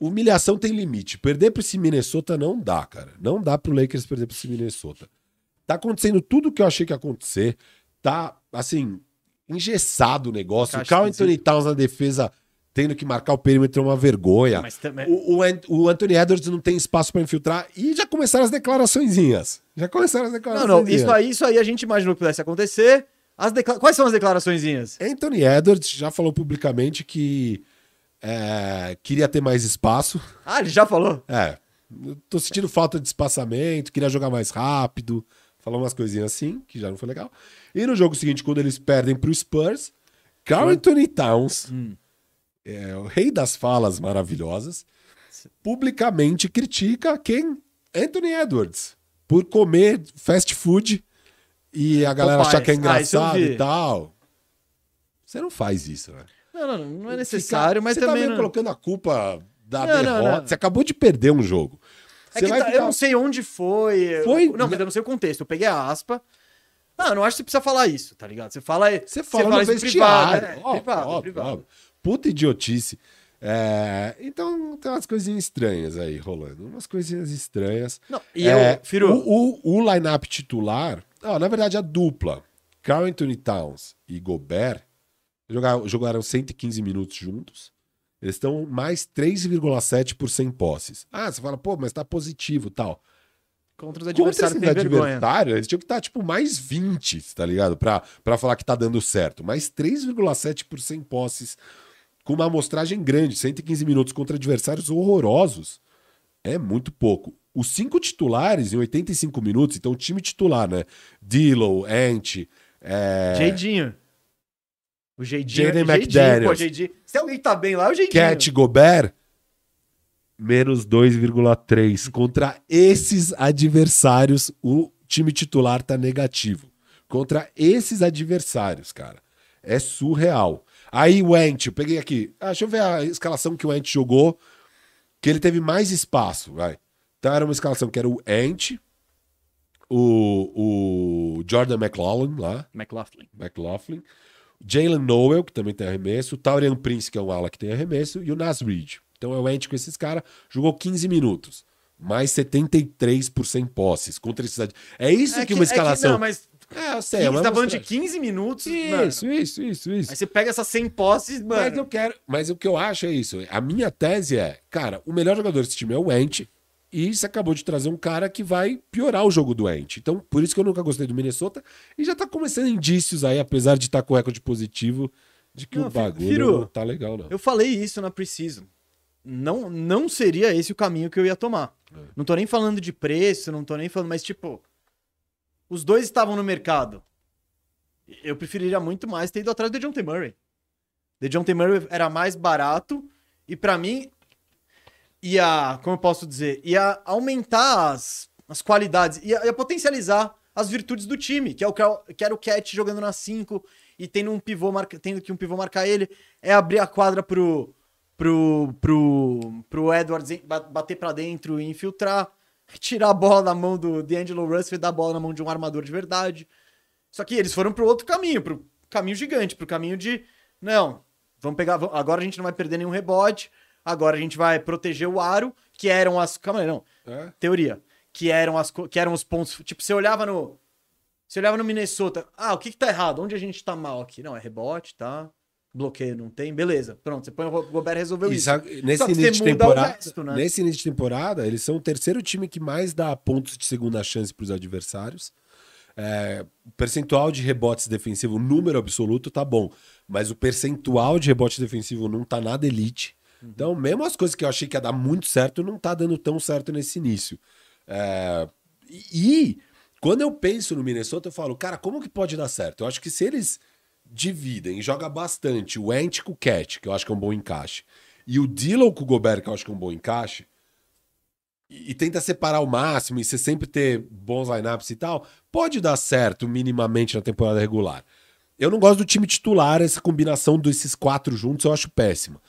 humilhação tem limite. Perder pra esse Minnesota não dá, cara. Não dá pro Lakers perder pra esse Minnesota. Tá acontecendo tudo o que eu achei que ia acontecer. Tá, assim, engessado o negócio. Caixa o Carl. Anthony Towns na defesa tendo que marcar o perímetro é uma vergonha. Também. O, o, o Anthony Edwards não tem espaço pra infiltrar e já começaram as declaraçõezinhas. Já começaram as Não, declarações. não, isso aí, isso aí a gente imaginou que pudesse acontecer. As decla- Quais são as declaraçõezinhas? Anthony Edwards já falou publicamente que é, queria ter mais espaço. Ah, ele já falou. É, tô sentindo falta de espaçamento, queria jogar mais rápido. Falou umas coisinhas assim, que já não foi legal. E no jogo seguinte, quando eles perdem pro Spurs, Carl Anthony Towns, Hum. é, o rei das falas maravilhosas, publicamente critica quem? Anthony Edwards. Por comer fast food e a galera achar que é. Ah, engraçado vi. e tal. Você não faz isso, né? Não, não, não é necessário, Fica- mas você também. tá meio não... colocando a culpa da Não, não, derrota. não. Você acabou de perder um jogo. É Você que tá- ficar- Eu não sei onde foi. Foi- Não, mas eu não sei o contexto. Eu peguei a aspa. Ah, não acho que você precisa falar isso, tá ligado? Você fala. Você fala no isso vestiário. privado, é, Ó, privado, privado. Puta idiotice. É, então tem umas coisinhas estranhas aí rolando. Umas coisinhas estranhas. Não, e É, eu, Firu, o, o, o line-up titular, ah, na verdade, a dupla, Carl Anthony Towns e Gobert, jogaram, jogaram 115 minutos juntos. Eles estão mais 3,7 por 100 posses. Ah, você fala, pô, mas tá positivo tal. contra os Contra adversários esses tem vergonha. adversários, eles tinham que estar, tipo, mais 20, tá ligado? Pra, pra falar que tá dando certo. Mais 3,7 por 100 posses, com uma amostragem grande, 115 minutos contra adversários horrorosos. É muito pouco. Os cinco titulares em 85 minutos, então o time titular, né? Dillow, Ant, é... Jeidinho. O Jeidinho. Jaden Jeidinho, McDaniels. Pô, Jeidinho. Se alguém tá bem lá, é o Jeidinho. Cat Gobert, menos 2,3. Contra esses adversários, o time titular tá negativo. Contra esses adversários, cara. É surreal. Aí o Ant, eu peguei aqui. Ah, deixa eu ver a escalação que o Ant jogou, que ele teve mais espaço, vai. Então era uma escalação que era o Ant, o, o Jordan McLaughlin lá, McLaughlin. McLaughlin, Jalen Noel, que também tem arremesso, o Taurian Prince, que é um ala que tem arremesso, e o Nas Reed. Então é o Ant com esses caras, jogou 15 minutos, mais 73 por 100 posses contra esses. É isso É que, uma escalação. não, mas É, eu sei, 15, é tá falando de amostragem. 15 minutos. mano. Isso, isso, isso, isso. Aí você pega essas 100 posses, mano. Mas eu quero. Mas o que eu acho é isso. A minha tese é, cara, o melhor jogador desse time é o Ant. E você acabou de trazer um cara que vai piorar o jogo do Ant. Então, por isso que eu nunca gostei do Minnesota. E já tá começando indícios aí, apesar de estar com recorde positivo, de que Não, o bagulho Firu, não tá legal, não. Eu falei isso na Precision. Não, não seria esse o caminho que eu ia tomar. É. Não tô nem falando de preço, não tô nem falando, mas tipo, os dois estavam no mercado. Eu preferiria muito mais ter ido atrás do John T. Murray. DeJounte Murray era mais barato e pra mim ia, como eu posso dizer, ia aumentar as, as qualidades, ia, ia potencializar as virtudes do time, que é o que era o Cat jogando na 5 e tendo um pivô marca, tendo que um pivô marcar ele, é abrir a quadra pro pro pro pro Edwards bater para dentro e infiltrar, <laughs> tirar a bola da mão do D'Angelo Russell e dar a bola na mão de um armador de verdade. Só que eles foram pro outro caminho, pro caminho gigante, pro caminho de não, vamos pegar, agora a gente não vai perder nenhum rebote, agora a gente vai proteger o aro, que eram as, calma aí, não. É? Teoria, que eram as que eram os pontos, tipo, você olhava no você olhava no Minnesota, ah, o que que tá errado? Onde a gente tá mal aqui? Não, é rebote, tá? Bloqueio não tem, beleza. Pronto, você põe o Gobert resolveu isso. nesse início de temporada, resto, né? nesse início de temporada, eles são o terceiro time que mais dá pontos de segunda chance para os adversários. É, percentual de rebotes defensivo, número absoluto, tá bom. Mas o percentual de rebote defensivo não tá nada elite. Então, mesmo as coisas que eu achei que ia dar muito certo, não tá dando tão certo nesse início. É, e quando eu penso no Minnesota, eu falo, cara, como que pode dar certo? Eu acho que se eles dividem, joga bastante o Ant com o Cat, que eu acho que é um bom encaixe, e o Dillon com o Gobert, que eu acho que é um bom encaixe, e, tenta separar o máximo e você sempre ter bons lineups e tal, pode dar certo minimamente na temporada regular. Eu não gosto do time titular, essa combinação desses quatro juntos eu acho péssima.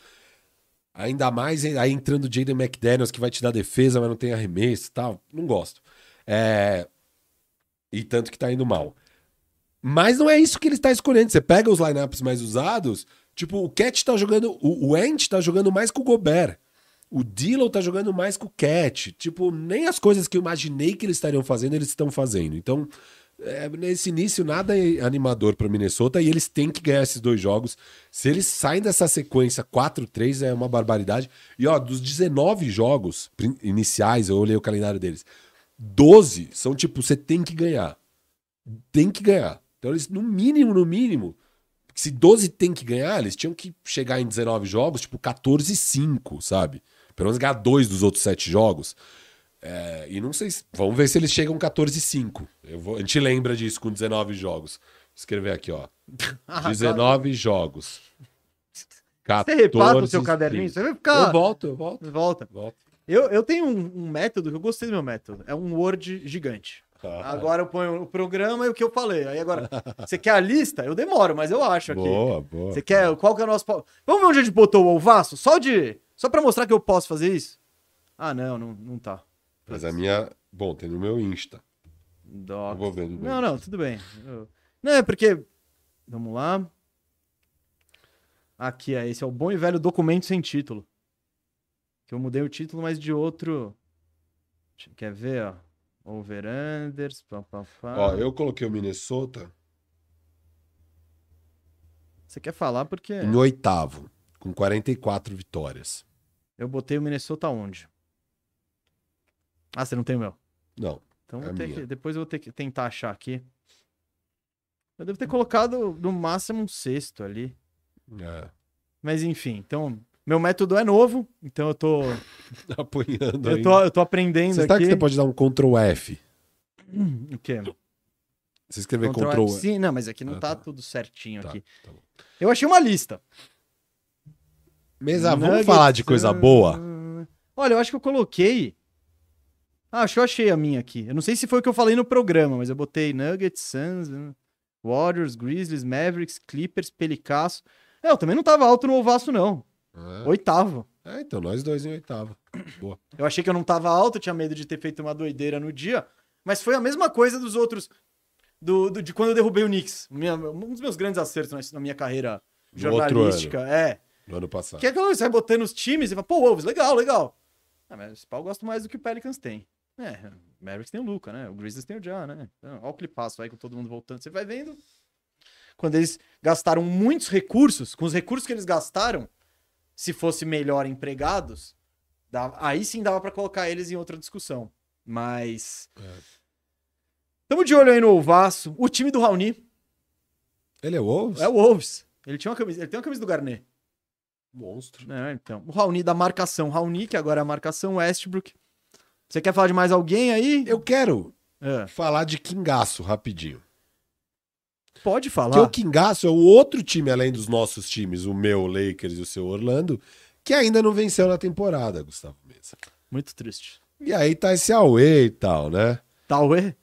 Ainda mais aí entrando o Jaden McDaniels, que vai te dar defesa, mas não tem arremesso e tal. Não gosto. É... E tanto que tá indo mal. Mas não é isso que ele está escolhendo. Você pega os lineups mais usados, tipo, o Cat tá jogando. O, o Ant tá jogando mais com o Gobert. O Dillon tá jogando mais com o Cat. Tipo, nem as coisas que eu imaginei que eles estariam fazendo, eles estão fazendo. Então, é, nesse início, nada é animador para Minnesota e eles têm que ganhar esses dois jogos. Se eles saem dessa sequência 4-3, é uma barbaridade. E ó, dos 19 jogos iniciais, eu olhei o calendário deles, 12 são tipo, você tem que ganhar. Tem que ganhar. Então, eles, no mínimo, no mínimo, se 12 tem que ganhar, eles tinham que chegar em 19 jogos, tipo 14-5, sabe? Pelo menos ganhar dois dos outros sete jogos. É, e não sei. Se, vamos ver se eles chegam 14 e 5. Eu vou, a gente lembra disso com 19 jogos. Vou escrever aqui, ó. <laughs> 19 ah, jogos. 14 você repara o seu caderninho? Você vai ficar. Eu volto, eu volto. Volta. Volto. Eu, eu tenho um, um método que eu gostei do meu método. É um Word gigante. Ah. Agora eu ponho o programa e o que eu falei. Aí agora, <laughs> você quer a lista? Eu demoro, mas eu acho aqui. Boa, boa. Você quer. Qual que é o nosso. Vamos ver onde a gente botou o Alvaço? Só de. Só pra mostrar que eu posso fazer isso? Ah, não, não, não tá. Mas a minha. Bom, tem no meu Insta. Doc. vou vendo. Não, não, tudo bem. Eu... Não, é porque. Vamos lá. Aqui, é, esse é o bom e velho documento sem título. Que eu mudei o título, mas de outro. Quer ver, ó? Over-unders, papapá. Ó, eu coloquei o Minnesota. Você quer falar porque. Em oitavo, com 44 vitórias. Eu botei o Minnesota onde? Ah, você não tem o meu? Não. Então é que, depois eu vou ter que tentar achar aqui. Eu devo ter colocado no máximo um sexto ali. É. Mas enfim, então. Meu método é novo, então eu tô. <laughs> Apanhando eu tô, eu tô aprendendo você aqui. Sabe que você pode dar um Ctrl F? o quê? Você escrever Ctrl, Ctrl F. Sim, não, mas aqui não ah, tá, tá, tudo certinho tá, aqui. Tá eu achei uma lista. Mesa, Nuggets, vamos falar de coisa boa? Olha, eu acho que eu coloquei. Ah, acho que eu achei a minha aqui. Eu não sei se foi o que eu falei no programa, mas eu botei Nuggets, Suns, né? Warriors, Grizzlies, Mavericks, Clippers, Pelicasso. É, eu também não tava alto no Ovaço, não. É. Oitavo. É, então nós dois em oitavo. <coughs> Boa. Eu achei que eu não tava alto, tinha medo de ter feito uma doideira no dia, mas foi a mesma coisa dos outros. Do, do de quando eu derrubei o Knicks. Minha, um dos meus grandes acertos na minha carreira jornalística. É. No ano passado. Que é quando você vai botando os times e fala, pô, Wolves, legal, legal. Ah, mas esse pau eu gosto mais do que o Pelicans tem. É, o Mavericks tem o Luca, né? O Grizzlies tem o John, né? Então, olha o passo aí com todo mundo voltando. Você vai vendo. Quando eles gastaram muitos recursos, com os recursos que eles gastaram, se fosse melhor empregados, dava, aí sim dava para colocar eles em outra discussão. Mas. É. de olho aí no Ovaço. O time do Raoni. Ele é o Wolves? É o Wolves. Ele, tinha uma camisa, ele tem uma camisa do Garnet. Monstro. É, então. O Raoni da marcação. Raoni, que agora é a marcação Westbrook. Você quer falar de mais alguém aí? Eu quero é. falar de Kingaço rapidinho. pode falar. Que o Kingaço é o outro time, além dos nossos times, o meu, Lakers e o seu Orlando, que ainda não venceu na temporada, Gustavo Mesa. Muito triste. E aí tá esse Aue e tal, né? Tauê?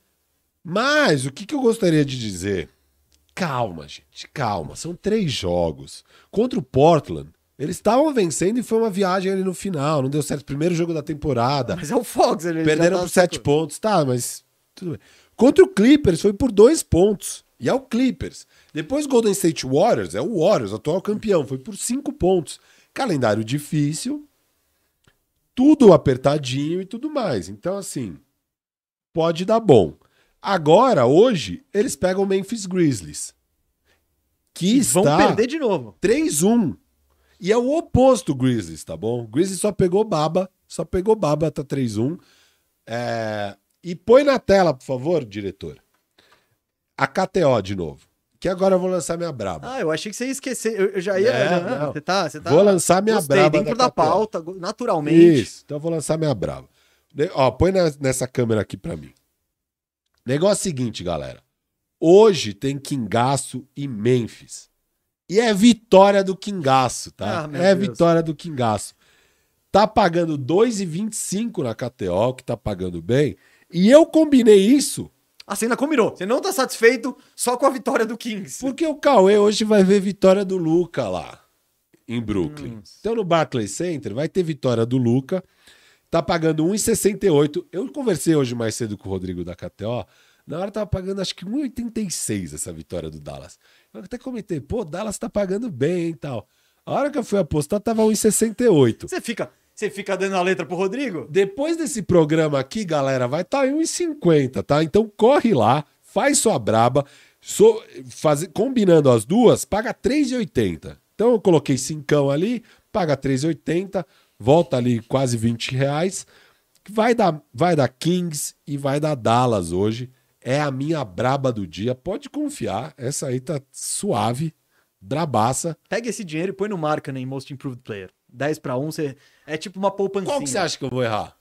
Mas o que, que eu gostaria de dizer? Calma, gente, calma. São três jogos. Contra o Portland, eles estavam vencendo e foi uma viagem ali no final. Não deu certo. Primeiro jogo da temporada. Mas é o Fox, ele Perderam já tá por sete pontos. Tá, mas tudo bem. Contra o Clippers foi por dois pontos. E é o Clippers. Depois Golden State Warriors, é o Warriors, atual campeão. Foi por cinco pontos. Calendário difícil. Tudo apertadinho e tudo mais. Então, assim, pode dar bom. Agora, hoje, eles pegam o Memphis Grizzlies. Que E vão está perder de novo. 3-1. E é o oposto Grizzlies, tá bom? Grizzlies só pegou baba, só pegou baba, tá 3-1. É, E põe na tela, por favor, diretor. A KTO de novo. Que agora eu vou lançar minha braba. Ah, eu achei que você ia esquecer. Eu, eu já ia. Não, Não, não. Você tá, você tá. Vou lançar minha Gostei, braba dentro da da, pauta, naturalmente. Isso, então eu vou lançar minha braba. Ó, põe na- nessa câmera aqui pra mim. Negócio seguinte, galera. Hoje tem Kingaço e Memphis. E é vitória do Kingaço, tá? Ah, é Deus. vitória do Kingaço. Tá pagando 2,25 na KTO, que tá pagando bem. E eu combinei isso Ah, você ainda combinou. Você não tá satisfeito só com a vitória do Kings. porque o Cauê hoje vai ver vitória do Luca lá, em Brooklyn. Hum. Então no Barclays Center vai ter vitória do Luca. Tá pagando 1,68. Eu conversei hoje mais cedo com o Rodrigo da KTO. Na hora tava pagando acho que 1,86 essa vitória do Dallas. Eu até comentei, pô, Dallas tá pagando bem e tal. A hora que eu fui apostar tava 1,68. Você fica, você fica dando a letra pro Rodrigo? Depois desse programa aqui, galera, vai estar tá em 1,50, tá? Então corre lá, faz sua braba, so, faz, combinando as duas, paga 3,80. Então eu coloquei cincão ali, paga 3,80, volta ali quase 20 reais. Vai dar, vai dar Kings e vai dar Dallas hoje. É a minha braba do dia. Pode confiar, essa aí tá suave, brabaça. Pega esse dinheiro e põe no marca em Most Improved Player. 10 pra 1, você... é tipo uma poupancinha. Qual que você acha que eu vou errar?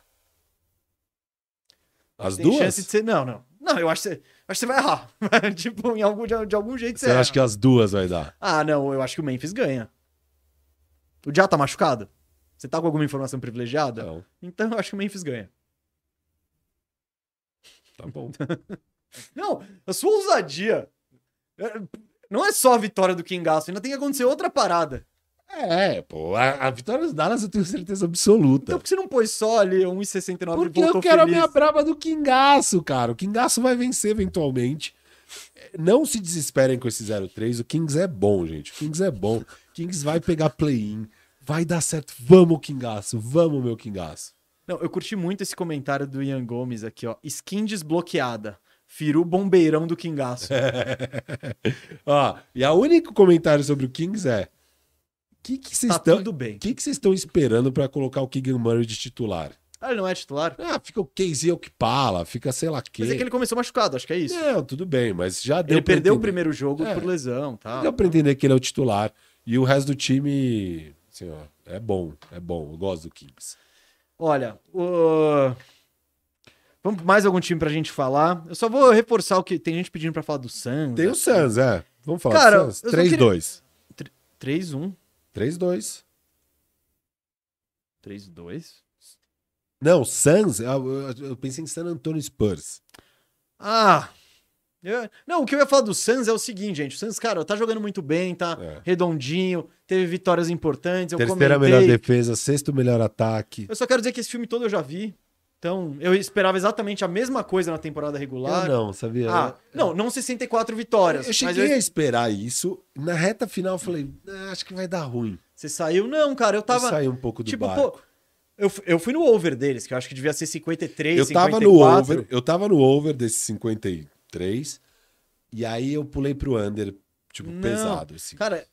As Tem duas? chance de ser... Não, não. Não, eu acho que você, acho que você vai errar. <laughs> tipo, em algum, de, de algum jeito você, Você acha que as duas vai dar? Ah, não, eu acho que o Memphis ganha. O Já tá machucado? Você tá com alguma informação privilegiada? Não, Então eu acho que o Memphis ganha. tá bom. <laughs> Não, a sua ousadia. é, Não é só a vitória do Kingaço, ainda tem que acontecer outra parada. É, pô, a, a vitória dos Dallas eu tenho certeza absoluta. Então por que você não pôs só ali 1,69 Porque e eu quero a feliz? minha braba do Kingaço, cara. O Kingaço vai vencer eventualmente. Não se desesperem com esse 0-3. O Kings é bom, gente. O Kings é bom. O Kings vai pegar play-in. Vai dar certo. Vamos, Kingaço. Vamos, meu Kingaço. Não, eu curti muito esse comentário do Ian Gomes aqui, ó. Skin desbloqueada. Firu bombeirão do Kingaço. <laughs> Ó, e o único comentário sobre o Kings é: o que que vocês tá estão tudo bem. que que vocês estão esperando pra colocar o Keegan Murray de titular? Ah, ele não é titular? Ah, fica o Casey Okpala, fica sei lá quem. Mas é que ele começou machucado, acho que é isso. Não, tudo bem, mas já deu ele perdeu o entender. primeiro jogo É. por lesão, tá? Deu pra entender que ele é o titular. E o resto do time, assim, ó, é bom, é bom. Eu gosto do Kings. Olha, o... vamos mais algum time pra gente falar. Eu só vou reforçar o que tem gente pedindo pra falar do Suns. Tem o Suns, é. Vamos falar Cara, do Suns. eu só 3-2. 3-1, 3-2. 3-2. Não, Suns, eu, eu- eu pensei em San Antonio Spurs. Ah! eu- Não, o que eu ia falar do Suns é o seguinte, gente. O Suns, cara, tá jogando muito bem, tá É. redondinho, teve vitórias importantes. Eu Terceira comentei. melhor defesa, sexto melhor ataque. Eu só quero dizer que esse filme todo eu já vi. Então, eu esperava exatamente a mesma coisa na temporada regular. Eu não, sabia? Ah, não, não 64 vitórias. Eu cheguei eu- a esperar isso. Na reta final eu falei, "Ah, acho que vai dar ruim. Você saiu? Não, cara, eu Eu tava. saí um pouco do tipo, barco. pô. Eu, eu fui no over deles, que eu acho que devia ser 53, eu tava 54. no over, eu tava no over desse 53, e aí eu pulei pro under, tipo, Não, pesado, assim. Cara,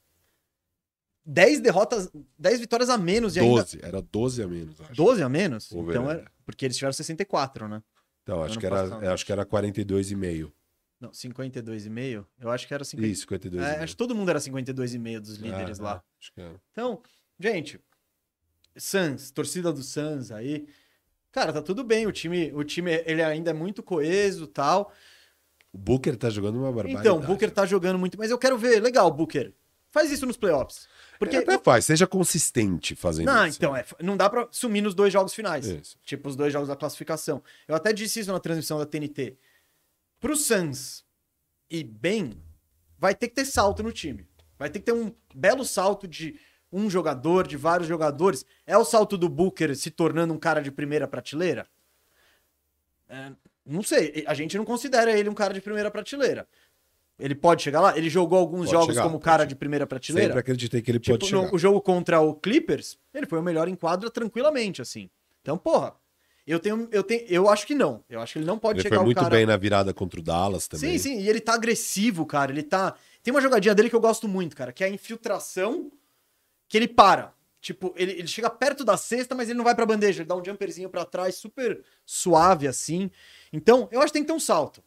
10 derrotas, 10 vitórias a menos e ainda. 12, era 12 a menos, acho. 12 a menos? Over então under. é. Porque eles tiveram 64, né? Então, acho que, era, eu acho que era 42,5. Não, 52,5? Eu acho que era 50. Isso, 52,5. É, acho que todo mundo era 52,5 dos líderes É, lá. é, acho que era. Então, gente, Suns, torcida do Suns aí. Cara, tá tudo bem, o time, o time ele ainda é muito coeso, tal. O Booker tá jogando uma barbaridade. Então, o Booker tá jogando muito, mas eu quero ver. Legal, Booker. Faz isso nos playoffs. Porque até faz, seja consistente fazendo Não, isso. então, é, não dá pra sumir nos dois jogos finais. Isso. Tipo, os dois jogos da classificação. Eu até disse isso na transmissão da TNT. Pro Suns e bem, vai ter que ter salto no time. Vai ter que ter um belo salto de um jogador, de vários jogadores. É o salto do Booker se tornando um cara de primeira prateleira? É, não sei. A gente não considera ele um cara de primeira prateleira. Ele pode chegar lá? Ele jogou alguns Pode jogos chegar, como cara chegar. de primeira prateleira? Sempre acreditei que ele Tipo, pode no- chegar. o jogo contra o Clippers, ele foi o melhor em quadra tranquilamente, assim. Então, porra, eu tenho, eu tenho, eu acho que não. Eu acho que ele não pode Ele chegar foi o muito cara... bem na virada contra o Dallas também. Sim, sim, e ele tá agressivo, cara. Ele tá. Tem uma jogadinha dele que eu gosto muito, cara, que é a infiltração que ele para. Tipo, ele, ele chega perto da cesta, mas ele não vai pra bandeja, ele dá um jumperzinho pra trás, super suave assim. Então, eu acho que tem que ter um salto.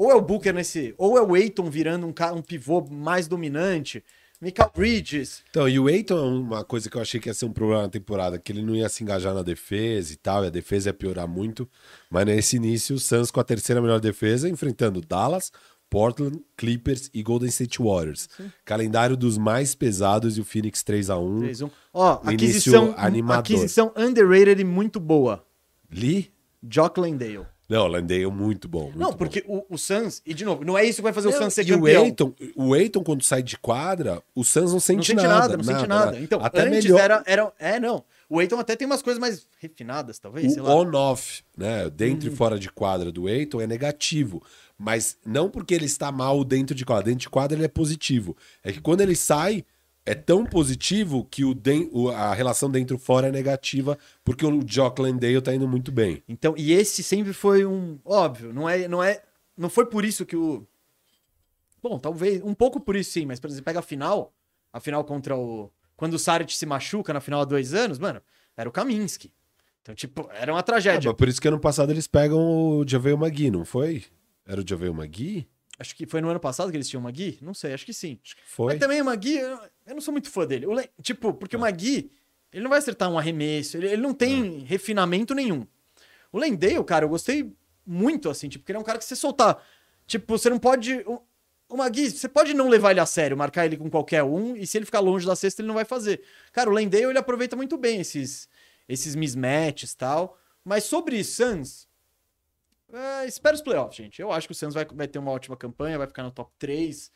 Ou é o Booker nesse, ou é o Aiton virando um, um pivô mais dominante, Michael Bridges. Então, e o Aiton é uma coisa que eu achei que ia ser um problema na temporada, que ele não ia se engajar na defesa e tal, e a defesa ia piorar muito. Mas nesse início, o Suns com a terceira melhor defesa, enfrentando Dallas, Portland, Clippers e Golden State Warriors. Calendário dos mais pesados e o Phoenix 3 a 1 3-1. Ó, No aquisição, início animador. aquisição underrated e muito boa. Lee? Jock Landale. Não, Landale muito bom. muito não, bom. porque o, o Suns, e de novo, não é isso que vai fazer o Não, Suns ser e o campeão. Aiton, o Aiton, quando sai de quadra, o Suns não sente, não sente nada, não sente nada. Então, até antes melhor. era, era. É, não. O Aiton até tem umas coisas mais refinadas, talvez, O on-off, né? Dentro e fora de quadra do Eiton é negativo. Mas não porque ele está mal dentro de quadra. Dentro de quadra ele é positivo. É que quando ele sai, é tão positivo que o den- o- a relação dentro-fora é negativa, porque o Jock Landale tá indo muito bem. Então, e esse sempre foi um. Óbvio, não é. Não, é, não foi por isso que o. Bom, talvez. Um pouco por isso sim, mas, por exemplo, pega a final. A final contra o. Quando o Saric se machuca na final há dois anos, mano, era o Kaminsky. Então, tipo, era uma É, tragédia. mas por isso que ano passado eles pegam o Javel Magui, não foi? Era o Javel Magui? Acho que foi no ano passado que eles tinham o Magui? Não sei, acho que sim. Foi. Mas também o Magui, eu, não sou muito fã dele. Le- Tipo, porque o Magui, ele não vai acertar um arremesso, ele, ele não tem refinamento nenhum. O Lendale, cara, eu gostei muito, assim, tipo, porque ele é um cara que você soltar. Tipo, você não pode. O, o Magui, você pode não levar ele a sério, marcar ele com qualquer um, e se ele ficar longe da cesta, ele não vai fazer. Cara, o Lendale, ele aproveita muito bem esses, esses mismatches e tal. Mas sobre Suns, é, espera os playoffs, gente. Eu acho que o Suns vai, vai ter uma ótima campanha, vai ficar no top 3.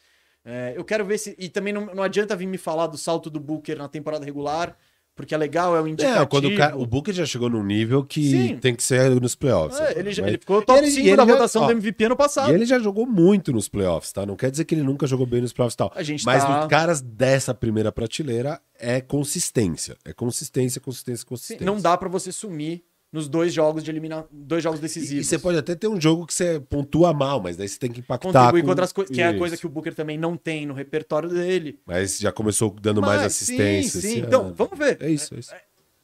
É, eu quero ver se. E também não, não adianta vir me falar do salto do Booker na temporada regular, porque é legal, é um indicativo. É, quando o, cara, o Booker já chegou num nível que Sim. tem que ser nos playoffs. É, ele, já- ele ficou top ele- 5 e ele da já- votação ó, do MVP ano passado. E ele já jogou muito nos playoffs, tá? Não quer dizer que ele nunca jogou bem nos playoffs e tal. A gente Mas tá- nos caras dessa primeira prateleira é consistência. É consistência, consistência, Sim, consistência. não dá pra você sumir nos dois jogos de eliminar. Dois jogos decisivos. e você pode até ter um jogo que você pontua mal, mas daí você tem que impactar. contribuir com com outras coisas, que é a coisa que o Booker também não tem no repertório dele. Mas já começou dando mais Mas, assistência. Sim, sim. esse Então, ano. vamos ver. É isso, é isso.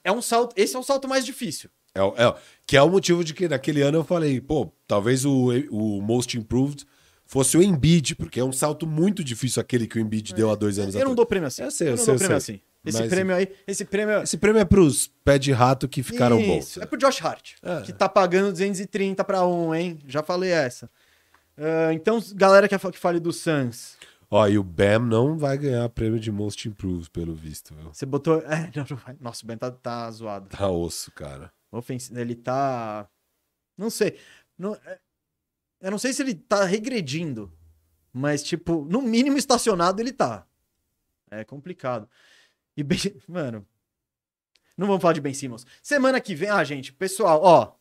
É um salto. Esse é o salto mais difícil. É, é que é o motivo de que naquele ano eu falei, pô, talvez o, o Most Improved fosse o Embiid, porque é um salto muito difícil aquele que o Embiid deu há dois anos Eu não atrás. dou prêmio assim. Eu sei, eu não sei, dou eu prêmio sei. assim. Esse Mas- prêmio aí, esse prêmio. Esse prêmio é pros pé de rato que ficaram bons. É pro Josh Hart, É. que tá pagando 230 pra um, hein? Já falei essa. Ah, então, galera que, que fale do Suns, Ó, e o Bam não vai ganhar prêmio de Most Improved, pelo visto. Viu? você botou. <laughs> É, não, não vai. Nossa, o Ben tá, tá zoado. Tá osso, cara. Ele tá. Não sei. Não, é- Eu não sei se ele tá regredindo, mas, tipo, no mínimo estacionado ele tá. É complicado. E, Ben- <laughs> mano. Não vamos falar de Ben Simmons. Semana que vem. Ah, gente, pessoal, ó.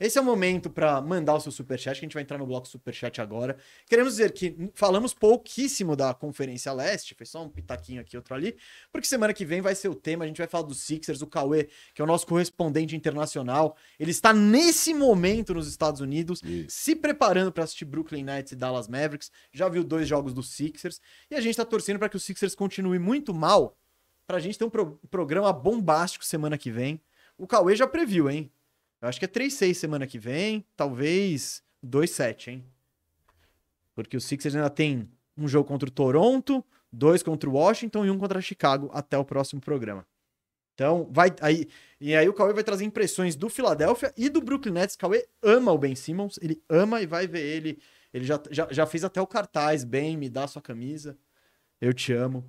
Esse é o momento pra mandar o seu superchat, que a gente vai entrar no bloco superchat agora. Queremos dizer que falamos pouquíssimo da Conferência Leste, foi só um pitaquinho aqui, outro ali, porque semana que vem vai ser o tema, a gente vai falar dos Sixers, o Cauê, que é o nosso correspondente internacional. Ele está nesse momento nos Estados Unidos, Isso. se preparando para assistir Brooklyn Nets e Dallas Mavericks. Já viu dois jogos dos Sixers e a gente tá torcendo para que o Sixers continue muito mal, pra gente ter um pro- programa bombástico semana que vem. O Cauê já previu, hein? Eu acho que é 3-6 semana que vem, talvez 2-7, hein? Porque o Sixers ainda tem um jogo contra o Toronto, dois contra o Washington e um contra Chicago até o próximo programa. Então, vai aí. E aí o Cauê vai trazer impressões do Philadelphia e do Brooklyn Nets. Cauê ama o Ben Simmons, ele ama e vai ver ele. Ele já, já, já fez até o cartaz, bem, me dá sua camisa. Eu te amo.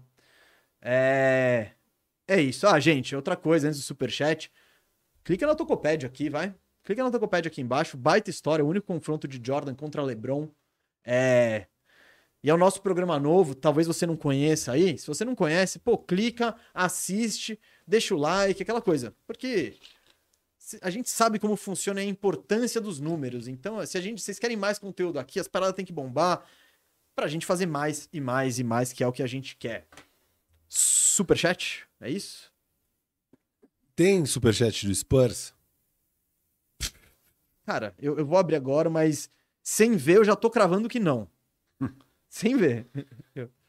É. É isso. Ah, gente, outra coisa antes do superchat. Clica na Tocopédia aqui, vai. Clica na Tocopédia aqui embaixo. Baita história, o único confronto de Jordan contra LeBron. É. E é o nosso programa novo, talvez você não conheça aí. Se você não conhece, pô, clica, assiste, deixa o like, aquela coisa. Porque a gente sabe como funciona a importância dos números. Então, se a gente, vocês querem mais conteúdo aqui, as paradas têm que bombar pra gente fazer mais e mais e mais, que é o que a gente quer. Superchat? É isso? Tem superchat do Spurs? Cara, eu, eu vou abrir agora, mas sem ver eu já tô cravando que não. <laughs> sem ver.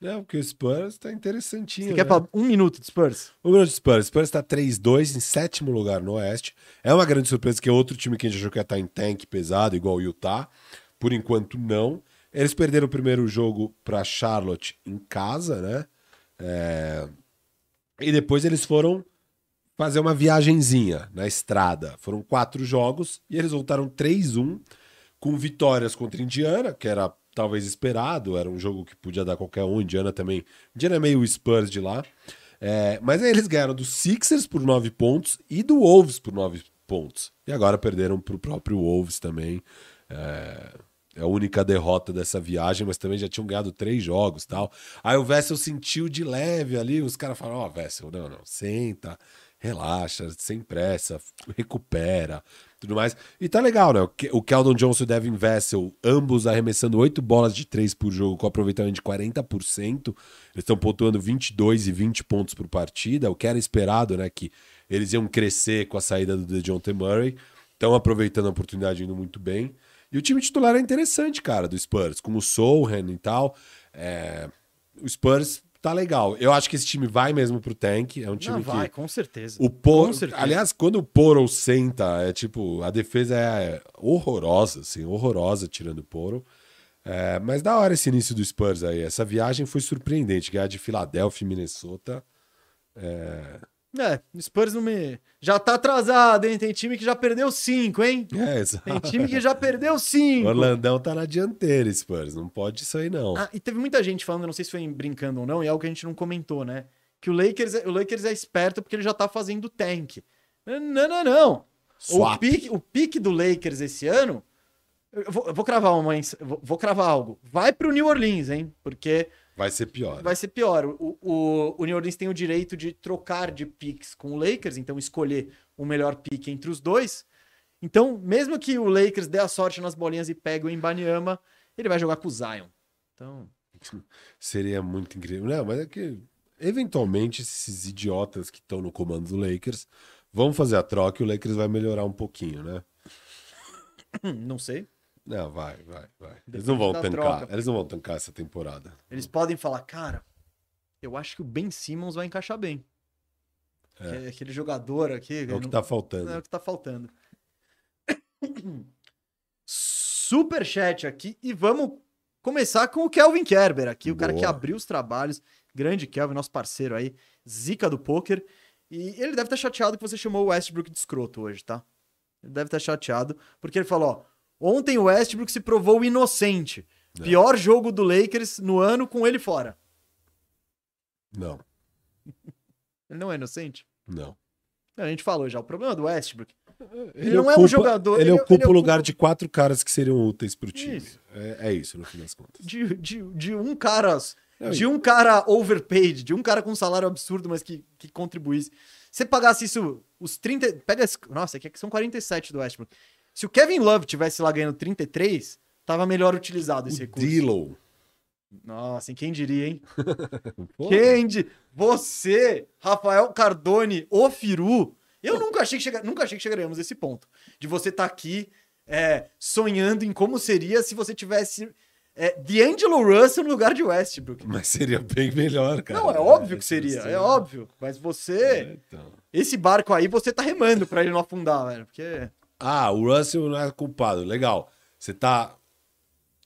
É, porque o Spurs tá interessantinho. Você quer né? falar um minuto de Spurs? Um minuto de Spurs. Spurs tá 3-2 em sétimo lugar no Oeste. É uma grande surpresa que é outro time que a gente achou que ia estar tá em tank pesado, igual o Utah. Por enquanto, não. Eles perderam o primeiro jogo para Charlotte em casa, né? É... E depois eles foram fazer uma viagenzinha na estrada. Foram quatro jogos e eles voltaram 3-1 com vitórias contra Indiana, que era talvez esperado, era um jogo que podia dar qualquer um. Indiana também. Indiana é meio Spurs de lá. É, mas aí eles ganharam do Sixers por 9 pontos e do Wolves por 9 pontos. E agora perderam para o próprio Wolves também. É, é, a única derrota dessa viagem, mas também já tinham ganhado três jogos tal. Aí o Vessel sentiu de leve ali, os caras falaram: Ó, oh, Vessel, não, não, senta, relaxa, sem pressa, recupera tudo mais. E tá legal, né? O Keldon Johnson e o Devin Vessel, ambos arremessando 8 bolas de 3 por jogo, com aproveitamento de 40%. Eles estão pontuando 22 e 20 pontos por partida, o que era esperado, né? Que eles iam crescer com a saída do DeJounte Murray. Estão aproveitando a oportunidade indo muito bem. E o time titular é interessante, cara, do Spurs, com o Solheim e tal. É... O Spurs tá legal. Eu acho que esse time vai mesmo pro tank. É um time Não, vai, que. Com certeza. O Poro, aliás, quando o Poro senta, é tipo, a defesa é horrorosa, assim, horrorosa tirando o Poro. É, mas da hora esse início do Spurs aí. Essa viagem foi surpreendente. Ganhar de Filadélfia e Minnesota. É, é, o Spurs não me. Já tá atrasado, hein? Tem time que já perdeu cinco, hein? É, exato. Tem time que já perdeu cinco. Orlandão tá na dianteira, Spurs. Não pode isso aí, não. Ah, e teve muita gente falando, não sei se foi brincando ou não, e é algo que a gente não comentou, né? Que o Lakers, é, o Lakers é esperto porque ele já tá fazendo tank. Não, não, não. O pique, o pique do Lakers esse ano. Eu vou, eu vou cravar uma. Vou, vou cravar algo. Vai pro New Orleans, hein? Porque Vai ser pior. Vai ser pior. O, o, o New Orleans tem o direito de trocar de picks com o Lakers, então escolher o melhor pick entre os dois. Então, mesmo que o Lakers dê a sorte nas bolinhas e pegue o Embanyama, ele vai jogar com o Zion. Então. Seria muito incrível. Não, mas é que, eventualmente, esses idiotas que estão no comando do Lakers vão fazer a troca e o Lakers vai melhorar um pouquinho, né? <coughs> Não sei. Não, vai, vai, vai. Eles não vão tancar. Troca. Eles não vão tancar essa temporada. Eles podem falar, cara, eu acho que o Ben Simmons vai encaixar bem. É. Aquele jogador aqui. É o que não... tá faltando. É o que tá faltando. Super chat aqui e vamos começar com o Kelvin Kerber aqui, o cara que abriu os trabalhos. Grande Kelvin, nosso parceiro aí, zica do poker. E ele deve estar chateado que você chamou o Westbrook de escroto hoje, tá? Ele deve estar chateado, porque ele falou, ó, Ontem o Westbrook se provou inocente. Não. Pior jogo do Lakers no ano com ele fora. Não. ele não é inocente? Não. A gente falou já. O problema do Westbrook. Ele, ele não ocupa, é um jogador. Ele, ele ocupa ele o lugar ocupa... de quatro caras que seriam úteis pro time. Isso. É, é, isso, no fim das contas. De, de, de um cara. Não, de um cara overpaid, de um cara com um salário absurdo, mas que, que contribuísse. Se pagasse isso, os 30. Pega. Nossa, aqui é são 47 do Westbrook. Se o Kevin Love tivesse lá ganhando 33, tava melhor utilizado esse o recurso. Dilo. Nossa, quem diria, hein? <laughs> quem di... Você, Rafael Cardone, o Firu. Eu nunca achei que, chega... nunca achei que chegaríamos a esse ponto. De você estar tá aqui é, sonhando em como seria se você tivesse é, D'Angelo Russell no lugar de Westbrook. Mas seria bem melhor, cara. Não, é óbvio que seria, é óbvio. Mas você. É, então. Esse barco aí, você tá remando pra ele não afundar, velho. Porque. Ah, o Russell não é culpado. Legal. Você tá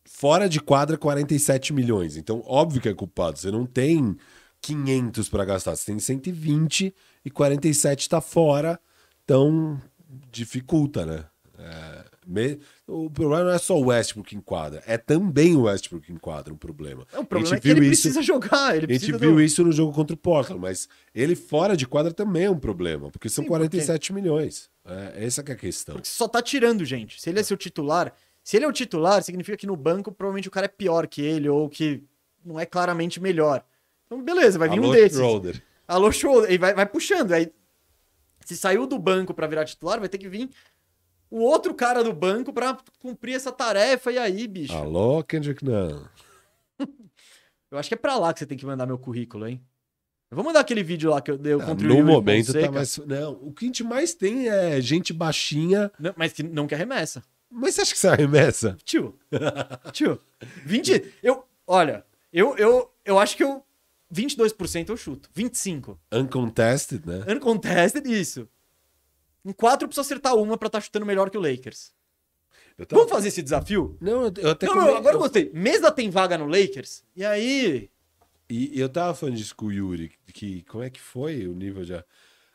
fora de quadra 47 milhões. Então, óbvio que é culpado. Você não tem 500 para gastar. Você tem 120 e 47 tá fora. Então, dificulta, né? É, O problema não é só o Westbrook em quadra, é também o Westbrook em quadra um problema. É, o problema é que ele isso- precisa jogar. Ele A gente viu do- isso no jogo contra o Portland, mas ele fora de quadra também é um problema, porque são Sim, 47 milhões. É, essa é a questão. Porque só tá tirando gente. Se ele é seu titular, se ele é o titular, significa que no banco provavelmente o cara é pior que ele ou que não é claramente melhor. Então, beleza, vai vir Alô, um desses. Schroeder. Alô, show. E vai, vai puxando. Aí, se saiu do banco pra virar titular, vai ter que vir o outro cara do banco pra cumprir essa tarefa. E aí, bicho? Alô, Kendrick Nunn. <laughs> Eu acho que é pra lá que você tem que mandar meu currículo, hein? Eu vou mandar aquele vídeo lá que eu dei Ah, contra o no momento Fonseca. tá mais. Não, o que a gente mais tem é gente baixinha. Não, mas que não quer remessa. Mas você acha que você arremessa? Tio. <laughs> Tio. 20. Eu. Olha, eu, eu, eu acho que eu. 22% eu chuto. 25%. Uncontested, né? Uncontested, isso. Em 4 eu preciso acertar uma pra estar chutando melhor que o Lakers. Eu tava- Vamos fazer esse desafio? Não, eu- até Não, não, come- agora eu gostei. Mesa tem vaga no Lakers. E aí. E eu tava falando disso com o Yuri, que como é que foi o nível já.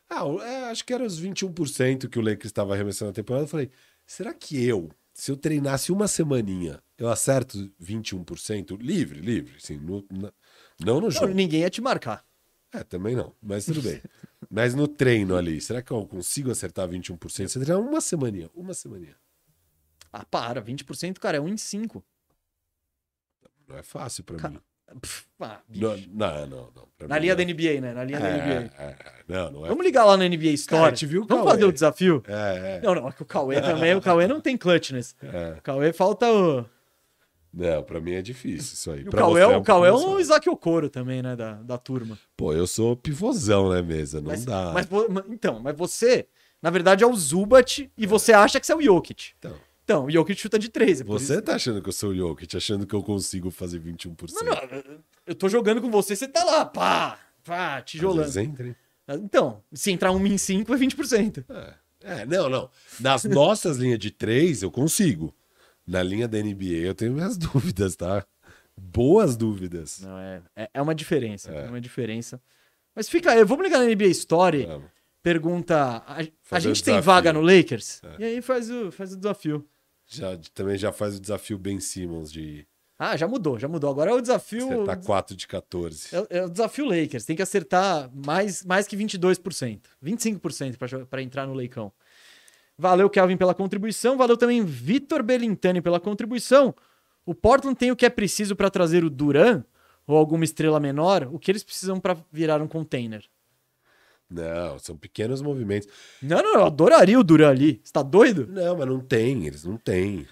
Ah, é, acho que era os 21% que o Lakers estava arremessando na temporada. Eu falei, será que eu, se eu treinasse uma semaninha, eu acerto 21%? Livre, livre, assim, no- na- não no Não, jogo. ninguém ia te marcar. É, também não, mas tudo bem. mas no treino ali, será que eu consigo acertar 21%? Se eu treinar uma semaninha, uma semaninha. Ah, para. 20%, cara, é 1 em 5. Não é fácil pra mim. Pff, ah, bicho. Não, não, não. não. Na linha não. da NBA, né? Na linha da NBA. É, é, é. Não, não é. Vamos ligar lá na NBA Cara, Store. gente viu Vamos Cauê. fazer o desafio? É, é, Não, não, é que o Cauê também, o Cauê não tem clutchness. é. O Cauê falta o. Não, pra mim é difícil isso aí. E o Cauê, você o Cauê é um só. Isaac Okoro também, né? Da, da turma. Pô, eu sou pivôzão, né, mesa? Não mas, dá. mas então, mas você, na verdade, é o Zubat e você acha que você é o Jokic. Então, Então, o Jokic chuta de 13. por você isso- tá achando que eu sou o Jokic, achando que eu consigo fazer 21%. Não, não, eu- tô jogando com você, você tá lá, pá, pá, Às tijolando. vezes entra, hein? Então, se entrar um em 5 é 20%. É. É, não, não. Nas <laughs> nossas linhas de três, eu consigo. Na linha da NBA, eu tenho minhas <laughs> dúvidas, tá? Boas dúvidas. Não, é, é, é uma diferença, é. É. uma diferença. Mas fica aí, vamos ligar na NBA Story, Vamos. pergunta, a, a gente tem vaga no Lakers? É. E aí faz o, faz o desafio. Já, também já faz o desafio Ben Simmons de Ah, já mudou, já mudou. Agora é o desafio... acertar 4 de 14. É, é o desafio Lakers. Tem que acertar mais, mais que 22%. 25% pra jo- pra entrar no leicão. Valeu, Kelvin, pela contribuição. Valeu também, Vitor Belintani, pela contribuição. O Portland tem o que é preciso pra trazer o Duran ou alguma estrela menor. O que eles precisam pra virar um container? Não, são pequenos movimentos. Não, não, eu adoraria o Duran ali. Você tá doido? Não, mas não tem, eles não têm.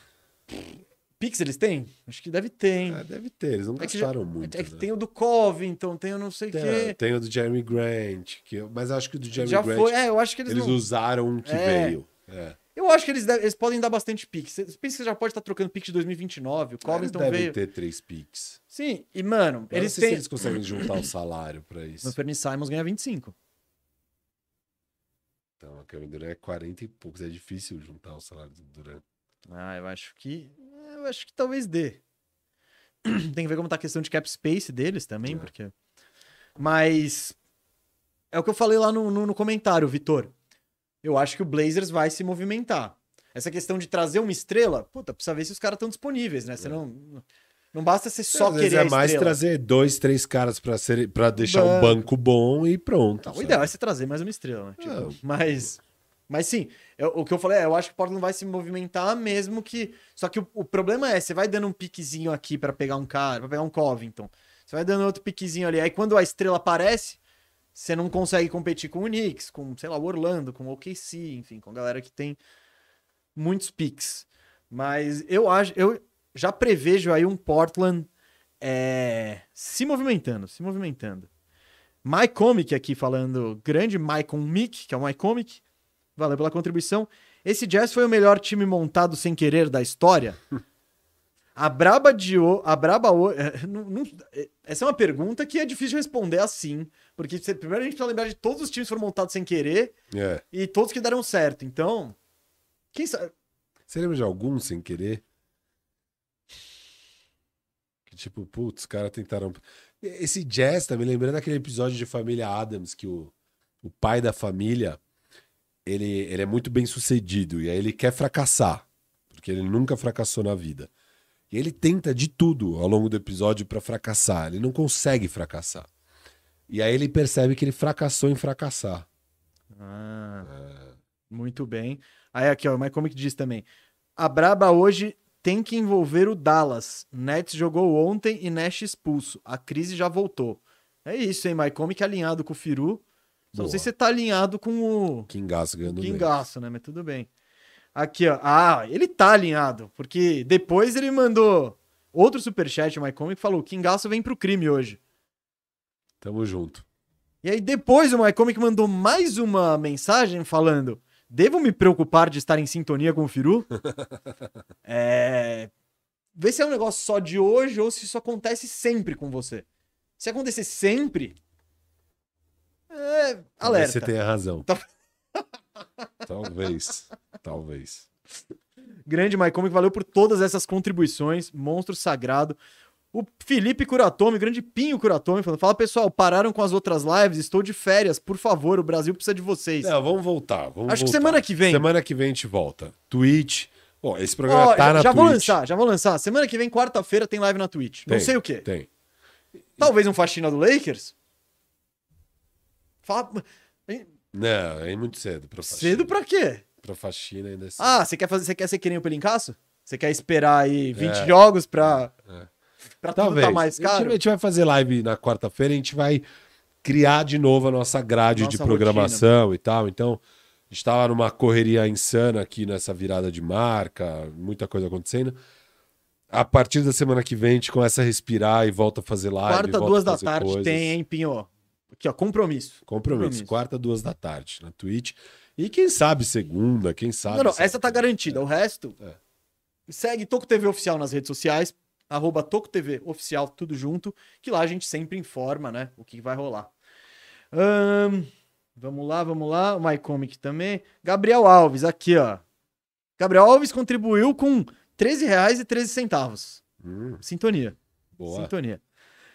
Pix eles têm? Acho que deve ter, hein? Ah, deve ter, eles não É que já- gastaram muito. é que né? tem o do Covington, tem o não sei o Tem, quê. tem o do Jeremy Grant, que eu- mas acho que o do Jeremy Já Grant foi. É, eu acho que eles, eles não... usaram um que É. veio. É. Eu acho que eles, devem- eles podem dar bastante pique. Você pensa que você já pode estar trocando pique de 2029. O Eles Covington devem veio. ter três picks. Sim, e mano, Eu eles não sei se têm. eles conseguem juntar o salário pra isso. O Fernie Simons ganha 25. Então, a Kevin Durant é 40 e poucos. É difícil juntar o salário do Durant. Ah, eu acho que. Eu acho que talvez dê. <clears throat> Tem que ver como tá a questão de cap space deles também, É. porque. Mas. É o que eu falei lá no, no, no comentário, Vitor. Eu acho que o Blazers vai se movimentar. Essa questão de trazer uma estrela, puta, precisa ver se os caras estão disponíveis, né? Você não. Não basta você só querer é mais estrela. trazer dois, três caras pra, ser, pra deixar um Banco. banco bom e pronto. Não, o ideal é você trazer mais uma estrela, né? Tipo. Mas, mas sim, eu- o que eu falei é, eu acho que o Portland vai se movimentar mesmo que. Só que o, o problema é, você vai dando um piquezinho aqui pra pegar um cara, pra pegar um Covington. Você vai dando outro piquezinho ali. Aí quando a estrela aparece, você não consegue competir com o Knicks, com, sei lá, o Orlando, com o OKC, enfim, com a galera que tem muitos piques. Mas eu acho, eu já prevejo aí um Portland é, se movimentando, se movimentando. MyComic aqui falando, grande Maicon Mick, que é o MyComic. Valeu pela contribuição. Esse Jazz foi o melhor time montado sem querer da história? <laughs> A braba de o, a braba o, é, não- não- é, essa é uma pergunta que é difícil de responder assim, porque você- primeiro a gente precisa lembrar de todos os times que foram montados sem querer É. e todos que deram certo. Então, quem sabe? Você lembra de algum sem querer? Que tipo, putz, os caras tentaram. Esse jazz tá me lembrando daquele episódio de Família Adams que o, o pai da família ele, ele é muito bem sucedido e aí ele quer fracassar. que ele nunca fracassou na vida. E ele tenta de tudo ao longo do episódio pra fracassar. Ele não consegue fracassar. E aí ele percebe que ele fracassou em fracassar. Ah, É. muito bem. Aí aqui, ó, o Mike diz também. A Braba hoje tem que envolver o Dallas. Nets jogou ontem e Nash expulso. A crise já voltou. É isso, hein, Mike Comic alinhado com o Firu. Só não sei se você tá alinhado com o ganhando bem. Kingaço, né? Mas tudo bem. Aqui, ó. Ah, ele tá alinhado. Porque depois ele mandou outro superchat, o Mike Comic, falou: Kingaço vem pro crime hoje. Tamo junto. E aí depois o MyComic mandou mais uma mensagem falando: Devo me preocupar de estar em sintonia com o Firu? <laughs> é... Vê se é um negócio só de hoje ou se isso acontece sempre com você. Se acontecer sempre. É... Alerta. Você tenha razão. Tá- Talvez. Talvez. Grande MyComic, valeu por todas essas contribuições. Monstro sagrado. O Felipe Curatome, grande Pinho Curatome, falando: Fala pessoal, pararam com as outras lives, estou de férias, por favor, o Brasil precisa de vocês. Não, vamos voltar. Vamos Acho que voltar. semana que vem. Semana que vem a gente volta. Twitch. Bom, esse programa Ó, tá já, na já Twitch. vou lançar, já vou lançar. Semana que vem, quarta-feira, tem live na Twitch. Não Tem, sei o quê. Tem. Talvez um faxina do Lakers? Fala... Não, é muito cedo pra faxina. Cedo pra quê? Pra faxina ainda é cedo. Ah, você quer fazer, você quer ser que nem o Pelincaço? Você quer esperar aí 20 É. jogos pra, É. pra tudo tá mais A gente- caro? A gente vai fazer live na quarta-feira, a gente vai criar de novo a nossa grade Nossa de programação e tal. Então, a gente tava numa correria insana aqui nessa virada de marca, muita coisa acontecendo. A partir da semana que vem, a gente começa a respirar e volta a fazer live. Quarta, duas da tarde coisas. tem, hein, Pinho? Aqui, ó, compromisso. Compromisso. Quarta, duas da tarde na Twitch. E quem sabe segunda, quem sabe. Não, não, essa tá garantida. O resto, É. segue Toco TV Oficial nas redes sociais, arroba Toco TV Oficial, tudo junto, que lá a gente sempre informa, né, o que vai rolar. Ahn, vamos lá, vamos lá, o MyComic também. Gabriel Alves, aqui, ó. Gabriel Alves contribuiu com R$ 13,13. Hum, Sintonia. boa. Sintonia.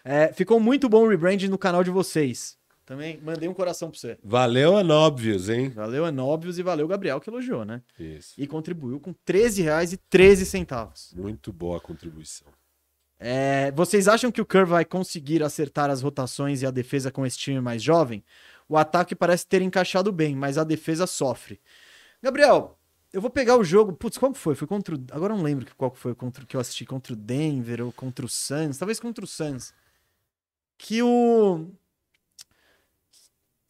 É, ficou muito bom o rebranding no canal de vocês. Também mandei um coração pra você. Valeu, Anóbvios, hein? Valeu, Anóbios, e valeu, Gabriel, que elogiou, né? Isso. E contribuiu com R$ 13,13. Muito boa a contribuição. É, vocês acham que o Kerr vai conseguir acertar as rotações e a defesa com esse time mais jovem? O ataque parece ter encaixado bem, mas a defesa sofre. Gabriel, eu vou pegar o jogo. Putz, qual que foi? Foi contra. o- Agora eu não lembro qual que foi contra, que eu assisti. Contra o Denver ou contra o Suns. Talvez contra o Suns. Que o.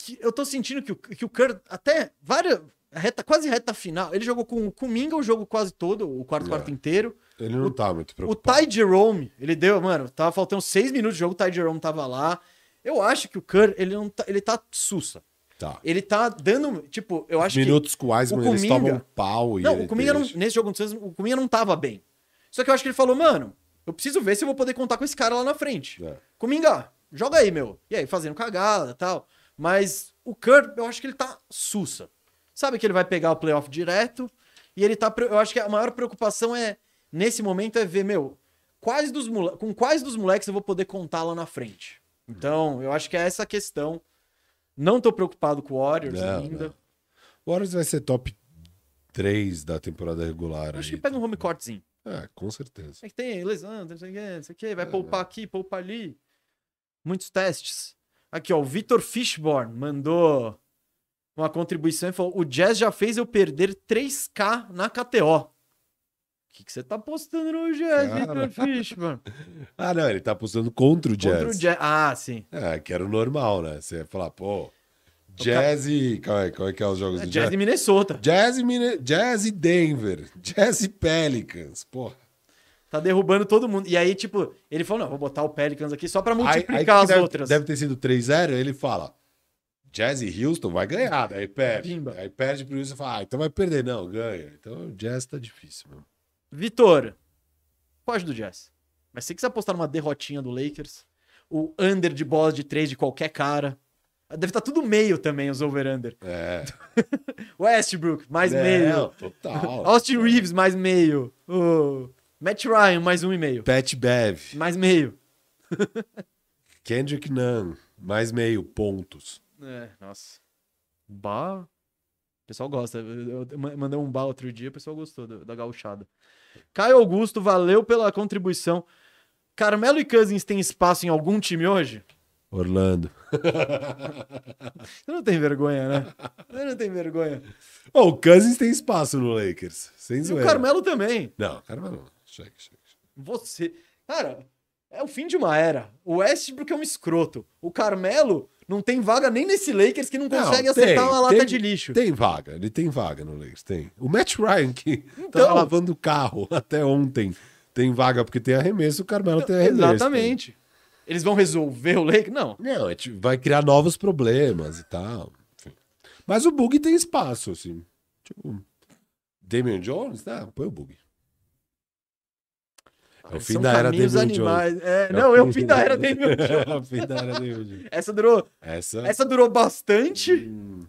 Que eu tô sentindo que o, que o Kerr, até várias. Reta, quase reta final. Ele jogou com, com o Minga o jogo quase todo, o quarto É. quarto inteiro. Ele não tá muito O preocupado. Ty Jerome, ele deu, mano, tava faltando seis minutos de jogo, o Ty Jerome tava lá. Eu acho que o Kerr, ele não tá, ele tá sussa. Tá. Ele tá dando, tipo, eu acho Minutos com o Wiseman, o eles tomam um pau que... e Não, o Kuminga não, nesse jogo o Kuminga não tava bem. Só que eu acho que ele falou, mano, eu preciso ver se eu vou poder contar com esse cara lá na frente. É. Kuminga, joga aí, meu. E aí, fazendo cagada e tal. Mas o Kerr, eu acho que ele tá sussa. Sabe que ele vai pegar o playoff direto. E ele tá. Eu acho que a maior preocupação é, nesse momento, é ver, meu, quais dos mole... com quais dos moleques eu vou poder contar lá na frente. Então, eu acho que é essa a questão. Não tô preocupado com o Warriors Não, ainda. não. O Warriors vai ser top 3 da temporada regular. Acho aí. que pega um home courtzinho. É, com certeza. É que tem lesão, não sei o que, não sei o que, vai É, poupar aqui, poupar ali. Muitos testes. Aqui, ó, o Vitor Fishborn mandou uma contribuição e falou: o Jazz já fez eu perder 3K na KTO. O que, que você tá postando no Jazz. Vitor Fishborn? <laughs> Ah, não, ele tá apostando contra o Jazz. Contra o Jazz. Ah, sim. É, que era o normal, né? Você ia falar, pô, Jazz e... Qual é, qual é que é os jogos É do Jazz Jazz? de Minnesota. Jazz e, Mine... Jazz e Denver. Jazz e Pelicans. Porra. Tá derrubando todo mundo. E aí, tipo, ele falou: não, vou botar o Pelicans aqui só pra Aí- multiplicar aí as deve, outras. Deve ter sido 3-0, ele fala, Jazz e Houston vai ganhar, aí perde. Pimba. Aí perde pro Houston e fala, ah, então vai perder. Não, ganha. Então o Jazz tá difícil, meu. Vitor, pode do Jazz. Mas se você quiser apostar numa derrotinha do Lakers, o under de bola de três de qualquer cara. Deve estar tudo meio também, os over-under. É. <laughs> Westbrook, mais Não, meio. total. Austin Reeves, mais meio. O Matt Ryan, mais um e meio. Pat Bev. Mais meio. <laughs> Kendrick Nunn. Mais meio pontos. É, nossa. Bah. O pessoal gosta. Eu eu ma- mandei um bar outro dia, o pessoal gostou do- da gauchada. Caio Augusto, valeu pela contribuição. Carmelo e Cousins têm espaço em algum time hoje? Orlando. <laughs> Você não tem vergonha, né? Você não tem vergonha. Ó, o Cousins tem espaço no Lakers. Sem E o zoeira. Carmelo também. Não, Carmelo não. Você. Cara, é o fim de uma era. O Westbrook é um escroto. O Carmelo não tem vaga nem nesse Lakers que não Não, consegue tem, acertar uma lata tem- de lixo. Tem vaga, ele tem vaga no Lakers, tem. O Matt Ryan, que Então. tava lavando o carro <laughs> até ontem, tem vaga porque tem arremesso, o Carmelo tem arremesso. Exatamente. Eles vão resolver o Lakers? Não. Não, é vai criar novos problemas e tal. enfim. Mas o Bug tem espaço, assim. Tipo, Damian Jones? Tá, põe o Bug. É o fim da era Damian animais. É, É não, é o fim da era <laughs> Jones. É o fim da era Jones. Essa durou, Essa... essa durou bastante. Hum.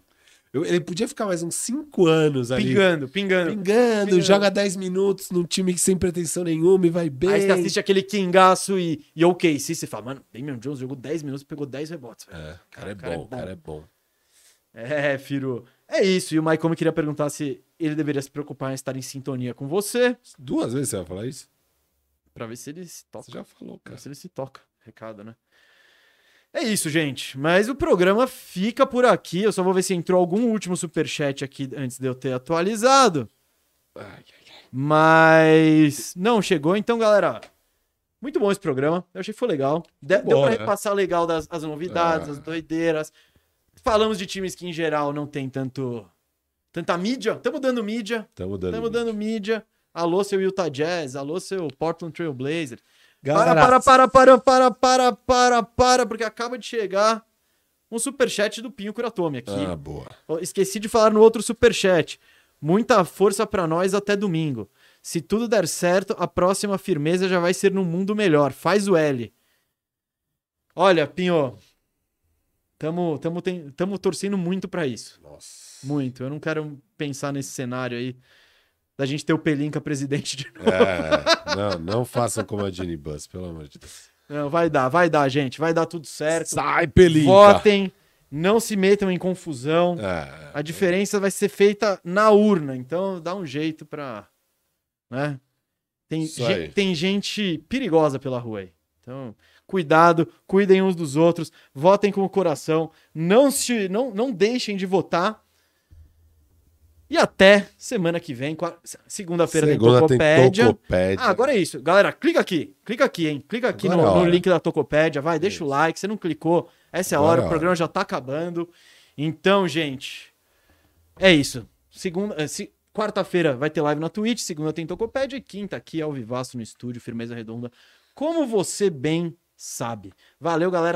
Eu- ele podia ficar mais uns 5 anos ali. Pingando, pingando. Pingando, Pingando. joga 10 minutos num time que sem pretensão nenhuma e vai bem. Aí você assiste aquele Kingaço e, e ok, se você fala, mano, Damian Jones jogou 10 minutos e pegou 10 rebotes. velho. É, o cara é Cara, bom, o cara é bom. É, Firo. É isso. E o Maicon queria perguntar se ele deveria se preocupar em estar em sintonia com você, Duas vezes você vai falar isso? Pra ver se ele se toca. Você já falou, Pra cara. ver se ele se toca. Recado, né? É isso, gente. Mas o programa fica por aqui. Eu só vou ver se entrou algum último superchat aqui antes de eu ter atualizado. Mas não chegou. Então, galera, muito bom esse programa. Eu achei que foi legal. De- deu pra né? repassar legal das as novidades, as doideiras. Falamos de times que, em geral, não tem tanto tanta mídia. Estamos dando mídia. Dando. Estamos dando mídia. Alô, seu Utah Jazz. Alô, seu Portland Trail Blazer. Galera, Para, para, para, para, para, para, para, porque acaba de chegar um superchat do Pinho Kuratomi aqui. Ah, boa. Esqueci de falar no outro superchat. Muita força pra nós até domingo. Se tudo der certo, a próxima firmeza já vai ser num mundo melhor. Faz o L. Olha, Pinho, tamo, tamo, ten- tamo torcendo muito pra isso. Nossa. Muito. Eu não quero pensar nesse cenário aí da gente ter o Pelinca presidente de <laughs> novo. É, não, não façam como a Jenny Bus, pelo amor de Deus. Não, vai dar, vai dar, gente. Vai dar tudo certo. Sai, Pelinca! Votem, não se metam em confusão. É, A diferença vai ser feita na urna, então dá um jeito pra. Né? Tem, tem gente perigosa pela rua aí. Então, cuidado, cuidem uns dos outros, votem com o coração, não, se, não, não deixem de votar. E até semana que vem, segunda-feira tem Segunda tem Tocopédia. Tocopédia. Ah, agora é isso. Galera, clica aqui. Clica aqui, hein? Clica aqui no, é no link da Tocopédia. Vai, deixa Isso. o like. Você não clicou. Essa é a hora. é O programa já tá acabando. Então, gente, é isso. Segunda, eh, se- quarta-feira vai ter live na Twitch. Segunda tem Tocopédia. E quinta aqui ao vivaço no estúdio, Firmeza Redonda. Como você bem sabe. Valeu, galera.